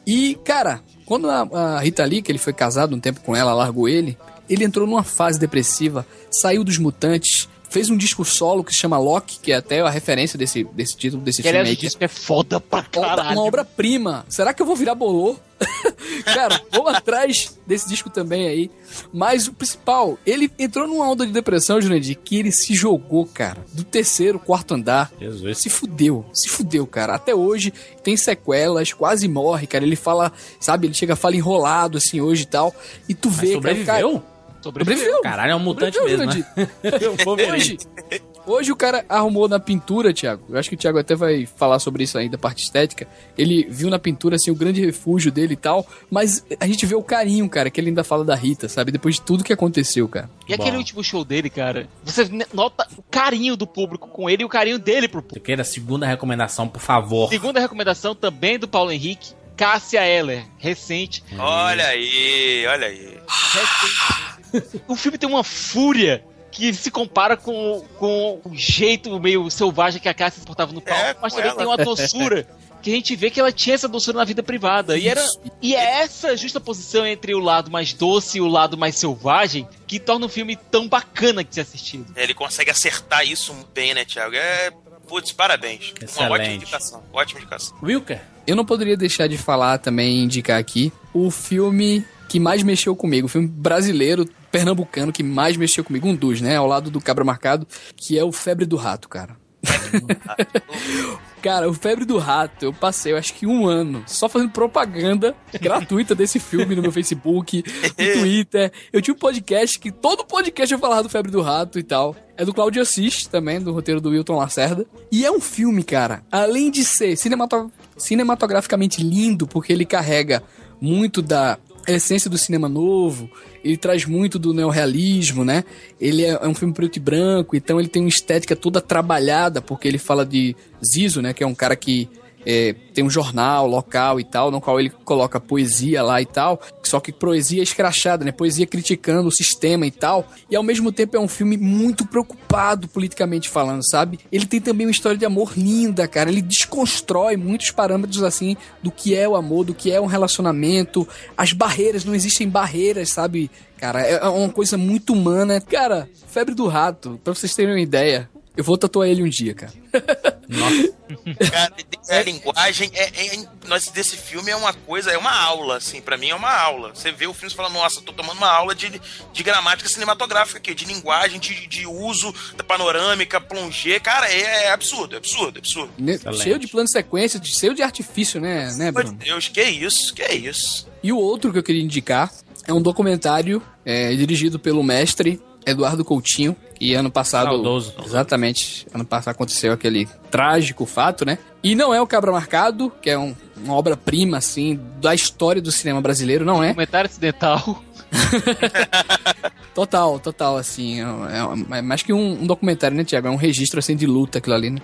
E, cara, quando a, a Rita Lee, que ele foi casado um tempo com ela, largou ele, ele entrou numa fase depressiva, saiu dos Mutantes, fez um disco solo que se chama Loki, que é até a referência desse, desse título desse que filme aí. o que é disco é foda pra caralho. uma obra-prima. Será que eu vou virar bolô? Cara, vou atrás desse disco também aí. Mas o principal, ele entrou numa onda de depressão, Jurandir, que ele se jogou, cara, do terceiro, quarto andar. Jesus. Se fudeu, se fudeu, cara. Até hoje tem sequelas, quase morre, cara. Ele fala, sabe, ele chega, fala enrolado assim hoje e tal. E tu Mas vê, sobreviveu? cara. Sobreviveu. Caralho, é um mutante Sobreviveu, mesmo, né? Vou ver. Hoje, hoje o cara arrumou na pintura, Thiago. Eu acho que o Thiago até vai falar sobre isso aí da parte estética. Ele viu na pintura assim o grande refúgio dele e tal, mas a gente vê o carinho, cara, que ele ainda fala da Rita, sabe? Depois de tudo que aconteceu, cara. E aquele último show dele, cara, você nota o carinho do público com ele e o carinho dele pro público. Eu quero a segunda recomendação, por favor. Segunda recomendação também do Paulo Henrique, Cássia Eller, recente. Olha aí, olha aí. recente. o filme tem uma fúria que se compara com, com o jeito meio selvagem que a Cássia se portava no palco, É, mas também ela. tem uma doçura que a gente vê que ela tinha essa doçura na vida privada. E, era, e é essa justa posição entre o lado mais doce e o lado mais selvagem que torna o filme tão bacana de ser assistido. Ele consegue acertar isso bem, né, Thiago? É. Putz, parabéns. Uma ótima Excelente. indicação. Ótima indicação. Wilker? Eu não poderia deixar de falar também, indicar aqui, o filme que mais mexeu comigo, o filme brasileiro, pernambucano, que mais mexeu comigo, um dos, né, ao lado do Cabra Marcado, que é o Febre do Rato, cara. Cara, o Febre do Rato, eu passei, eu acho que um ano só fazendo propaganda gratuita desse filme no meu Facebook, no Twitter. Eu tinha um podcast que todo podcast eu falava do Febre do Rato e tal. É do Claudio Assis também, do roteiro do Wilton Lacerda. E é um filme, cara, além de ser cinemato- cinematograficamente lindo, porque ele carrega muito da essência do cinema novo, ele traz muito do neorrealismo, né? Ele é, é um filme preto e branco, então ele tem uma estética toda trabalhada, porque ele fala de Zizo, né? Que é um cara que é, tem um jornal local e tal, no qual ele coloca poesia lá e tal, só que poesia escrachada, né? Poesia criticando o sistema e tal. E ao mesmo tempo é um filme muito preocupado politicamente falando, sabe? Ele tem também uma história de amor linda, cara. Ele desconstrói muitos parâmetros assim do que é o amor, do que é um relacionamento. As barreiras, não existem barreiras, sabe? Cara, é é uma coisa muito humana. Cara, Febre do Rato, pra vocês terem uma ideia, eu vou tatuar ele um dia, cara. Cara, a linguagem é, é- é- nós, desse filme é uma coisa, é uma aula, assim, pra mim é uma aula. Você vê o filme e fala, nossa, tô tomando uma aula de, de gramática cinematográfica aqui, de linguagem, de, de uso da panorâmica, plongé. Cara, é, é absurdo, é absurdo, é absurdo. Ne- Excelente. Cheio de plano de sequência, de- cheio de artifício, né, né, Meu Bruno? Deus, que isso, que isso. E o outro que eu queria indicar é um documentário é, dirigido pelo mestre Eduardo Coutinho, que ano passado. Saudoso. Exatamente. Ano passado aconteceu aquele trágico fato, né? E não é o Cabra Marcado, que é um- uma obra-prima, assim, da história do cinema brasileiro, não é? Comentário acidental. Total, total, assim. É, é- é mais que um, um documentário, né, Tiago? É um registro, assim, de luta aquilo ali, né?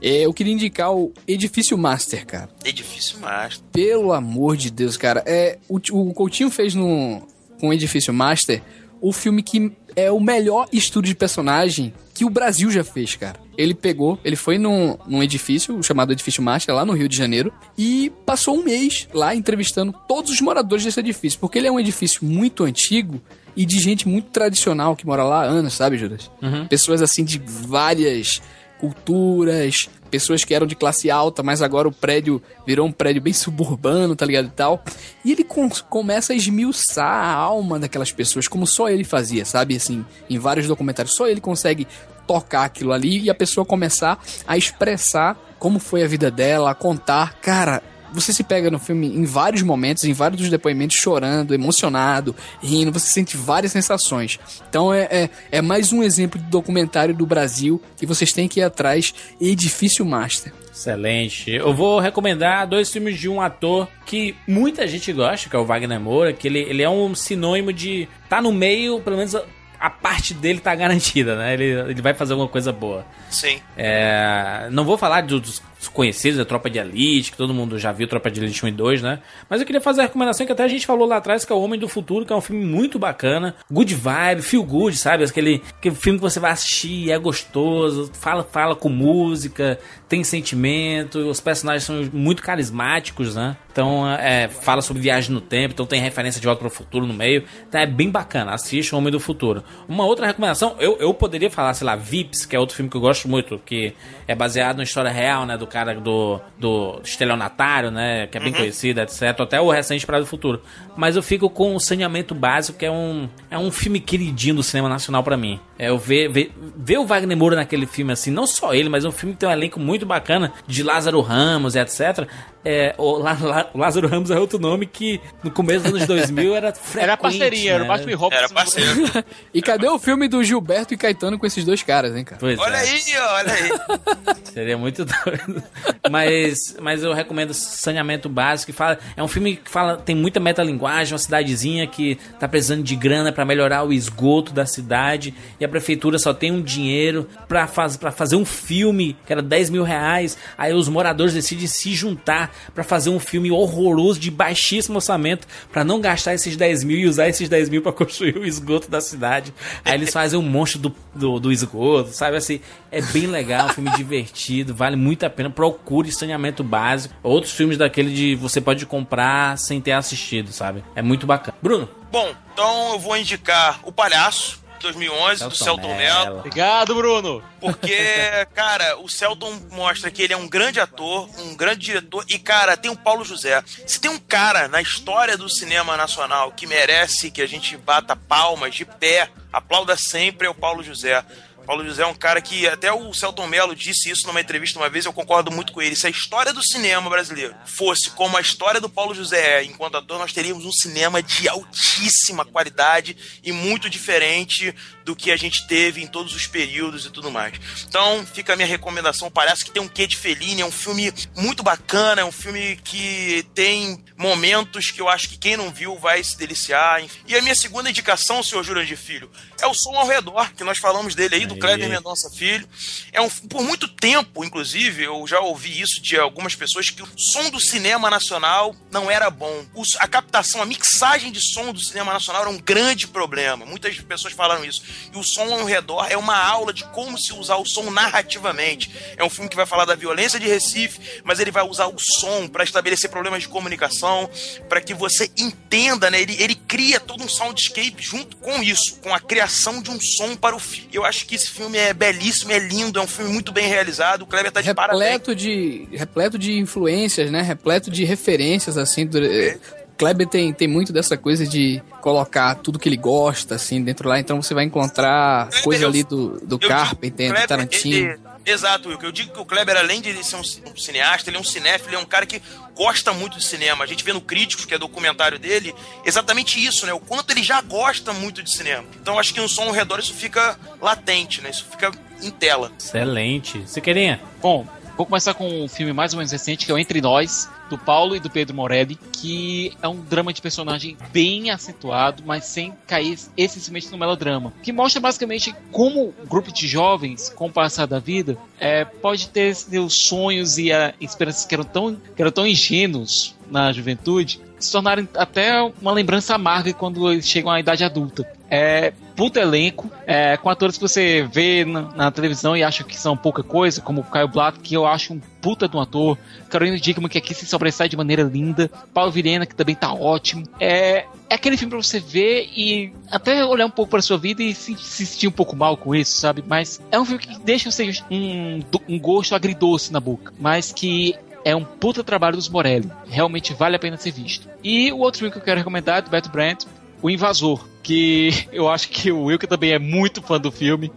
É, eu queria indicar o Edifício Master, cara. É difícil, mas. Pelo amor de Deus, cara. É, o, o Coutinho fez no, com o Edifício Master o filme que é o melhor estudo de personagem que o Brasil já fez, cara. Ele pegou, ele foi num, num edifício chamado Edifício Master, lá no Rio de Janeiro, e passou um mês lá entrevistando todos os moradores desse edifício, porque ele é um edifício muito antigo e de gente muito tradicional que mora lá há anos, sabe, Judas? Pessoas assim de várias culturas, pessoas que eram de classe alta, mas agora o prédio virou um prédio bem suburbano, tá ligado e tal. E ele com- começa a esmiuçar a alma daquelas pessoas, como só ele fazia, sabe? Assim, em vários documentários, só ele consegue tocar aquilo ali e a pessoa começar a expressar como foi a vida dela, a contar. Cara, você se pega no filme em vários momentos, em vários dos depoimentos, chorando, emocionado, rindo, você sente várias sensações. Então é, é, é mais um exemplo de documentário do Brasil que vocês têm que ir atrás, Edifício Master. Excelente. Eu vou recomendar dois filmes de um ator que muita gente gosta, que é o Wagner Moura, que ele, ele é um sinônimo de tá no meio, pelo menos a, a parte dele tá garantida, né? Ele, ele vai fazer alguma coisa boa. Sim. É, não vou falar dos conhecidos da Tropa de Elite, que todo mundo já viu Tropa de Elite 1 e 2, né? Mas eu queria fazer a recomendação que até a gente falou lá atrás, que é O Homem do Futuro, que é um filme muito bacana. Good vibe, feel good, sabe? Aquele, aquele filme que você vai assistir, é gostoso, fala, fala com música, tem sentimento, os personagens são muito carismáticos, né? Então, é, fala sobre viagem no tempo, então tem referência de Volta para o Futuro no meio. Então é bem bacana, assista O Homem do Futuro. Uma outra recomendação, eu, eu poderia falar, sei lá, Vips, que é outro filme que eu gosto muito, que é baseado na história real, né? Do cara do, do estelionatário, né? Que é bem conhecido, etc. Até o recente Praia do Futuro. Mas eu fico com o Saneamento Básico, que é um, é um filme queridinho do cinema nacional pra mim. É, eu ver, ver, ver o Wagner Moura naquele filme, assim, não só ele, mas um filme que tem um elenco muito bacana, de Lázaro Ramos, etc. É, o, Lá- Lá- o Lázaro Ramos é outro nome que no começo dos anos 2000 era frequente. Era parceria, era o né? Batman e Robson. Era parceiro. E cadê o filme do Gilberto e Caetano com esses dois caras, hein, cara? Pois Olha é. aí, olha aí. Seria muito doido. Mas, mas eu recomendo Saneamento Básico. Que fala, é um filme que fala, tem muita metalinguagem, uma cidadezinha que tá precisando de grana pra melhorar o esgoto da cidade. E a prefeitura só tem um dinheiro pra, faz, pra fazer um filme, que era 10 mil reais. Aí os moradores decidem se juntar pra fazer um filme horroroso de baixíssimo orçamento pra não gastar esses 10 mil e usar esses 10 mil pra construir o esgoto da cidade. Aí eles fazem um monstro do, do, do esgoto, sabe assim? É bem legal, um filme divertido, vale muito a pena. Procure saneamento básico. Outros filmes daquele de você pode comprar sem ter assistido, sabe? É muito bacana. Bruno, Bom, então eu vou indicar O Palhaço, 2011, do Celton Mello. Obrigado, Bruno. Porque, cara, o Celton mostra que ele é um grande ator, um grande diretor, e, cara, tem o Paulo José. Se tem um cara na história do cinema nacional que merece que a gente bata palmas de pé, aplauda sempre, é o Paulo José. Paulo José é um cara que até o Celton Mello disse isso numa entrevista uma vez, eu concordo muito com ele. Se a história do cinema brasileiro fosse como a história do Paulo José é enquanto ator, nós teríamos um cinema de altíssima qualidade e muito diferente do que a gente teve em todos os períodos e tudo mais. Então, fica a minha recomendação. Parece que tem um quê de Fellini, é um filme muito bacana, é um filme que tem momentos que eu acho que quem não viu vai se deliciar. enfim. E a minha segunda indicação, senhor Jurandir Filho, é o Som ao Redor, que nós falamos dele aí, do. Kleber Mendonça Filho. É um, por muito tempo, inclusive, eu já ouvi isso de algumas pessoas, que o som do cinema nacional não era bom. A captação, a mixagem de som do cinema nacional era um grande problema. Muitas pessoas falaram isso. E o som ao redor é uma aula de como se usar o som narrativamente. É um filme que vai falar da violência de Recife, mas ele vai usar o som para estabelecer problemas de comunicação, para que você entenda, né? Ele, ele cria todo um soundscape junto com isso, com a criação de um som para o filme. Eu acho que esse filme é belíssimo, é lindo, é um filme muito bem realizado. O Kleber tá de parabéns. repleto de repleto de influências, né? Repleto de referências assim. Do, eh, Kleber tem, tem muito dessa coisa de colocar tudo que ele gosta assim dentro lá, então você vai encontrar Kleber, coisa eu- ali do, do Eu digo, Carpenter, do Tarantino. ele- exato, Wilco. Eu digo que o Kleber, além de ser um, um cineasta, ele é um cinéfilo, ele é um cara que gosta muito de cinema. A gente vê no Críticos, que é documentário dele, exatamente isso, né? O quanto ele já gosta muito de cinema. Então acho que no som ao redor isso fica latente, né? Isso fica em tela. excelente. Você queria? Bom, vou começar com um filme mais ou menos recente, que é o Entre Nós, do Paulo e do Pedro Morelli, que é um drama de personagem bem acentuado, mas sem cair excessivamente no melodrama. Que mostra basicamente como um grupo de jovens, com o passar da vida, é, pode ter seus sonhos e esperanças que eram, tão, que eram tão ingênuos na juventude, se tornarem até uma lembrança amarga quando eles chegam à idade adulta. É puta elenco, é, com atores que você vê na, na televisão e acha que são pouca coisa, como o Caio Blatt, que eu acho um puta de um ator, Carolina Dickman, que aqui se sobressai de maneira linda, Paulo Virena, que também tá ótimo. É, é aquele filme pra você ver e até olhar um pouco pra sua vida e se, se sentir um pouco mal com isso, sabe? Mas é um filme que deixa você um, um gosto agridoce na boca, mas que é um puta trabalho dos Morelli. Realmente vale a pena ser visto. E o outro filme que eu quero recomendar é do Beto Brandt, O Invasor. Que eu acho que o Wilker também é muito fã do filme.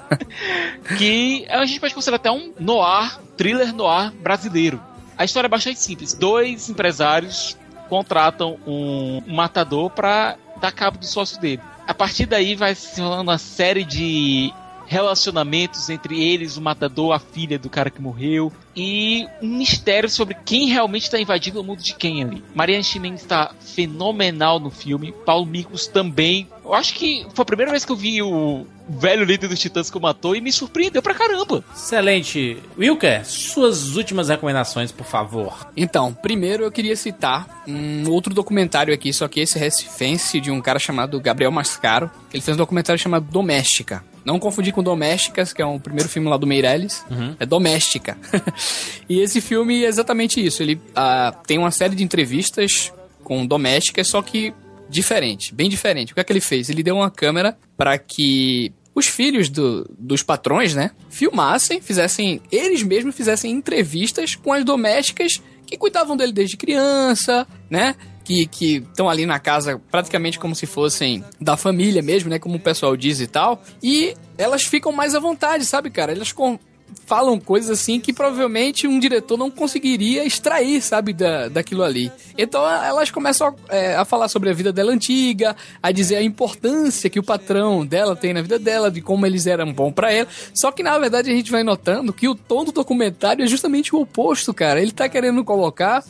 que a gente pode considerar até um noir, thriller noir brasileiro. A história é bastante simples. Dois empresários contratam um matador para dar cabo do sócio dele. A partir daí vai se rolando uma série de relacionamentos entre eles, o matador, a filha do cara que morreu, e um mistério sobre quem realmente está invadindo o mundo de quem ali. Mariana Ximen está fenomenal no filme, Paulo Miklos também. Eu acho que foi a primeira vez que eu vi o velho líder dos Titãs que eu matou e me surpreendeu pra caramba. Excelente. Wilker, suas últimas recomendações, por favor. Então, primeiro eu queria citar um outro documentário aqui, só que esse recifense de um cara chamado Gabriel Mascaro. Ele fez um documentário chamado Doméstica. Não confundir com Domésticas, que é o primeiro filme lá do Meirelles. É Doméstica. e esse filme é exatamente isso. Ele ah, tem uma série de entrevistas com domésticas, só que diferente, bem diferente. O que é que ele fez? Ele deu uma câmera para que os filhos do, dos patrões, né, filmassem, fizessem, eles mesmos fizessem entrevistas com as domésticas que cuidavam dele desde criança, né? Que estão ali na casa praticamente como se fossem da família mesmo, né? Como o pessoal diz e tal. E elas ficam mais à vontade, sabe, cara? Elas com, falam coisas assim que provavelmente um diretor não conseguiria extrair, sabe, da, daquilo ali. Então elas começam a, é, a, falar sobre a vida dela antiga, a dizer a importância que o patrão dela tem na vida dela, de como eles eram bons para ela. Só que na verdade a gente vai notando que o tom do documentário é justamente o oposto, cara. Ele tá querendo colocar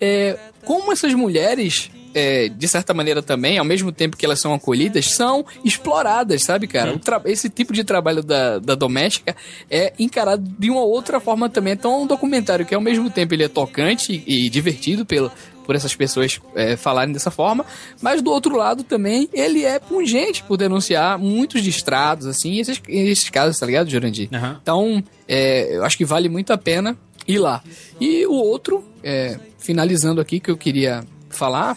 é, como essas mulheres é, de certa maneira também, ao mesmo tempo que elas são acolhidas, são exploradas, sabe, cara? Esse tipo de trabalho da, da doméstica é encarado de uma outra forma também. Então é um documentário que ao mesmo tempo ele é tocante e divertido pelo, por essas pessoas é, falarem dessa forma, mas do outro lado também ele é pungente por denunciar muitos distratos, assim, esses, esses casos, tá ligado, Jurandir? Uhum. Então, é, eu acho que vale muito a pena ir lá. E o outro, é, finalizando aqui, que eu queria falar,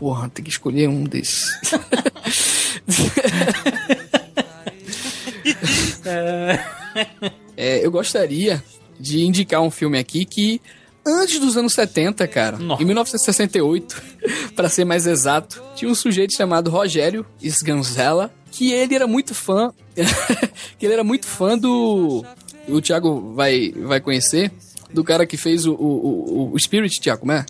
porra, tem que escolher um desses. é, eu gostaria de indicar um filme aqui que antes dos anos 70, cara, Nossa. em 1968, para ser mais exato, tinha um sujeito chamado Rogério Sganzella, que ele era muito fã, que ele era muito fã do o Thiago vai vai conhecer do cara que fez o, o, o, o Spirit, Thiago, como é?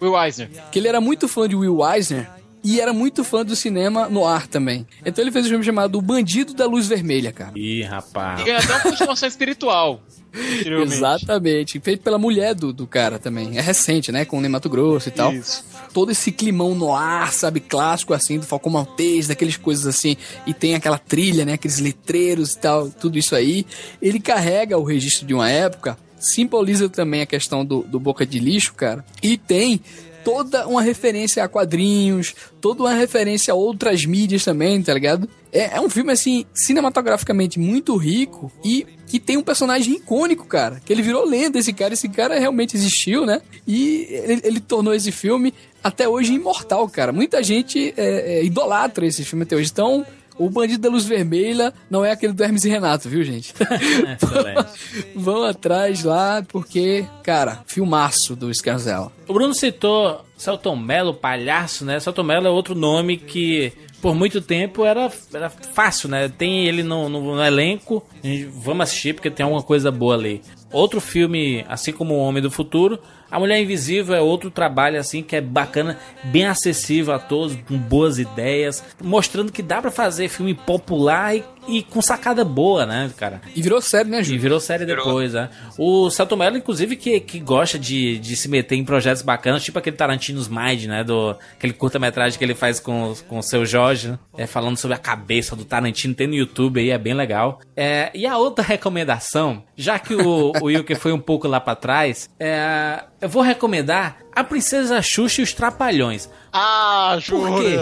Will Eisner. Que ele era muito fã de Will Eisner e era muito fã do cinema no ar também. Então ele fez um filme chamado O Bandido da Luz Vermelha, cara. Ih, rapaz. E ganhou até uma continuação espiritual. Exatamente. Feito pela mulher do, do cara também. É recente, né? Com o Ney Grosso e tal. Isso. Todo esse climão no ar, sabe? Clássico, assim, do Falcão Maltese, daqueles coisas assim. E tem aquela trilha, né? Aqueles letreiros e tal. Tudo isso aí. Ele carrega o registro de uma época simboliza também a questão do, do boca de lixo, cara. E tem toda uma referência a quadrinhos, toda uma referência a outras mídias também, tá ligado? É, é, um filme, assim, cinematograficamente muito rico e que tem um personagem icônico, cara. Que ele virou lenda, esse cara. Esse cara realmente existiu, né? E ele, ele tornou esse filme até hoje imortal, cara. Muita gente é, é, idolatra esse filme até hoje. Então, o Bandido da Luz Vermelha não é aquele do Hermes e Renato, viu, gente? Vão atrás lá, porque, cara, filmaço do Scarzella. O Bruno citou Celton Mello, palhaço, né? Celton Mello é outro nome que por muito tempo era, era fácil, né? Tem ele no, no, no elenco, vamos assistir porque tem alguma coisa boa ali. Outro filme, assim como O Homem do Futuro, a Mulher Invisível é outro trabalho assim que é bacana, bem acessível a todos, com boas ideias, mostrando que dá para fazer filme popular e, e, com sacada boa, né, cara? E virou série, né, Ju? E virou série virou. depois, né? O Celto Mello, inclusive, que, que gosta de, de se meter em projetos bacanas, tipo aquele Tarantino's Mind, né? Do, aquele curta-metragem que ele faz com, com o seu Jorge, né? é, falando sobre a cabeça do Tarantino, tem no YouTube aí, é bem legal. É, e a outra recomendação, já que o, o Wilke foi um pouco lá para trás, é eu vou recomendar A Princesa Xuxa e os Trapalhões. Ah, jura? Por quê?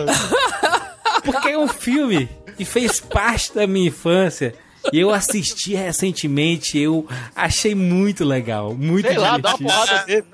Porque é um filme que fez parte da minha infância. E eu assisti recentemente, eu achei muito legal, muito Sei divertido. lá, dá uma porrada dele.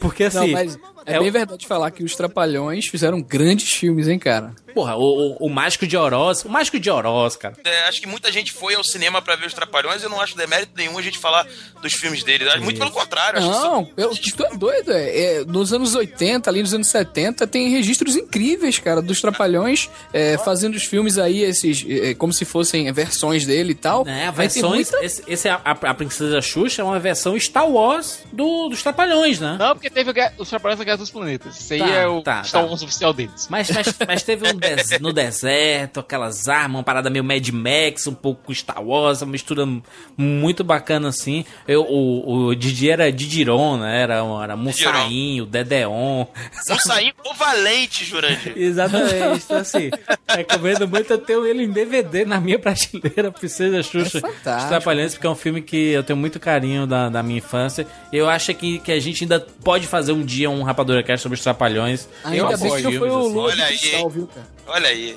Porque assim. Não, mas é, é bem verdade falar que os Trapalhões fizeram grandes filmes, hein, cara? Porra, o, o, o Mágico de Oroz, o Mágico de Oroz, cara. É, acho que muita gente foi ao cinema para ver os Trapalhões, eu não acho demérito nenhum a gente falar dos filmes dele. Muito pelo contrário. Não, eu, tu é doido, é, é, Nos anos 80, ali nos anos 70, tem registros incríveis, cara, dos Trapalhões é, fazendo os filmes aí, esses, é, como se fossem versões dele e tal. É, versões, muita... esse, esse é a, a, Princesa Xuxa é uma versão Star Wars do, dos Trapalhões, né? Não, porque teve os Trapalhões na Guerra dos Planetas. Isso aí tá, é o tá, Star tá. Wars tá. oficial deles. Mas, mas, mas teve um des no deserto, aquelas armas, uma parada meio Mad Max, um pouco Star Wars, uma mistura muito bacana assim. Eu, o, o Didi era Didiron, né? Era, era Mussain, o Dedeon. Mussain o Valente, Jurandir. Exatamente. Então, assim, recomendo muito eu ter ele em DVD na minha prateleira, Princesa Xuxa. É Os Trapalhões, porque é um filme que eu tenho muito carinho da, da minha infância. Eu acho que, que a gente ainda pode fazer um dia um Rapadura Cast sobre os Trapalhões. Ainda bem que não foi o Lua de Cristal, viu, cara? Olha aí.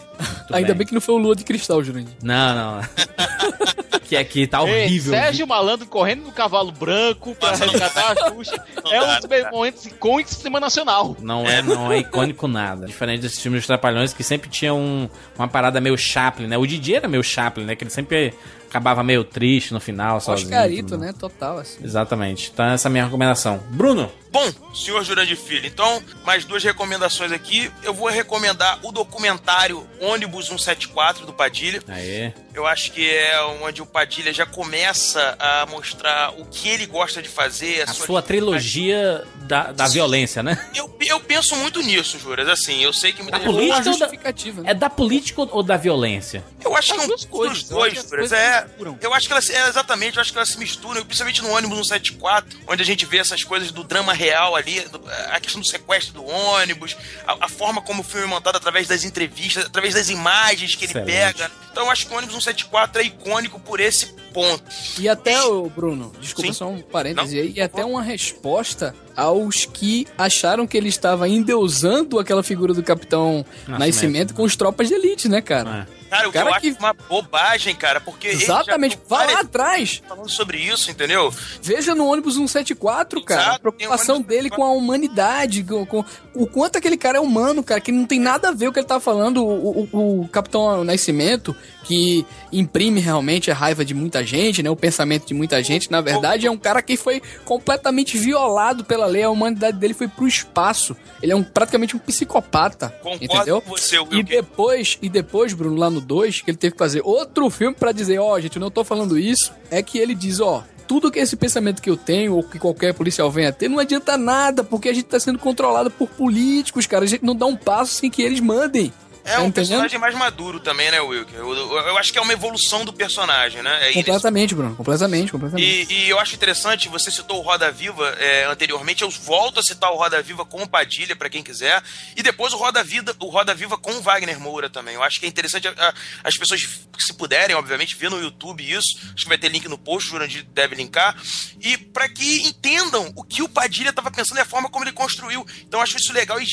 Ainda bem. bem. que não foi o Lua de Cristal, Jurandir. Não, não. que aqui tá Ei, horrível. Sérgio Malandro correndo no cavalo branco pra resgatar a Xuxa. É um dos momentos icônicos do cinema nacional. Não é, não é icônico nada. Diferente desses filmes dos Trapalhões que sempre tinham um- uma parada meio Chaplin, né? O Didi era meio Chaplin, né? Que ele sempre acabava meio triste no final, sozinho. Oscarito, né? Total, assim. Exatamente. Então essa é a minha recomendação. Bruno, Bom, senhor Jurandir Filho, então, mais duas recomendações aqui. Eu vou recomendar o documentário Ônibus 174 do Padilha. Aê. Eu acho que é onde o Padilha já começa a mostrar o que ele gosta de fazer. A sua trilogia da, da violência, né? Eu, eu penso muito nisso, Juras. Assim, eu sei que muita Da gente. política Uma ou da- justificativa, né? É da política ou da violência? Eu acho que é As um duas coisas, dos eu acho dois, que as Juras. coisas É, eu acho que elas, é, exatamente, eu acho que elas se misturam, principalmente no ônibus 174, onde a gente vê essas coisas do drama real ali, do- a questão do sequestro do ônibus, a, a forma como o filme é montado através das entrevistas, através das imagens que ele Excelente. pega. Então eu acho que o ônibus 174 é icônico por esse ponto. E até, o Bruno, desculpa Sim. só um parêntese aí, e até uma resposta aos que acharam que ele estava endeusando aquela figura do Capitão Nascimento. Nascimento, com os tropas de elite, né, cara? É. Cara, o que Cara eu acho que- uma bobagem, cara, porque Exatamente. Vá lá atrás. falando sobre isso, entendeu? Veja no ônibus 174, cara. Exato, a preocupação um dele com a humanidade, com, com- o quanto aquele cara é humano, cara, que não tem nada a ver o que ele tá falando. O, o- o Capitão Nascimento, que imprime realmente a raiva de muita gente, né? O pensamento de muita gente, na verdade, é um cara que foi completamente violado pela lei. A humanidade dele foi pro espaço. Ele é um, praticamente um psicopata. Concordo entendeu? com você, E depois, e depois, Bruno, lá no 2, que ele teve que fazer outro filme pra dizer, ó, gente, eu não tô falando isso, é que ele diz, ó, tudo que esse pensamento que eu tenho, ou que qualquer policial venha ter, não adianta nada, porque a gente tá sendo controlado por políticos, cara. A gente não dá um passo sem que eles mandem. É Tá um entendendo? personagem mais maduro também, né, Wilker? Eu, eu- eu acho que é uma evolução do personagem, né? É isso. Completamente, Bruno. Completamente, completamente. E, e eu acho interessante, você citou o Roda Viva é, anteriormente, eu volto a citar o Roda Viva com o Padilha, pra quem quiser, e depois o Roda, Vida, o Roda Viva com o Wagner Moura também. Eu acho que é interessante a- a- as pessoas, se puderem, obviamente, ver no YouTube isso, acho que vai ter link no post, o Jurandir deve linkar, e para que entendam o que o Padilha estava pensando e a forma como ele construiu. Então eu acho isso legal e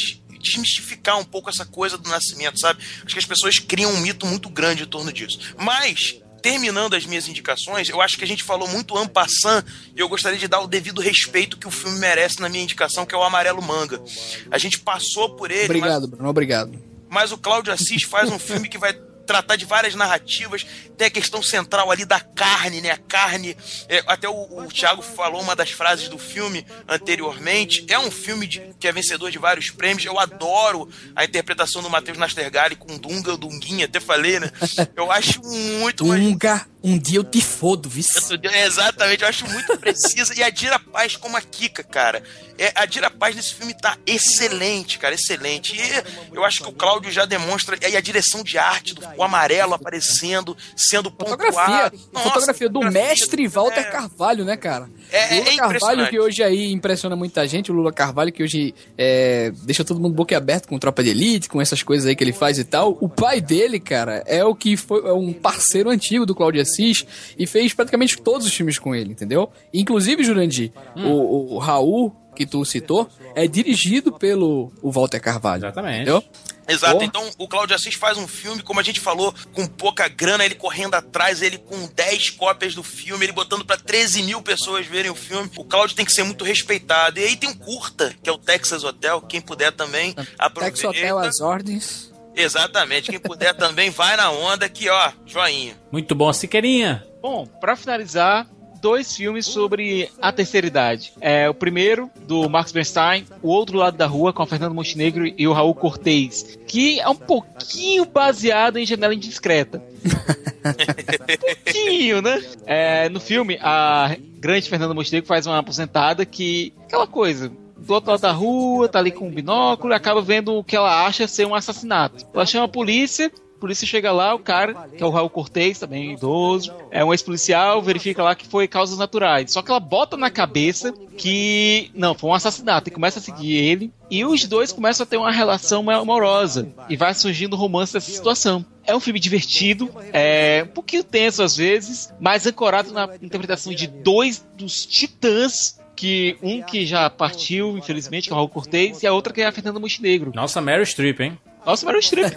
desmistificar um pouco essa coisa do nascimento, sabe? Acho que as pessoas criam um mito muito grande em torno disso. Mas, terminando as minhas indicações, eu acho que a gente falou muito en passant e eu gostaria de dar o devido respeito que o filme merece na minha indicação, que é o Amarelo Manga. A gente passou por ele, mas Obrigado, Bruno. Obrigado. mas o Cláudio Assis faz um filme que vai tratar de várias narrativas, tem a questão central ali da carne, né? A carne, é, até o, o Thiago falou uma das frases do filme anteriormente, é um filme de- que é vencedor de vários prêmios, eu adoro a interpretação do Matheus Nastergalli com Dunga, Dunguinha, até falei, né? Eu acho muito... mais- Unga, um dia eu te fodo, viu? é, Exatamente, eu acho muito precisa. E a Dira Paz como a Kika, cara. É, a Dira Paz nesse filme tá excelente, cara, excelente. E eu acho que o Cláudio já demonstra. E a direção de arte, do, o amarelo aparecendo, sendo Fotografia, pontuado. Nossa, fotografia do fotografia, mestre Walter é, Carvalho, né, cara? É- é Lula Carvalho, impressionante. que hoje aí impressiona muita gente, o Lula Carvalho, que hoje é, deixa todo mundo boca aberta com Tropa de Elite, com essas coisas aí que ele faz e tal. O pai dele, cara, é o que foi é um parceiro antigo do Claudio Assis e fez praticamente todos os filmes com ele, entendeu? Inclusive, Jurandir, Hum. o, o Raul, que tu citou, é dirigido pelo o Walter Carvalho. Exatamente. Entendeu? Exato, Porra. então o Cláudio Assis faz um filme, como a gente falou, com pouca grana, ele correndo atrás, ele com 10 cópias do filme, ele botando pra 13 mil pessoas verem o filme. O Cláudio tem que ser muito respeitado. E aí tem um curta, que é o Texas Hotel, quem puder também aproveita. Tex Hotel às ordens. Exatamente, quem puder também vai na onda que, ó, joinha. Muito bom, Siqueirinha. Bom, pra finalizar, dois filmes sobre a terceira idade. É o primeiro do Max Bernstein, O Outro Lado da Rua com a Fernanda Montenegro e o Raul Cortez, que é um pouquinho baseado em Janela Indiscreta. um pouquinho, né? É, no filme, a grande Fernanda Montenegro faz uma aposentada que aquela coisa do outro lado da rua, tá ali com um binóculo e acaba vendo o que ela acha ser um assassinato. Ela chama a polícia, a polícia chega lá, o cara, que é o Raul Cortez, também idoso, é um ex-policial, verifica lá que foi causas naturais. Só que ela bota na cabeça que não, foi um assassinato e começa a seguir ele. E os dois começam a ter uma relação amorosa e vai surgindo romance dessa situação. É um filme divertido, é um pouquinho tenso às vezes, mas ancorado na interpretação de dois dos titãs que um que já partiu, infelizmente, que é o Raul Cortez, e a outra que é a Fernanda Montenegro. Nossa, Meryl Streep, hein? Nossa, Meryl Streep.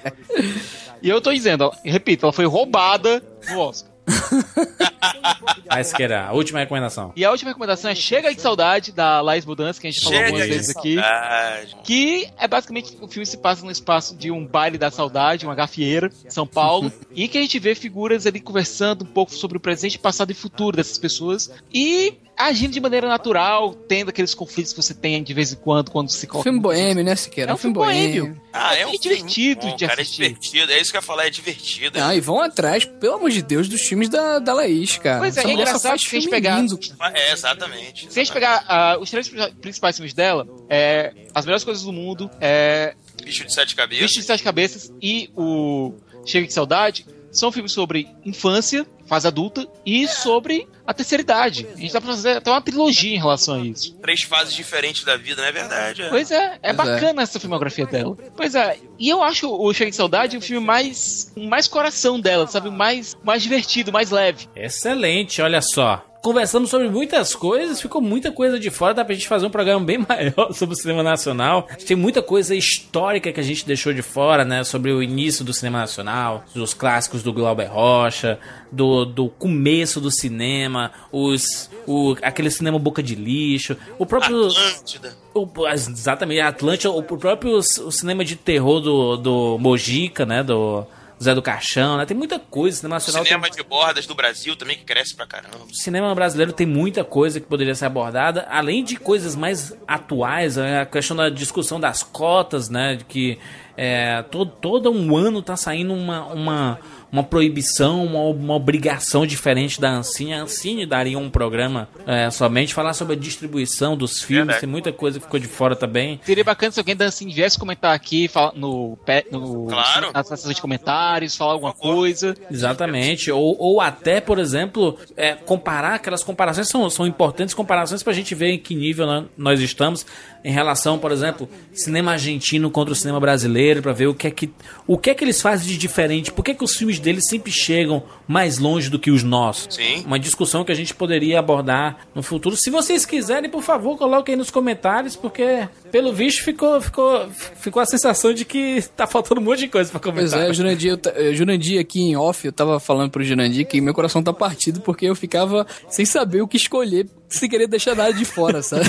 e eu tô dizendo, ó, repito, ela foi roubada no Oscar. Vai, Siqueira, a última recomendação. E a última recomendação é Chega de Saudade, da Laís Budança, que a gente falou Chega algumas de vezes aqui. saudade. Que é basicamente o filme se passa no espaço de um baile da saudade, uma gafieira, São Paulo, e que a gente vê figuras ali conversando um pouco sobre o presente, passado e futuro dessas pessoas e agindo de maneira natural, tendo aqueles conflitos que você tem de vez em quando quando se coloca. Filme boêmio, né, Siqueira? É um filme boêmio. Ah, é um É filme divertido muito bom, de cara, assistir. É divertido, é isso que eu ia falar, é divertido. Ah, e vão atrás, pelo amor de Deus, dos filmes da, da Laís, cara. Pois é, Essa é engraçado se a gente filme pegar- lindo. É, exatamente. Se a gente pegar ah, os três principais filmes dela, é As Melhores Coisas do Mundo, é Bicho de sete cabeças. Bicho de Sete Cabeças e o Chega de Saudade, são filmes sobre infância, fase adulta e sobre a terceira idade. A gente dá pra fazer até uma trilogia em relação a isso. Três fases diferentes da vida, não é verdade? É. Pois é, é Pois é. bacana essa filmografia dela. Pois é, e eu acho o Chega de Saudade o filme mais mais coração dela, sabe? Mais, mais divertido, mais leve. Excelente, olha só. Conversamos sobre muitas coisas, ficou muita coisa de fora, dá pra gente fazer um programa bem maior sobre o cinema nacional. Tem muita coisa histórica que a gente deixou de fora, né? Sobre o início do cinema nacional, dos clássicos do Glauber Rocha, do, do começo do cinema, os, o, aquele cinema boca de lixo, o próprio. Atlântida. O, exatamente, Atlântia, o, o próprio o cinema de terror do, do Mojica, né? Do Zé do Caixão, né? Tem muita coisa. Cinema nacional tem- Cinema de bordas do Brasil também, que cresce pra caramba. o cinema brasileiro tem muita coisa que poderia ser abordada, além de coisas mais atuais, né, a questão da discussão das cotas, né, de que é, todo, todo um ano tá saindo uma, uma, uma proibição, uma, uma obrigação diferente da Ancine. A Ancine daria um programa é, somente falar sobre a distribuição dos filmes, Verdade. tem muita coisa que ficou de fora também. Seria bacana se alguém da Ancine viesse comentar aqui fala- no, no Claro. na sessão de comentários, falar alguma coisa. Exatamente. Ou, ou até, por exemplo, é, comparar aquelas comparações são, são importantes comparações pra gente ver em que nível né, nós estamos em relação, por exemplo, cinema argentino contra o cinema brasileiro, pra ver o que é que o que é que eles fazem de diferente, por que, é que os filmes deles sempre chegam mais longe do que os nossos. Sim. Uma discussão que a gente poderia abordar no futuro. Se vocês quiserem, por favor, coloquem aí nos comentários, porque pelo visto ficou ficou ficou a sensação de que tá faltando um monte de coisa pra Pois comentar. é, Jurandir, eu eh, Jurandir aqui em off, eu tava falando pro Jurandir que meu coração tá partido porque eu ficava sem saber o que escolher, sem querer deixar nada de fora, sabe?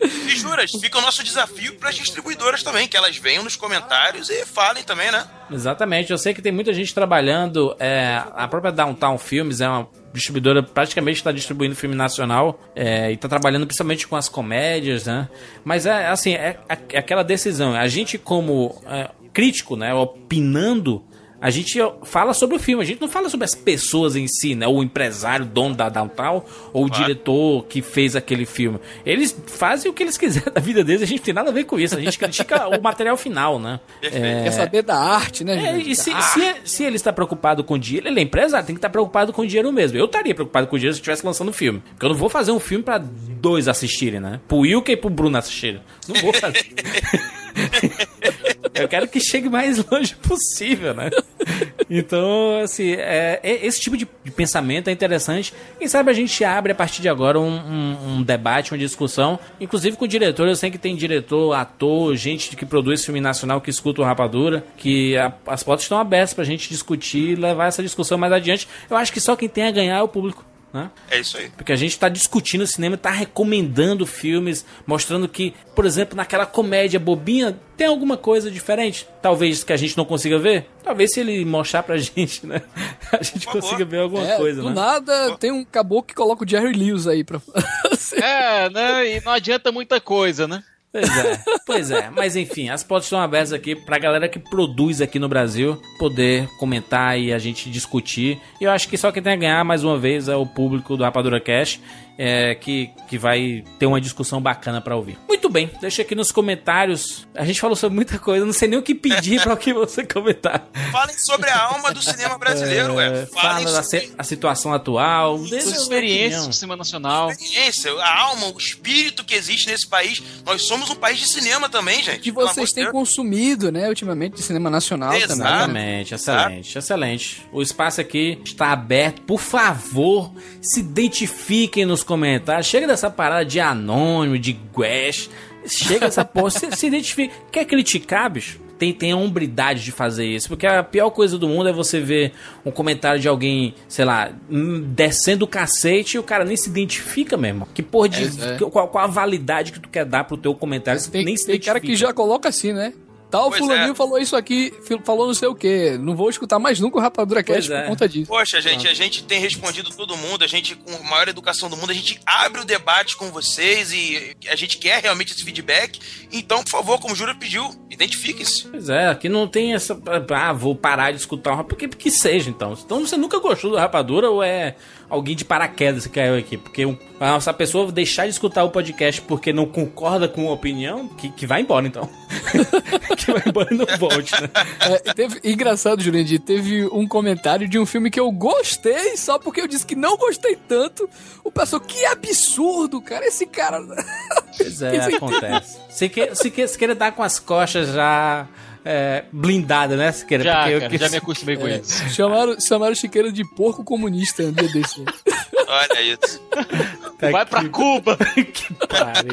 E juras, fica o nosso desafio pras distribuidoras também, que elas venham nos comentários e falem também, né? Exatamente, eu sei que tem muita gente trabalhando. é, a própria Downtown Films é uma distribuidora praticamente está distribuindo filme nacional é, e está trabalhando principalmente com as comédias, né? Mas é assim, é, é aquela decisão. A gente como é, crítico, né, opinando. A gente fala sobre o filme, a gente não fala sobre as pessoas em si, né? O empresário, dono da Downtown, ou o Claro. diretor que fez aquele filme. Eles fazem o que eles quiserem da vida deles, a gente não tem nada a ver com isso. A gente critica o material final, né? Perfeito. Quer saber da arte, né, É, e se, Ah, se, se ele está preocupado com dinheiro, ele é empresário, tem que estar preocupado com dinheiro mesmo. Eu estaria preocupado com dinheiro se estivesse lançando um filme. Porque eu não vou fazer um filme pra dois assistirem, né? Pro Wilker e pro Bruno assistirem. Não vou fazer. eu quero que chegue mais longe possível, né? Então, assim, é, é- esse tipo de, pensamento é interessante. Quem sabe a gente abre a partir de agora um, um- um debate, uma discussão, inclusive com o diretor. Eu sei que tem diretor, ator, gente que produz filme nacional que escuta o Rapadura, que a- as portas estão abertas pra gente discutir e levar essa discussão mais adiante. Eu acho que só quem tem a ganhar é o público. Né? É isso aí. Porque a gente está discutindo o cinema, está recomendando filmes, mostrando que, por exemplo, naquela comédia bobinha, tem alguma coisa diferente. Talvez que a gente não consiga ver. Talvez se ele mostrar pra gente, né? A gente Por favor. consiga ver alguma é, coisa, do né? nada tem um caboclo que coloca o Jerry Lewis aí pra. É, né? E não adianta muita coisa, né? Pois é, pois é. Mas enfim, as portas estão abertas aqui pra galera que produz aqui no Brasil poder comentar e a gente discutir. E eu acho que só quem tem a ganhar, mais uma vez, é o público do Rapadura Cash, é, que, que vai ter uma discussão bacana pra ouvir. Muito bem, deixa aqui nos comentários. A gente falou sobre muita coisa, não sei nem o que pedir pra o que você comentar. Falem sobre a alma do cinema brasileiro, ué. É, Falem fala da sobre a situação atual, sua experiências no cinema nacional. a experiência, a alma, o espírito que existe nesse país. Nós somos um país de cinema também, gente. que vocês têm consumido, né, ultimamente, de cinema nacional Exato. também. Exatamente, excelente, excelente. O espaço aqui está aberto. Por favor, se identifiquem nos comentários. Chega dessa parada de anônimo, de guesh. Chega dessa porra, se, se identifique. Quer criticar, bicho? tem, tem a hombridade de fazer isso. Porque a pior coisa do mundo é você ver um comentário de alguém, sei lá, hum, descendo o cacete e o cara nem se identifica mesmo. Que porra de. É, é. Qual, qual a validade que tu quer dar pro teu comentário? Você Tem, nem se tem cara que identifica. já coloca assim, né? Tal Pois fulaninho é. falou isso aqui, falou não sei o quê. Não vou escutar mais nunca o Rapadura Cast Pois é. por conta disso. Poxa, gente, a gente tem respondido todo mundo, a gente, com a maior educação do mundo, a gente abre o debate com vocês e a gente quer realmente esse feedback. Então, por favor, como o Júlio pediu, identifique-se. Pois é, aqui não tem essa. Ah, vou parar de escutar o Rapadura. Que, que seja, então. Então você nunca gostou do Rapadura ou é alguém de paraquedas que caiu aqui? Porque um- ah, essa pessoa deixar de escutar o podcast porque não concorda com a opinião, que, que vai embora então. que vai embora e não volte, né? É, teve, engraçado, Jurandir, teve um comentário de um filme que eu gostei, só porque eu disse que não gostei tanto. O pessoal, que absurdo, cara, esse cara. Pois é, acontece. Se, que, se, que, se querer dar com as costas já é, blindada, né? Se querer, Já, porque eu cara, que- já me acostumei com É, isso. chamaram, chamaram Chiqueira de porco comunista um dia desse. Olha isso. Tá Vai pra que- Cuba! que pariu,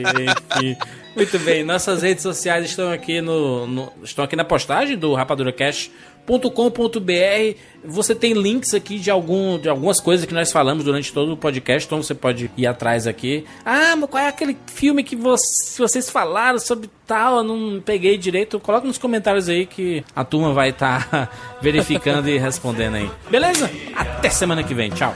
enfim. Muito bem, nossas redes sociais estão aqui no, no- estão aqui na postagem do rapaduracast.com.br. Você tem links aqui de algum de algumas coisas que nós falamos durante todo o podcast, então você pode ir atrás aqui. Ah, mas qual é aquele filme que vo- vocês falaram sobre tal? Eu não peguei direito. Coloca nos comentários aí que a turma vai estar verificando e respondendo aí. Beleza? Até semana que vem. Tchau.